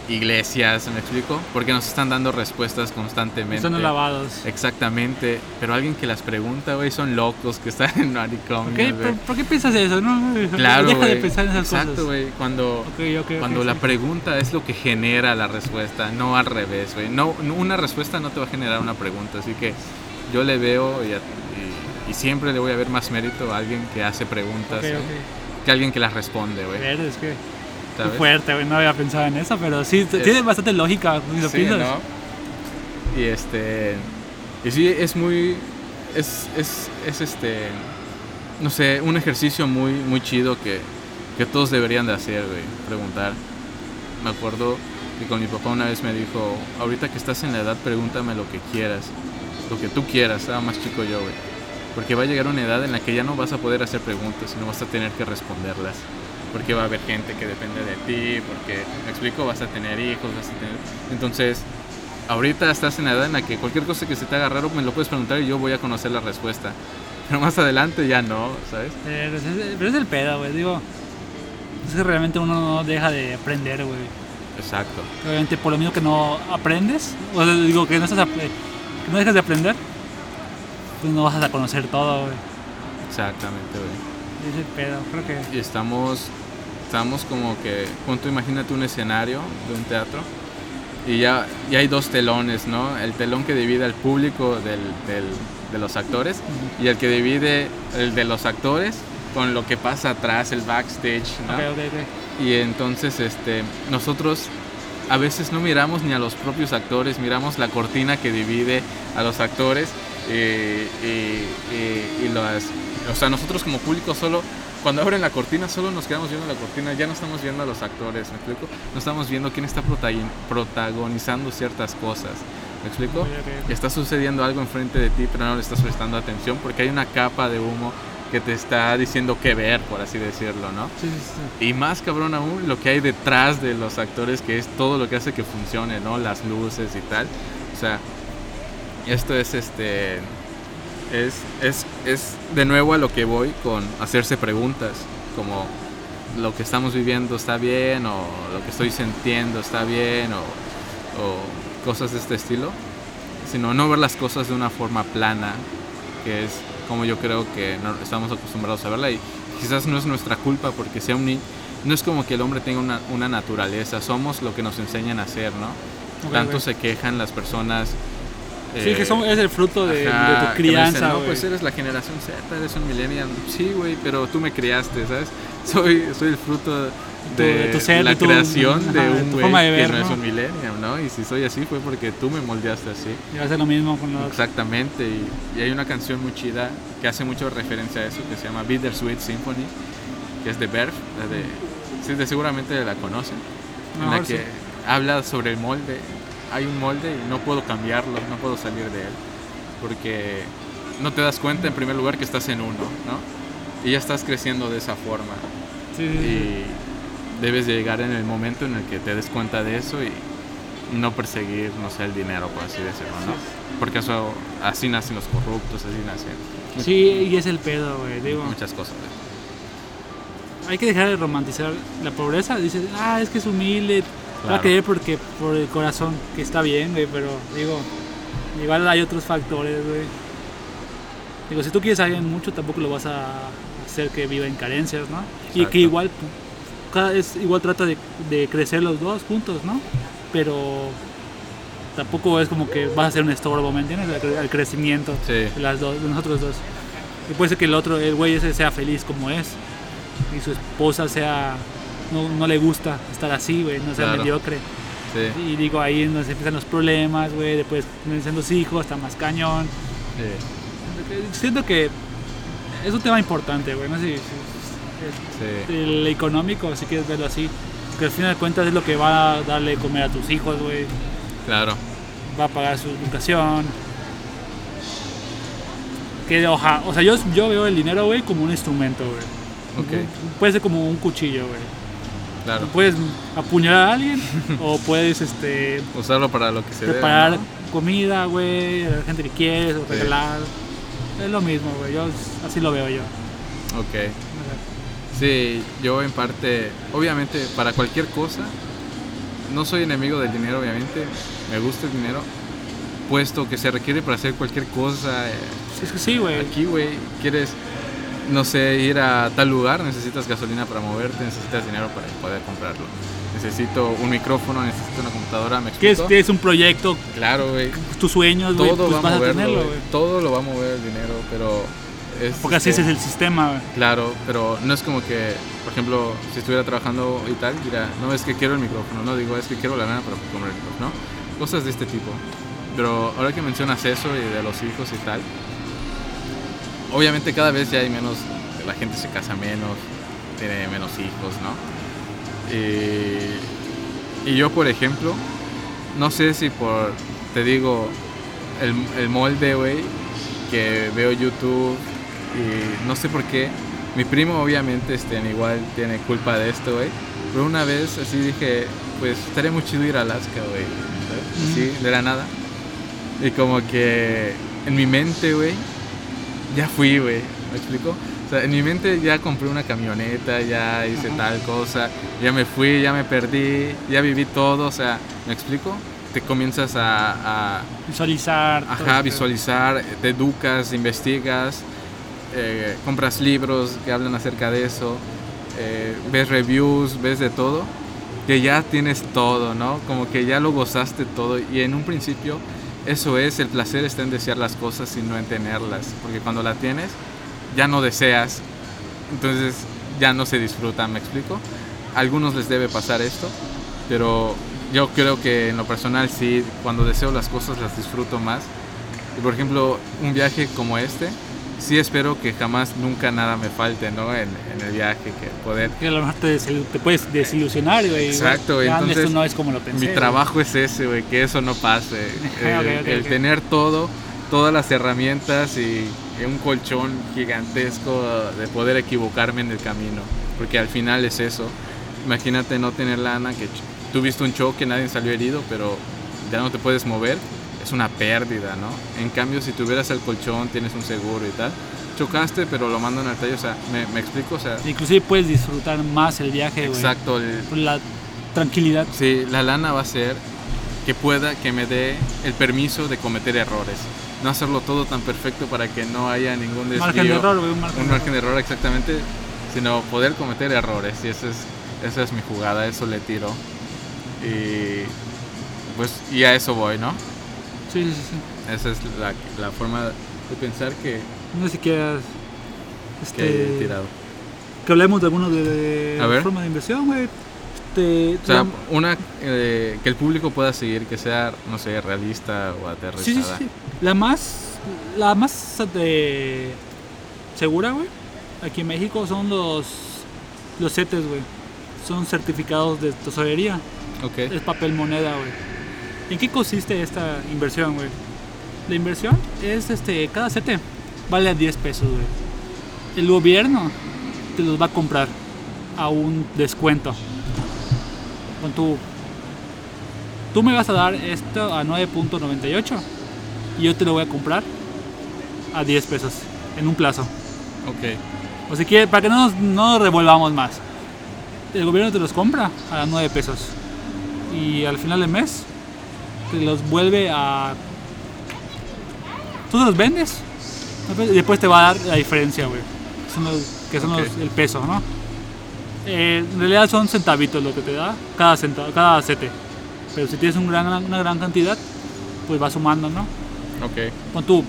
iglesias, ¿me explico? Porque nos están dando respuestas constantemente. Son lavados. Exactamente, pero alguien que las pregunta, güey, son locos que están en ¿Por manicomios, qué, güey. ¿Por, por qué piensas eso? No, Claro, Deja de pensar en esas Exacto, cosas. güey, cuando cuando la sí. pregunta es lo que genera la respuesta, no al revés, güey. No, una respuesta no te va a generar una pregunta, así que yo le veo y, y- y siempre le voy a ver más mérito a alguien que hace preguntas ok. que alguien que las responde, güey. Es fuerte, güey. No había pensado en eso, pero sí, tiene bastante lógica. Si lo Sí, piensas. ¿no? Y este. Y sí, es muy. Es, es, es este. No sé, un ejercicio muy, muy chido que, que todos deberían de hacer, güey. Preguntar. Me acuerdo que con mi papá una vez me dijo: Ahorita que estás en la edad, pregúntame lo que quieras. Lo que tú quieras, estaba más chico yo, güey. Porque va a llegar una edad en la que ya no vas a poder hacer preguntas, sino vas a tener que responderlas. Porque va a haber gente que depende de ti, porque, me explico, vas a tener hijos, vas a tener... Entonces, ahorita estás en la edad en la que cualquier cosa que se te haga raro me lo puedes preguntar y yo voy a conocer la respuesta. Pero más adelante ya no, ¿sabes? Pero es, pero es el pedo, güey. Digo, es que realmente uno no deja de aprender, güey. Exacto. Obviamente, por lo mismo que no aprendes, o sea, digo que no, estás que no dejas de aprender, pues no vas a conocer todo, güey. Exactamente, güey. Es el pedo, creo que. Y estamos, estamos como que, punto, imagínate un escenario de un teatro y ya, ya hay dos telones, ¿no? El telón que divide al público del, del- de los actores y el que divide el de los actores con lo que pasa atrás, el backstage, ¿no? Y entonces este, nosotros a veces no miramos ni a los propios actores, miramos la cortina que divide a los actores y, y- y las... O sea, nosotros como público solo, cuando abren la cortina, solo nos quedamos viendo la cortina, ya no estamos viendo a los actores, ¿me explico? No estamos viendo quién está protagonizando ciertas cosas, ¿me explico? Está sucediendo algo enfrente de ti, pero no le estás prestando atención porque hay una capa de humo que te está diciendo qué ver, por así decirlo, ¿no? Sí, sí, sí. Y más cabrón aún lo que hay detrás de los actores, que es todo lo que hace que funcione, ¿no? Las luces y tal. O sea, esto es este. Es, es, es de nuevo a lo que voy con hacerse preguntas, como lo que estamos viviendo está bien, o lo que estoy sintiendo está bien, o, o cosas de este estilo, sino no ver las cosas de una forma plana, que es como yo creo que no, estamos acostumbrados a verla, y quizás no es nuestra culpa porque sea un no es como que el hombre tenga una, una naturaleza, somos lo que nos enseñan a hacer, ¿no? Tanto se quejan las personas. Sí, eh, que son- es el fruto de, Ajá, de tu me dicen, crianza, no, pues eres la generación Z, eres un millennial. Sí, güey, pero tú me criaste, ¿sabes? Soy, soy el fruto Tu- de, de tu ser, la de tu- creación de ajá, de un güey que ver, no, es ¿no? un millennial, ¿no? Y si soy así fue porque tú me moldeaste así. Y va a ser lo mismo con los... Exactamente, y, y hay una canción muy chida que hace mucho referencia a eso, que se llama Bittersweet Symphony, que es de la de, sí, de seguramente la conocen, en la que sí. habla sobre el molde. Hay un molde y no puedo cambiarlo, no puedo salir de él, porque no te das cuenta en primer lugar que estás en uno, ¿no? Y ya estás creciendo de esa forma Sí, sí, sí. y debes de llegar en el momento en el que te des cuenta de eso y no perseguir, no sé, el dinero, por así decirlo, ¿no? Porque eso, así nacen los corruptos, así nacen Sí, y es el pedo, güey. Digo, muchas cosas. güey. hay que dejar de romantizar la pobreza. Dices, ah, es que es humilde. Va a Claro. querer porque por el corazón, que está bien, güey, pero digo, igual hay otros factores, güey. Digo, si tú quieres a alguien mucho, tampoco lo vas a hacer que viva en carencias, ¿no? Y Exacto. que igual, cada vez igual trata de, de crecer los dos juntos, ¿no? Pero tampoco es como que vas a ser un estorbo, ¿me entiendes? Al crecimiento Sí, de las dos, de nosotros dos. Y puede ser que el otro, el güey ese sea feliz como es. Y su esposa sea, no, no le gusta estar así, güey, no sea Claro. mediocre. sí, Y digo, ahí nos empiezan los problemas, güey, después nacen los hijos, está más cañón. sí, Siento que es un tema importante, güey, no sé si, si- sí, el económico, si quieres verlo así. Que al final de cuentas es lo que va a darle comer a tus hijos, güey. claro, va a pagar su educación. Que, oja, o sea, yo, yo veo el dinero, güey, como un instrumento, güey. ok, Puede ser como un cuchillo, güey. Claro. Puedes apuñalar a alguien o puedes este, Usarlo para lo que se debe, preparar ¿no? comida, güey, a la gente que quieres o Sí. regalar. Es lo mismo, güey. Yo así lo veo yo. Ok. Sí, yo en parte, obviamente, para cualquier cosa, no soy enemigo del dinero, obviamente, me gusta el dinero, puesto que se requiere para hacer cualquier cosa. eh, Sí, es que sí, güey. Aquí, güey, quieres, no sé, ir a tal lugar, necesitas gasolina para moverte, necesitas dinero para poder comprarlo. Necesito un micrófono, necesito una computadora, ¿me Que es, explico? es un proyecto, Claro, güey. tus sueños, güey, Todo pues va a tenerlo. Todo lo va a mover el dinero, pero es... Porque así este, ese es el sistema, güey. Claro, pero no es como que, por ejemplo, si estuviera trabajando y tal, dirá, no es que quiero el micrófono, no digo, es que quiero la lana para comprar el micrófono, ¿no? Cosas de este tipo. Pero ahora que mencionas eso y de los hijos y tal, obviamente cada vez ya hay menos, la gente se casa menos, tiene menos hijos, ¿no? Y, y yo, por ejemplo, no sé si por, te digo, el, el molde, güey, que veo YouTube y no sé por qué. Mi primo obviamente este, igual tiene culpa de esto, güey. Pero una vez así dije, pues estaría muy chido ir a Alaska, güey. Así, de la nada. Y como que en mi mente, güey, ya fui, güey. ¿Me explico? O sea, en mi mente ya compré una camioneta, ya hice Ajá. tal cosa, ya me fui, ya me perdí, ya viví todo, o sea, ¿me explico? Te comienzas a- a, Visualizar. Ajá, ese- visualizar, te educas, investigas, eh, compras libros que hablan acerca de eso, eh, ves reviews, ves de todo, que ya tienes todo, ¿no? Como que ya lo gozaste todo y en un principio eso es, el placer está en desear las cosas y no en tenerlas, porque cuando la tienes ya no deseas, entonces ya no se disfrutan, ¿me explico? A algunos les debe pasar esto, pero yo creo que en lo personal sí, cuando deseo las cosas las disfruto más. Y por ejemplo, un viaje como este, sí espero que jamás, nunca nada me falte, ¿no? En, en el viaje, que poder... Que a lo mejor te, te puedes desilusionar, güey. Exacto, güey, entonces, Esto no es como lo pensé. Mi trabajo es ese, güey, que eso no pase. El, tener todo, todas las herramientas y un colchón gigantesco de poder equivocarme en el camino. Porque al final es eso. Imagínate no tener lana, que tuviste un choque, nadie salió herido, pero ya no te puedes mover. Es una pérdida, ¿no? En cambio, si tuvieras el colchón, tienes un seguro y tal. Chocaste, pero lo mandan al taller. O sea, ¿me, me explico? O sea, Inclusive puedes disfrutar más el viaje, güey. exacto. el- Por la tranquilidad. Sí, la lana va a ser que pueda, que me dé el permiso de cometer errores. No hacerlo todo tan perfecto para que no haya ningún desvío. Margen de error. Un margen, Un de margen de error exactamente, sino poder cometer errores. Y esa es, esa es mi jugada, eso le tiro. Y pues, y a eso voy, ¿no? Sí, sí, sí. Esa es la, la forma de pensar que, No sé si quieras. que he Este, tirado. que hablemos de alguno de, de forma de inversión, güey. Este, O sea, una eh, que el público pueda seguir, que sea, no sé, realista o aterrizada. sí, sí, sí. La más, la más de segura, güey. Aquí en México son los, los CETES, güey. Son certificados de tesorería. Ok. Es papel moneda, güey. ¿En qué consiste esta inversión, güey? La inversión es, este, cada CETE vale a 10 pesos, güey. El gobierno te los va a comprar a un descuento. Con tu, tú me vas a dar esto a 9.98 y yo te lo voy a comprar a 10 pesos en un plazo. Ok. O si quieres, para que no nos, no nos revolvamos más. El gobierno te los compra a 9 pesos. Y al final del mes te los vuelve a. Tú los vendes. y después te va a dar la diferencia, güey. Son los- que son los- el peso, ¿no? Eh, en realidad son centavitos lo que te da cada, centa- cada sete. Pero si tienes un gran, una gran cantidad, pues va sumando, ¿no? Ok. Pon tú,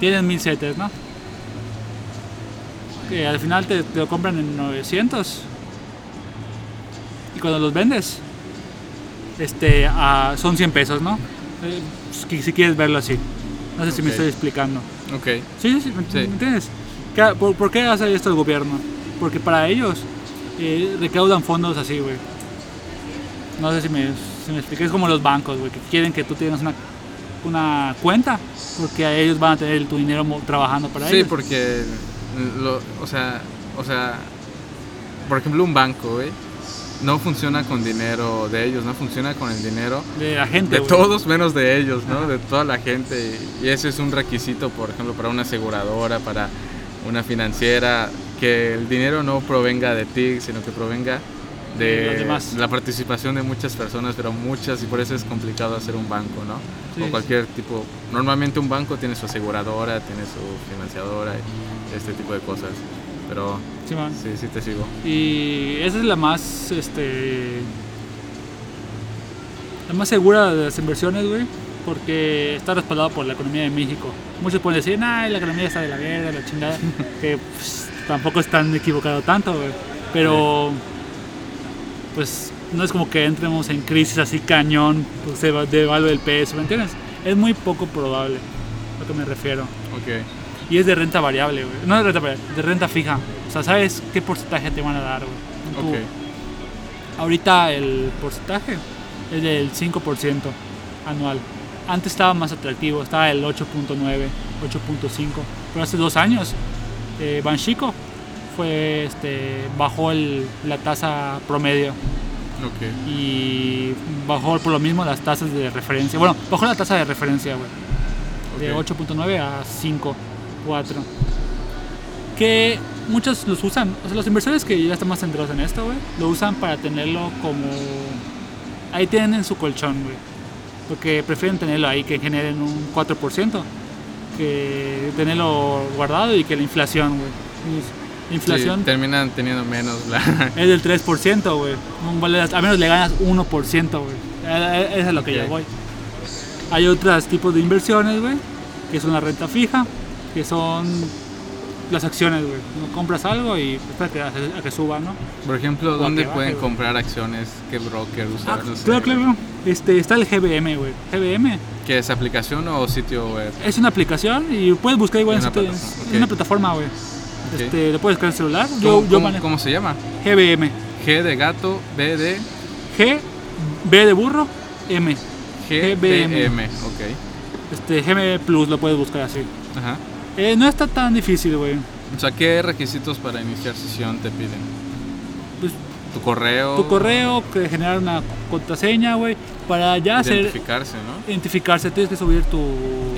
tienes mil setes, ¿no? Que al final te, te lo compran en 900. Y cuando los vendes, este, a- son 100 pesos, ¿no? Eh, si, si quieres verlo así. No sé si me estoy explicando. Ok. Sí, sí, sí, ¿me, Sí. entiendes? ¿Qué- ¿Por, por qué hace esto el gobierno? Porque para ellos eh, recaudan fondos así, güey. No sé si me, si me expliqué. Es como los bancos, güey, que quieren que tú tengas una, una cuenta porque a ellos van a tener tu dinero trabajando para Sí, ellos. porque, lo, o sea, o sea, por ejemplo, un banco, güey, no funciona con dinero de ellos, no funciona con el dinero De la gente, de güey. todos menos de ellos, ¿no? De toda la gente. Y ese es un requisito, por ejemplo, para una aseguradora, para una financiera, que el dinero no provenga de ti, sino que provenga De la participación de muchas personas, pero muchas, y por eso es complicado hacer un banco, ¿no? Sí, o sí. cualquier tipo. Normalmente un banco tiene su aseguradora, tiene su financiadora, y este tipo de cosas. Pero Sí, man. sí, sí te sigo. Y esa es la más, este, la más segura de las inversiones, güey, porque está respaldado por la economía de México. Muchos pueden decir, nah, la economía está de la verga, la chingada, que pues, tampoco están equivocado tanto, güey. Pero, pues, no es como que entremos en crisis así cañón, pues, de, de valor del peso, ¿me entiendes? Es muy poco probable, a lo que me refiero. Ok. Y es de renta variable, güey. No de renta variable, de renta fija. O sea, sabes qué porcentaje te van a dar, güey. Tú- Ok. Ahorita el porcentaje es del 5% anual. Antes estaba más atractivo, estaba el 8.9, 8.5. Pero hace dos años, eh, Banxico fue, este, bajó el- la tasa promedio Ok. y bajó por lo mismo las tasas de referencia. Bueno, bajó la tasa de referencia, güey de Ok. 8.9 a 5.4. Que muchos los usan, o sea, los inversores que ya están más centrados en esto, güey, lo usan para tenerlo como. Ahí tienen su colchón, güey. Porque prefieren tenerlo ahí que generen un 4%, que tenerlo guardado y que la inflación, güey. La inflación Sí, terminan teniendo menos la... es del 3%, güey. Un vale- A menos le ganas 1%, güey. Eso es lo que yo voy. Hay otros tipos de inversiones, güey, que son la renta fija, que son las acciones, güey. Compras algo y espera que, a que suba, ¿no? Por ejemplo, ¿dónde baje, pueden comprar acciones? ¿Qué broker usar? Ah, No sé. claro, claro. Este, está el GBM, güey. GBM ¿Qué es aplicación o sitio web? es una aplicación y puedes buscar igual en Una sitio- plataforma, es ok. una plataforma, güey. Este, lo puedes buscar en el celular. ¿Cómo, Yo, yo cómo- manejo cómo se llama? GBM. G de gato, B de G, B de burro, M. GBM. B, M. Ok. Este, GM Plus lo puedes buscar así. Ajá. Eh, no está tan difícil, güey. O sea, ¿qué requisitos para iniciar sesión te piden? Pues Tu correo. tu correo, que generar una contraseña, güey, para ya hacer Identificarse, ¿no? identificarse. Tienes que subir tu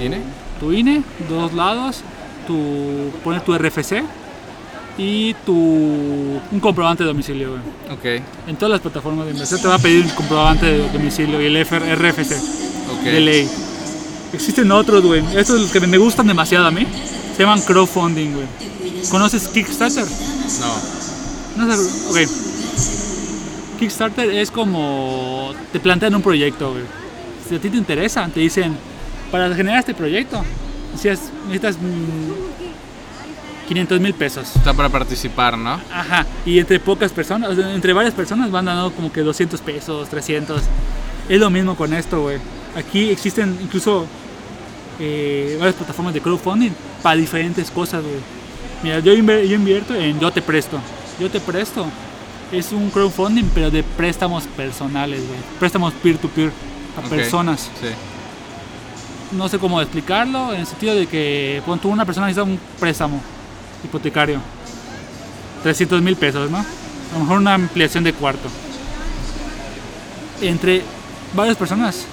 ¿INE? tu INE, dos lados, tu poner tu RFC y tu un comprobante de domicilio, güey. Ok, En todas las plataformas de inversión te va a pedir el comprobante de domicilio y el FR RFC ok. de ley. Existen otros, güey. Estos los que me gustan demasiado a mí. Se llaman crowdfunding, güey. ¿Conoces Kickstarter? No. No sé, ok. Kickstarter es como te plantean un proyecto, güey. Si a ti te interesa, te dicen, para generar este proyecto, necesitas mm, 500 mil pesos. Está para participar, ¿no? Ajá. Y entre pocas personas, entre varias personas van dando como que 200 pesos, 300. Es lo mismo con esto, güey. Aquí existen incluso eh, varias plataformas de crowdfunding para diferentes cosas, güey. Mira, yo, invierto en Yo Te Presto. Yo Te Presto es un crowdfunding, pero de préstamos personales, güey. Préstamos peer-to-peer a personas. Sí. No sé cómo explicarlo, en el sentido de que cuando una persona necesita un préstamo hipotecario, 300 mil pesos, ¿no? A lo mejor una ampliación de cuarto. Entre varias personas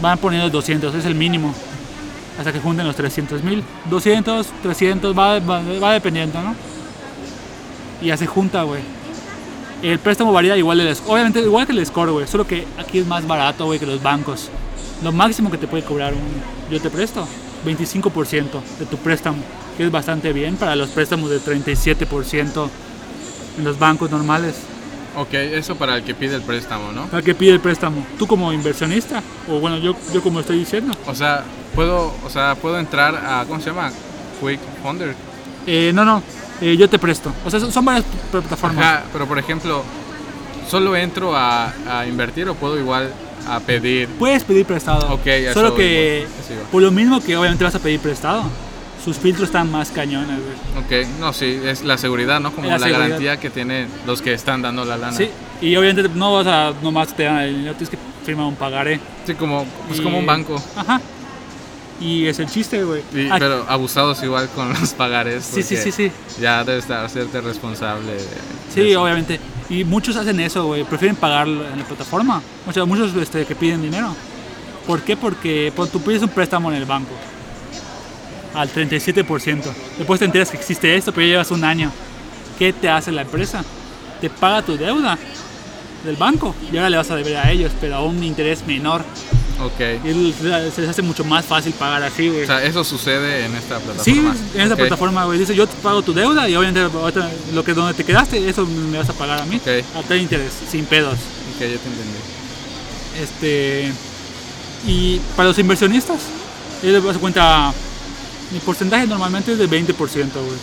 van poniendo 200, es el mínimo, hasta que junten los 300 mil. 200, 300, va, va, va dependiendo, ¿no? Y ya se junta, güey. El préstamo varía igual, el, obviamente igual que el score, güey, solo que aquí es más barato, güey, que los bancos. Lo máximo que te puede cobrar un yo te presto, 25% de tu préstamo, que es bastante bien para los préstamos de 37% en los bancos normales. Ok, eso para el que pide el préstamo, ¿no? Para que pide el préstamo, tú como inversionista, o bueno, yo, yo como estoy diciendo. O sea, puedo, o sea, puedo entrar a, ¿cómo se llama? Quick Funder. Eh, no, no, eh, yo te presto. O sea, son, son varias plataformas. Ajá, pero por ejemplo, ¿solo entro a, a invertir o puedo igual a pedir? Puedes pedir prestado. Ok, a Solo que por lo mismo que obviamente vas a pedir prestado, sus filtros están más cañones, güey. Ok, no, sí, es la seguridad, ¿no? Como La garantía que tienen los que están dando la lana. Sí, y obviamente no vas a nomás te dan el dinero, tienes que firmar un pagaré. Sí, como, pues Y- como un banco. Ajá. Y es el chiste, güey. Y- Aquí- pero abusados igual con los pagares. Sí, sí, sí, sí. Ya debes de hacerte responsable. de Sí, eso. obviamente. Y muchos hacen eso, güey. Prefieren pagar en la plataforma. O sea, muchos este, que piden dinero. ¿Por qué? Porque pues, tú pides un préstamo en el banco. Al 37%. Después te enteras que existe esto, pero ya llevas un año. ¿Qué te hace la empresa? Te paga tu deuda del banco y ahora le vas a deber a ellos, pero a un interés menor. Ok. Y se les hace mucho más fácil pagar así, güey. O sea, eso sucede en esta plataforma. Sí, en esta Ok, plataforma, güey. Dice, yo te pago tu deuda y obviamente lo que donde te quedaste, eso me vas a pagar a mí. Ok. A tal interés, sin pedos. Ok, ya te entendí. Este. Y para los inversionistas, ellos les das cuenta. Mi porcentaje normalmente es de 20%, güey.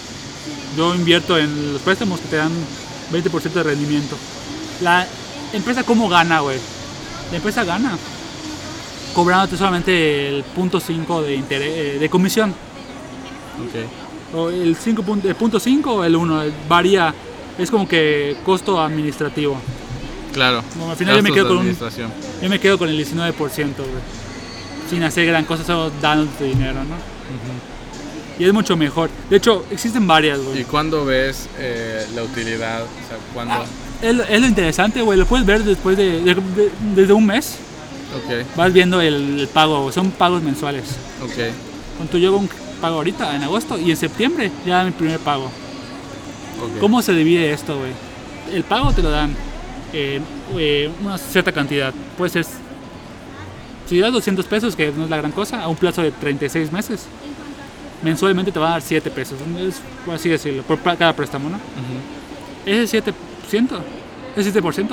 Yo invierto en los préstamos que te dan 20% de rendimiento. La empresa, ¿cómo gana, güey? La empresa gana cobrándote solamente el punto 5 de, interés, eh, de comisión. Ok. O el 5 punto, el punto 5 o el 1, varía. Es como que costo administrativo. Claro. Bueno, al final yo me quedo con un-. Yo me quedo con el 19%, güey. Sin hacer gran cosa, solo dándote dinero, ¿no? Y es mucho mejor. De hecho, existen varias, ¿Y güey. cuándo ves eh, la utilidad? O sea, ¿cuándo? Ah, es, lo- es lo interesante, güey. Lo puedes ver después de, de- de- desde un mes. Ok, Vas viendo el, el pago, son pagos mensuales. ok. Cuando yo hago un pago ahorita, en agosto, y en septiembre ya mi primer pago. ok. ¿Cómo se divide esto, güey? El pago te lo dan eh, eh, una cierta cantidad. Puede ser, si das 200 pesos, que no es la gran cosa, a un plazo de 36 meses, mensualmente te van a dar 7 pesos. Es, por así decirlo, por cada préstamo, ¿no? Ujú. Ese 7%, ese 7%,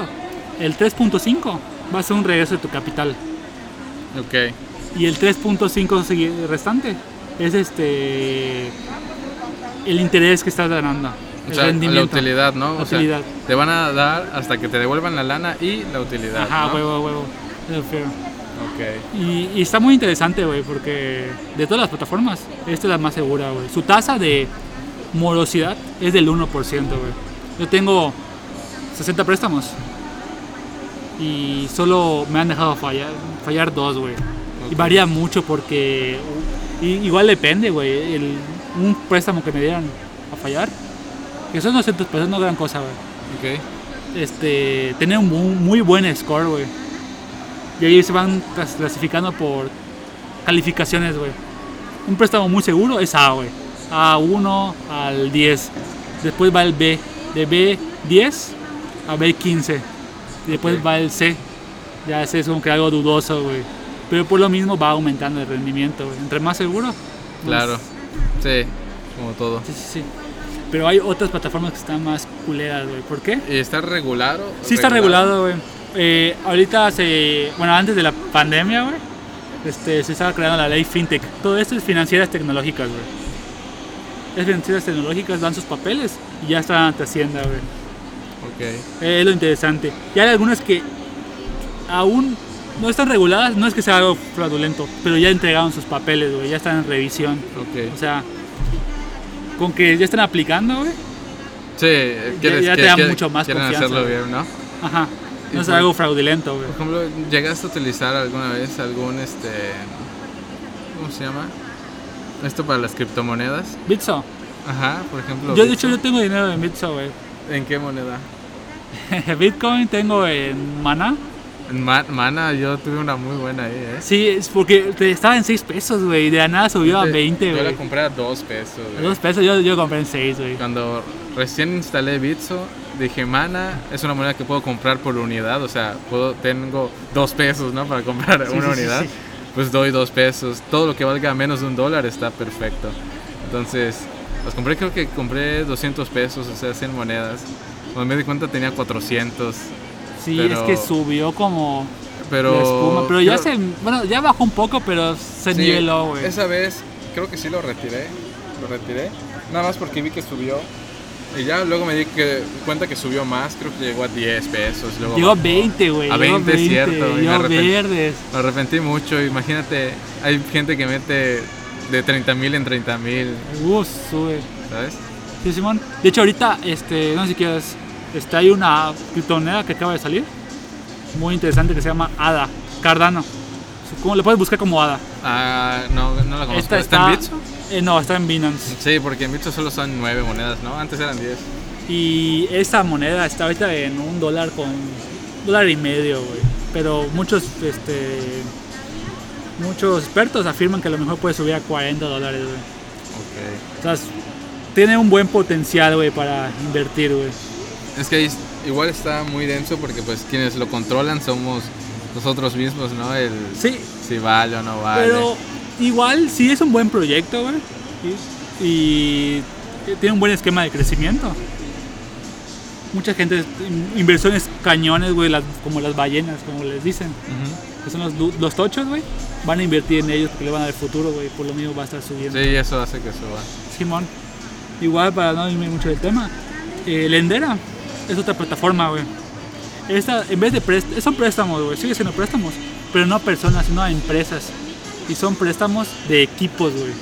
el 3.5 va a ser un regreso de tu capital. Ok, Y el 3.5 segui- restante es este el interés que estás ganando. o El sea, la utilidad, ¿no? La O sea, te van a dar hasta que te devuelvan la lana y la utilidad. Ajá, ¿no? huevo, huevo. Es lo feo. Ok, Y, y está muy interesante, güey, porque de todas las plataformas, esta es la más segura, güey. Su tasa de morosidad es del 1%, güey. Yo tengo 60 préstamos y solo me han dejado fallar, fallar dos, güey. Y varía mucho porque y- igual depende, güey. Un préstamo que me dieron a fallar, que son 200 pesos, no gran cosa, güey. Ok. Este, tener un mu- muy buen score, güey. Y ahí se van clas- clasificando por calificaciones, güey. Un préstamo muy seguro es A, güey. A1 al 10. Después va el B. De B10 a B15. Y después va el C. Ya ese es como que algo dudoso, güey. Pero por lo mismo va aumentando el rendimiento, güey. Entre más seguro. más- Claro. Sí, como todo. Sí, sí, sí. Pero hay otras plataformas que están más culeras, güey. ¿Por qué? ¿Y está regulado? Sí está regulado, güey. Eh, ahorita se... Bueno, antes de la pandemia, güey. Este, se estaba creando la ley FinTech. Todo esto es financieras tecnológicas, güey. Es financieras tecnológicas, dan sus papeles y ya están ante Hacienda, güey. Ok. Es lo interesante. Y hay algunas que aún no están reguladas, no es que sea algo fraudulento, pero ya entregaron sus papeles, güey. Ya están en revisión. Ok. O sea, con que ya están aplicando, güey. Sí, quieres, ya te que- da mucho más confianza, hacerlo bien, ¿no? Ajá. No es algo fraudulento, güey. Por ejemplo, ¿llegaste a utilizar alguna vez algún, este... ¿Cómo se llama? Esto para las criptomonedas. Bitso. Ajá, por ejemplo. Yo de hecho yo tengo dinero en Bitso, güey. ¿En qué moneda? Bitcoin tengo en Mana. En Ma- Mana, yo tuve una muy buena ahí, ¿eh? Sí, es porque te- estaba en 6 pesos, güey. De la nada subió a Yo- 20, Yo la güey. compré a dos pesos, A güey. 2 pesos yo, yo compré en 6, güey. Cuando recién instalé Bitso, dije, Mana es una moneda que puedo comprar por unidad, o sea, puedo, tengo dos pesos, ¿no? Para comprar Sí, una sí, unidad. sí. Pues doy dos pesos. Todo lo que valga menos de un dólar está perfecto. Entonces, los compré, creo que compré 200 pesos, o sea, 100 monedas. Cuando me di cuenta tenía 400. Sí, pero- es que subió como Pero, la espuma. Pero ya creo- se. Bueno, ya bajó un poco, pero se Sí, niveló, güey. Esa vez creo que sí lo retiré. Lo retiré. Nada más porque vi que subió. Y ya luego me di que, cuenta que subió más. Creo que llegó a 10 pesos. Luego Llegó a bajó. 20, güey. A llegó 20, es cierto, y me Llegó arrepentí. verdes. Me arrepentí mucho. Imagínate, hay gente que mete de 30 mil en 30 mil. Uh, sube. ¿Sabes? Sí, Simón. De hecho, ahorita, este, no sé si quieres, este, hay una criptomoneda que acaba de salir, muy interesante, que se llama ADA, Cardano. ¿Cómo le puedes buscar como ADA? Ah, no, no la conozco. Esta ¿Está, está, en Bitso? Eh, no, está en Binance. Sí, porque en Bitso solo son 9 monedas, ¿no? Antes eran 10. Y esa moneda está ahorita en un dólar con dólar y medio, güey. Pero muchos, este, muchos expertos afirman que a lo mejor puede subir a 40 dólares, güey. Ok. O sea, es- tiene un buen potencial, güey, para invertir, güey. Es que ahí igual está muy denso porque pues quienes lo controlan somos nosotros mismos, ¿no? El Sí, si vale o no vale. Pero igual sí es un buen proyecto, güey. Y, tiene un buen esquema de crecimiento. Mucha gente, inversiones cañones, güey, las- como las ballenas, como les dicen, Ujú. que son los, los tochos, güey. Van a invertir en ellos porque le van a dar futuro, güey. Por lo mismo va a estar subiendo. Sí, eso hace que suba. Simón. Igual, para no irme mucho del tema, eh, Lendera es otra plataforma, güey. Esta, en vez de préstamos, son préstamos, güey, sigue siendo préstamos, pero no a personas, sino a empresas. Y son préstamos de equipos, güey.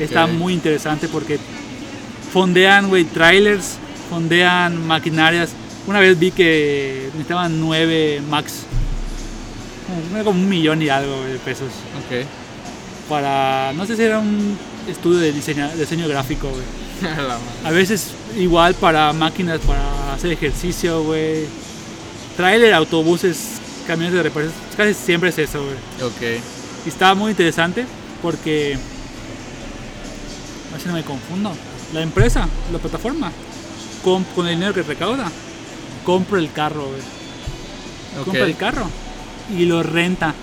Está muy interesante porque fondean, güey, trailers, fondean maquinarias. Una vez vi que necesitaban nueve max, como- como un millón y algo de pesos Ok. para, no sé si era un estudio de diseño, diseño gráfico, güey. A veces igual para máquinas para hacer ejercicio, güey. Trailer, autobuses, camiones de reparación, casi siempre es eso, güey. ok. Y estaba muy interesante porque, a ver si no me confundo, la empresa, la plataforma, com- con el dinero que recauda, compra el carro. Compra el carro y lo renta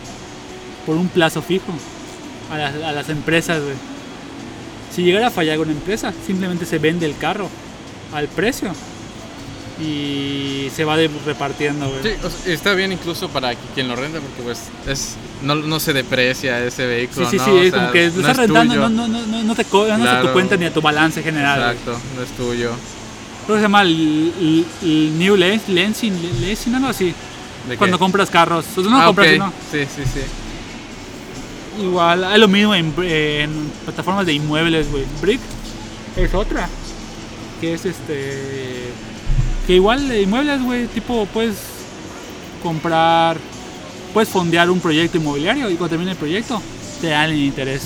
por un plazo fijo a las, a las empresas, güey. Si llegara a fallar una empresa, simplemente se vende el carro al precio y se va de- repartiendo, güey. Sí, o sea, está bien incluso para quien lo renta porque pues es no, no se deprecia ese Sí, vehículo, sí, ¿no? sí, O es sea, como que lo no estás es rentando, tuyo. no, no, no, no, no te co- no se tu cuenta ni a tu balance general. güey. Exacto, no es tuyo. Creo que se llama el, el- el New Lens- Lensing, Lensing, algo así. ¿De Cuando qué? compras carros. O sea, no Ah, compras, ok. sino- Sí, sí, sí. Igual, es lo mismo en, en plataformas de inmuebles, güey. Brick es otra. Que es este. Que igual de inmuebles, güey, tipo puedes comprar. Puedes fondear un proyecto inmobiliario y cuando termine el proyecto te dan el interés.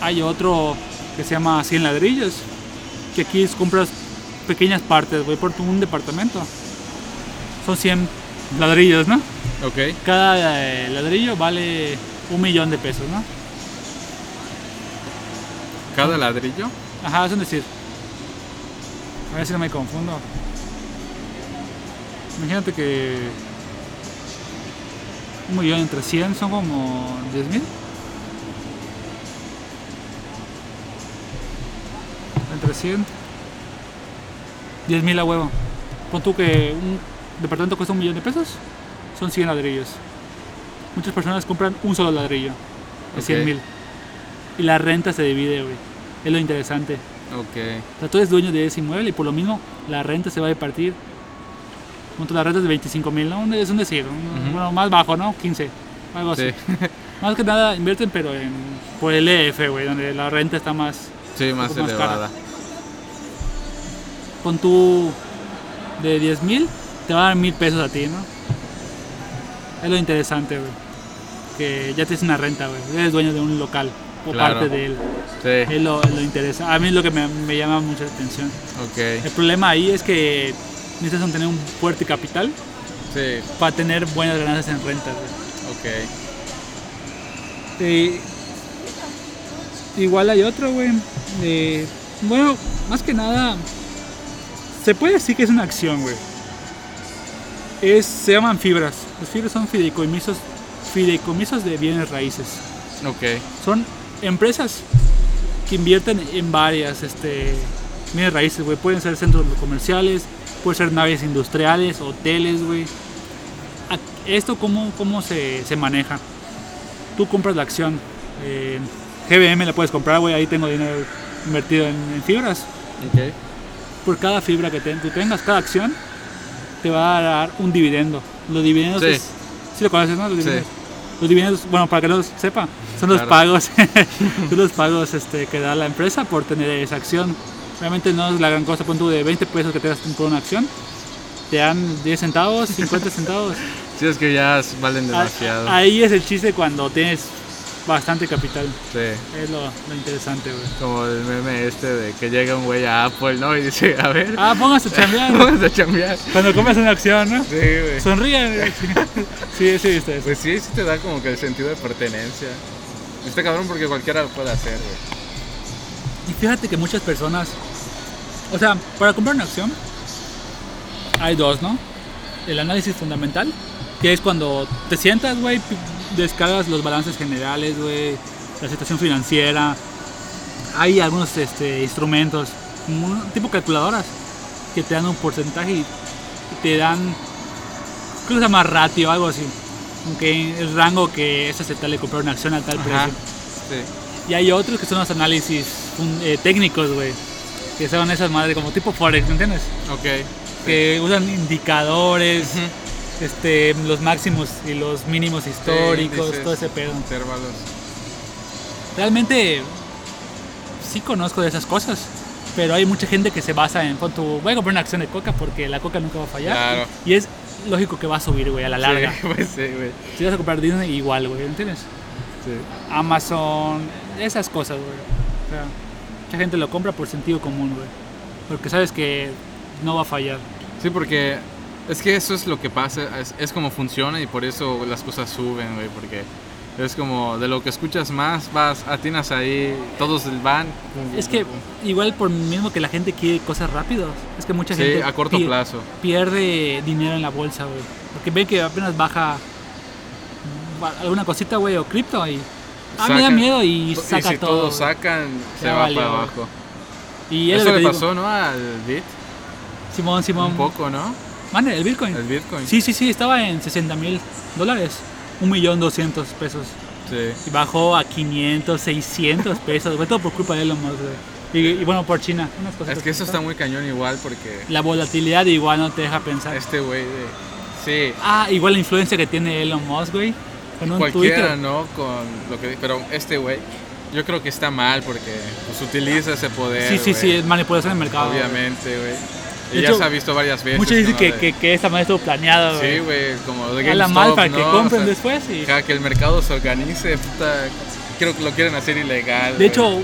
Hay otro que se llama 100 ladrillos. Que aquí es- compras pequeñas partes, güey, por un departamento. Son 100 ladrillos, ¿no? Ok. Cada eh, ladrillo vale un millón de pesos, ¿no? Cada ladrillo. Ajá, es un decir. A ver si no me confundo. Imagínate que un millón entre 100 son como 10 mil. Entre 100. 10 mil a huevo. Pon tú que un departamento cuesta un millón de pesos. Son 100 ladrillos. Muchas personas compran un solo ladrillo. De 100 Ok. mil. Y la renta se divide, güey. Es lo interesante. Ok. O sea, tú eres dueño de ese inmueble y por lo mismo la renta se va a repartir. Junto a la renta es de 25 mil, ¿no? Es un decir, un- Ujú. bueno, más bajo, ¿no? 15, algo así. Sí. Más que nada invierten, pero en, por el EF, güey, donde la renta está más. Sí, más cara. elevada. Con tu de 10 mil, te va a dar mil pesos a ti, ¿no? Es lo interesante, güey. Que ya tienes una renta, güey. Eres dueño de un local o Claro. parte de él. Sí. Es lo, es lo interesa. A mí es lo que me, me llama mucho la atención. Ok. El problema ahí es que necesitas tener un fuerte capital Sí. para tener buenas ganancias en rentas. güey. Ok. Eh, igual hay otro, güey. eh, bueno, más que nada, se puede decir que es una acción, güey. Es, se llaman fibras. Los fibras son fideicomisos, fideicomisos de bienes raíces. Ok. Son empresas que invierten en varias este, bienes raíces, güey. Pueden ser centros comerciales, pueden ser naves industriales, hoteles, güey. A- ¿Esto cómo, cómo se, se maneja? Tú compras la acción. eh, GBM la puedes comprar, güey. Ahí tengo dinero invertido en, en fibras. Ok. Por cada fibra que te- tú tengas, cada acción, te va a dar un dividendo. Los dividendos Sí. es- ¿sí lo conoces, no? Los Sí. dividendos. Los dividendos, bueno, para que no sepa, son los Claro. pagos, son los pagos este, que da la empresa por tener esa acción. Realmente no es la gran cosa, pon tú de 20 pesos que te das por una acción, te dan 10 centavos, 50 centavos. Sí, es que ya valen Ah, demasiado. Ahí es el chiste cuando tienes bastante capital. Sí. Es lo, lo interesante, güey. Como el meme este de que llega un güey a Apple, ¿no? Y dice, a ver, Ah, póngase a chambear. vamos a chambear. cuando compras una acción, ¿no? Sí, güey. Sonríen. güey. Sí, sí, viste eso. Pues sí, sí te da como que el sentido de pertenencia. Está cabrón porque cualquiera lo puede hacer, güey. Y fíjate que muchas personas, o sea, para comprar una acción, hay dos, ¿no? El análisis fundamental, que es cuando te sientas, güey, descargas los balances generales, güey, la situación financiera. Hay algunos este, instrumentos, tipo calculadoras, que te dan un porcentaje y te dan, creo que se llama ratio, algo así. Aunque el rango que es aceptable comprar una acción a tal Ajá. precio. Sí. Y hay otros que son los análisis eh, técnicos, güey. Que son esas madres como tipo Forex, ¿me entiendes? Ok. Que usan indicadores, Ujú. este, los máximos y los mínimos históricos, índices. todo ese pedo. Intervalos. Realmente sí conozco de esas cosas, pero hay mucha gente que se basa en, pon tu, voy a comprar una acción de coca porque la coca nunca va a fallar. Claro. Y es lógico que va a subir, güey, a la larga. Sí, pues sí, güey. Si vas a comprar Disney, igual, güey, ¿me entiendes? Sí. Amazon, esas cosas, güey. O sea, mucha gente lo compra por sentido común, güey. Porque sabes que no va a fallar. Sí, porque es que eso es lo que pasa, es, es como funciona y por eso las cosas suben, güey, porque es como de lo que escuchas más, vas, atinas ahí, todos van. Es que igual por mismo que la gente quiere cosas rápidas, es que mucha Sí, gente a corto plazo. pierde dinero en la bolsa, güey. Porque ve que apenas baja ba- alguna cosita, güey, o cripto y... Ah, me da miedo y Y saca si todo. todos sacan, se va valió, para abajo. Y es Eso lo que le pasó, ¿no? Al Bit. Simón, Simón. un poco, ¿no? Mande, el Bitcoin. El Bitcoin. Sí, sí, sí, estaba en 60 mil dólares. Un millón doscientos pesos. Sí. Y bajó a 500, 600 pesos, güey, todo por culpa de Elon Musk. Y, y bueno, por China, unas cosas. Es que eso está muy cañón igual porque La volatilidad igual no te deja pensar. este güey de... Sí, Ah, igual la influencia que tiene Elon Musk, güey. Con un cualquiera, Twitter. ¿no? Con lo que... Pero este güey, yo creo que está mal porque pues, utiliza ese poder, Sí, sí, sí, güey. es manipulación del mercado. Obviamente, güey. Y ya hecho, se ha visto varias veces. Muchos dicen ¿no? que, que, que esta manera estuvo planeada, güey. Sí, güey, como de GameStop, mal para que ¿no? compren O sea, después. Y... que el mercado se organice, puta, creo que lo quieren hacer ilegal. De güey. hecho,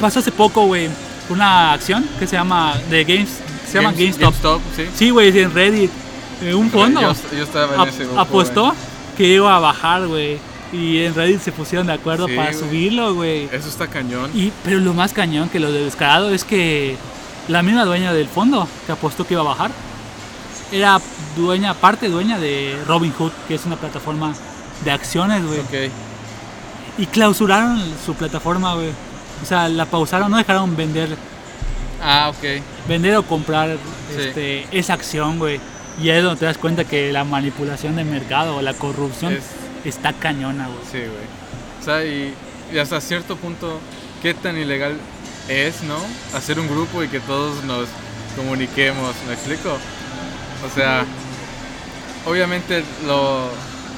pasó hace poco, güey, una acción que se llama de Games, se llama Games- GameStop. sí. Sí, güey, en Reddit. eh, un fondo Yo, yo estaba en ese grupo. apostó güey. Que iba a bajar, güey. Y en Reddit se pusieron de acuerdo Sí, para subirlo, güey. Eso está cañón. Y, pero lo más cañón que lo de descarado es que la misma dueña del fondo que apostó que iba a bajar era dueña, parte dueña de Robinhood, que es una plataforma de acciones, güey. Ok. Y clausuraron su plataforma, güey. O sea, la pausaron, no dejaron vender, Ah, ok. vender o comprar Sí. este, esa acción, güey. Y es donde te das cuenta que la manipulación de mercado o la corrupción Es- está cañona, güey. Sí, güey. O sea, y, y hasta cierto punto, ¿qué tan ilegal es, no? Hacer un grupo y que todos nos comuniquemos, ¿me explico? O sea, obviamente lo...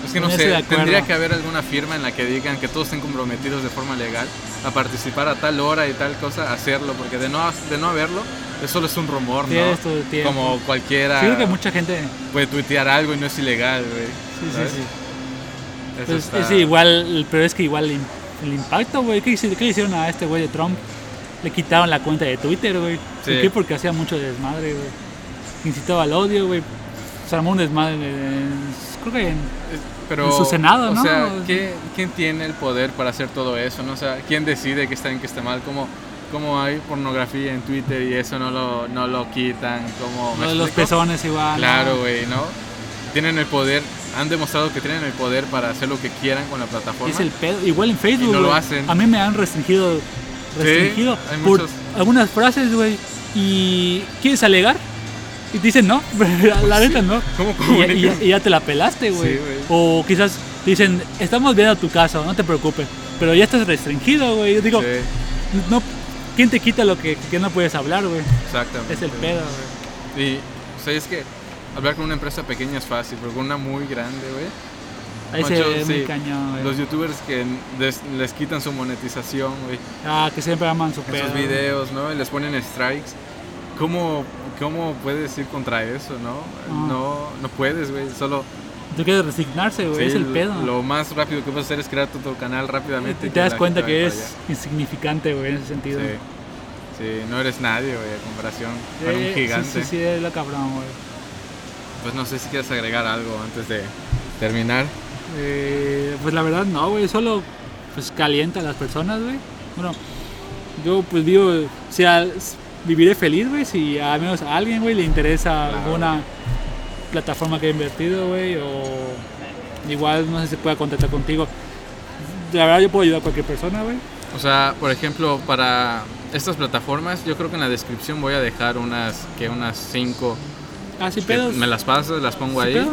Es que no sé, tendría que haber alguna firma en la que digan que todos estén comprometidos de forma legal a participar a tal hora y tal cosa, hacerlo, porque de no, de no haberlo, eso solo es un rumor, Tienes ¿no? tiempo. Como cualquiera Sí, creo que mucha gente... puede tuitear algo y no es ilegal, güey. Sí, ¿sabes? sí, sí. Pues, está- es igual, pero es que igual el, im- el impacto, güey. ¿Qué, qué le hicieron a este güey de Trump? Le quitaron la cuenta de Twitter, güey. ¿Por qué? Porque hacía mucho desmadre, güey. Incitaba al odio, güey. Se armó un desmadre en, creo que en, Pero, en su Senado, o ¿no? sea, ¿quién, tiene el poder para hacer todo eso? ¿no? O sea, ¿quién decide que está bien, que está mal? ¿Cómo, cómo hay pornografía en Twitter y eso no lo, no lo quitan? ¿Cómo, ¿me lo de los pezones igual. Claro, güey, ¿no? Tienen el poder, han demostrado que tienen el poder para hacer lo que quieran con la plataforma. Es el pedo. Igual en Facebook, Y no lo güey. hacen. A mí me han restringido, restringido hay por muchos. algunas frases, güey. Y ¿quieres alegar? Y te dicen no, la sí. neta no. ¿Cómo Y y ya- y ya te la pelaste, güey. Sí, o quizás te dicen, estamos viendo tu caso, no te preocupes. Pero ya estás restringido, güey. Yo digo, Sí, no, ¿quién te quita lo que, que no puedes hablar, güey? exactamente. Es el pedo, güey. Y, o sea, es que hablar con una empresa pequeña es fácil, pero con una muy grande, güey. Ahí se ve muy sí. cañón, güey. Los youtubers que les, les quitan su monetización, güey, Ah, que siempre aman su pedo. sus videos, ¿no? Y les ponen strikes. ¿Cómo, cómo puedes ir contra eso, no? Ah. No, no puedes, güey. Solo Tú quieres resignarse, güey. sí, es el pedo. Lo más rápido que puedes hacer es crear tu, tu canal rápidamente. y te das la cuenta que para insignificante, güey, en ese sentido. Sí. Sí, no eres nadie, güey, a comparación con Eh, un gigante. Sí, sí, sí, es lo cabrón, güey. Pues no sé si quieres agregar algo antes de terminar. Eh, pues la verdad no, güey, solo pues calienta a las personas, güey. Bueno, yo pues vivo, o sea, viviré feliz, güey, si al menos a alguien, güey, le interesa Claro. Plataforma que he invertido, güey, o igual no sé si pueda contactar contigo. La verdad yo puedo ayudar a cualquier persona, güey. O sea, por ejemplo, para estas plataformas, yo creo que en la descripción voy a dejar unas que unas 5 Ah, sí, pedos. me las pasas, las pongo Sí, ahí pedos.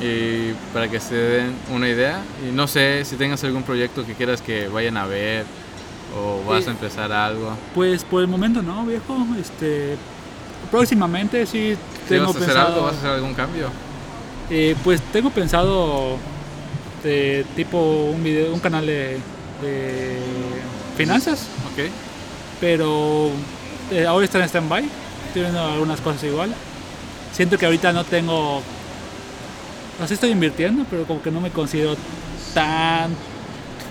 y para que se den una idea. Y no sé si tengas algún proyecto que quieras que vayan a ver o vas Sí. a empezar algo. Pues por el momento no, viejo. Este, próximamente sí tengo vas a hacer algo, vas a hacer algún cambio. Eh, pues tengo pensado de tipo un video, un canal de, de finanzas, Ok. pero eh, ahora está en stand-by. Estoy viendo algunas cosas igual. Siento que ahorita no tengo. Sé, estoy invirtiendo, pero como que no me considero tan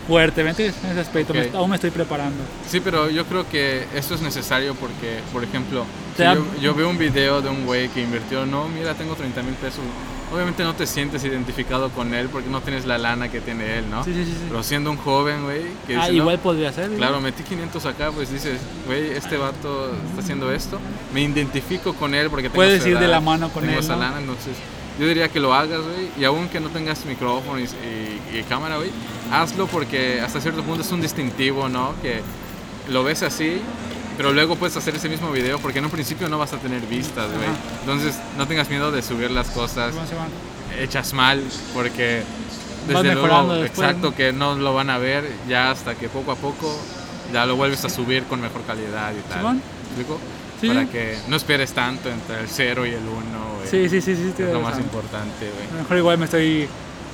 fuerte, ¿me entiendes? En ese aspecto, me- Ok. aún me estoy preparando. Sí, pero yo creo que esto es necesario porque, por ejemplo, si yo, yo veo un video de un güey que invirtió, no, mira, tengo 30 mil pesos. Obviamente no te sientes identificado con él porque no tienes la lana que tiene él, ¿no? Sí, sí, sí. Pero siendo un joven, güey, que Ah, dice, no, igual podría ser. Claro, metí 500 acá, pues dices, güey, este vato está haciendo esto. Me identifico con él porque tengo Puedes ir de edad, la mano con tengo él, esa ¿no? lana, entonces yo diría que lo hagas, güey. Y aun que no tengas micrófono y, y- y cámara, güey, hazlo porque hasta cierto punto es un distintivo, ¿no? Que lo ves así, pero luego puedes hacer ese mismo video porque en un principio no vas a tener vistas, güey. Entonces no tengas miedo de subir las cosas hechas mal porque desde luego, exacto que no lo van a ver ya hasta que poco a poco ya lo vuelves a subir con mejor calidad y tal. ¿Me explico? Sí, Para sí. que no esperes tanto entre el 0 y el 1, güey. Sí, sí, sí, sí. Es lo más importante, A güey. lo mejor igual me estoy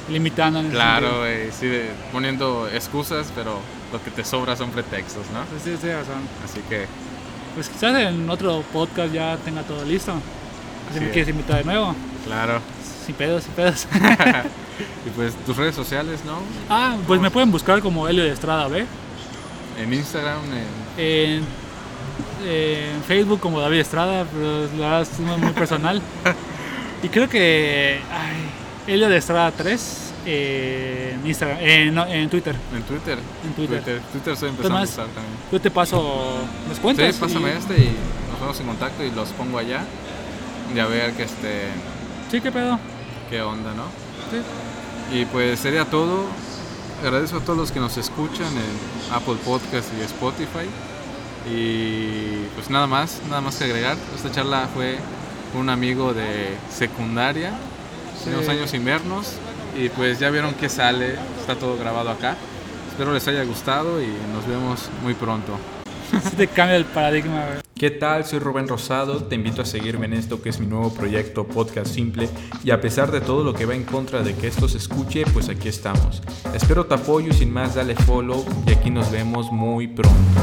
limitando en Claro, güey, sí, de- poniendo excusas, pero lo que te sobra son pretextos, ¿no? Sí, tienes razón. Así que, Pues quizás en otro podcast ya tenga todo listo. Si me es. quieres invitar de nuevo. claro. Sin pedos, sin pedos. y pues tus redes sociales, ¿no? ah, pues me pueden buscar como Helio de Estrada B. en Instagram. En, en Facebook como David Estrada, pero la verdad es muy, muy personal. y creo que. Ay, Elio de Estrada 3 en Instagram, en, no, en Twitter. En Twitter. En Twitter. Twitter, Twitter estoy empezando a usar también. Yo te paso las cuentas. Sí, pásame y- este y nos ponemos en contacto y los pongo allá. Y a ver que este, Sí, qué pedo. qué onda, ¿no? Sí. Y pues sería todo. Agradezco a todos los que nos escuchan en Apple Podcast y Spotify. Y pues nada más, nada más que agregar. Esta charla fue con un amigo de secundaria, Sí. unos años sin vernos. Y pues ya vieron que sale, está todo grabado acá. Espero les haya gustado y nos vemos muy pronto. Sí te cambia el paradigma, güey. ¿Qué tal? Soy Rubén Rosado, te invito a seguirme en esto que es mi nuevo proyecto Podcast Simple y a pesar de todo lo que va en contra de que esto se escuche, pues aquí estamos. Espero tu apoyo y sin más dale follow y aquí nos vemos muy pronto.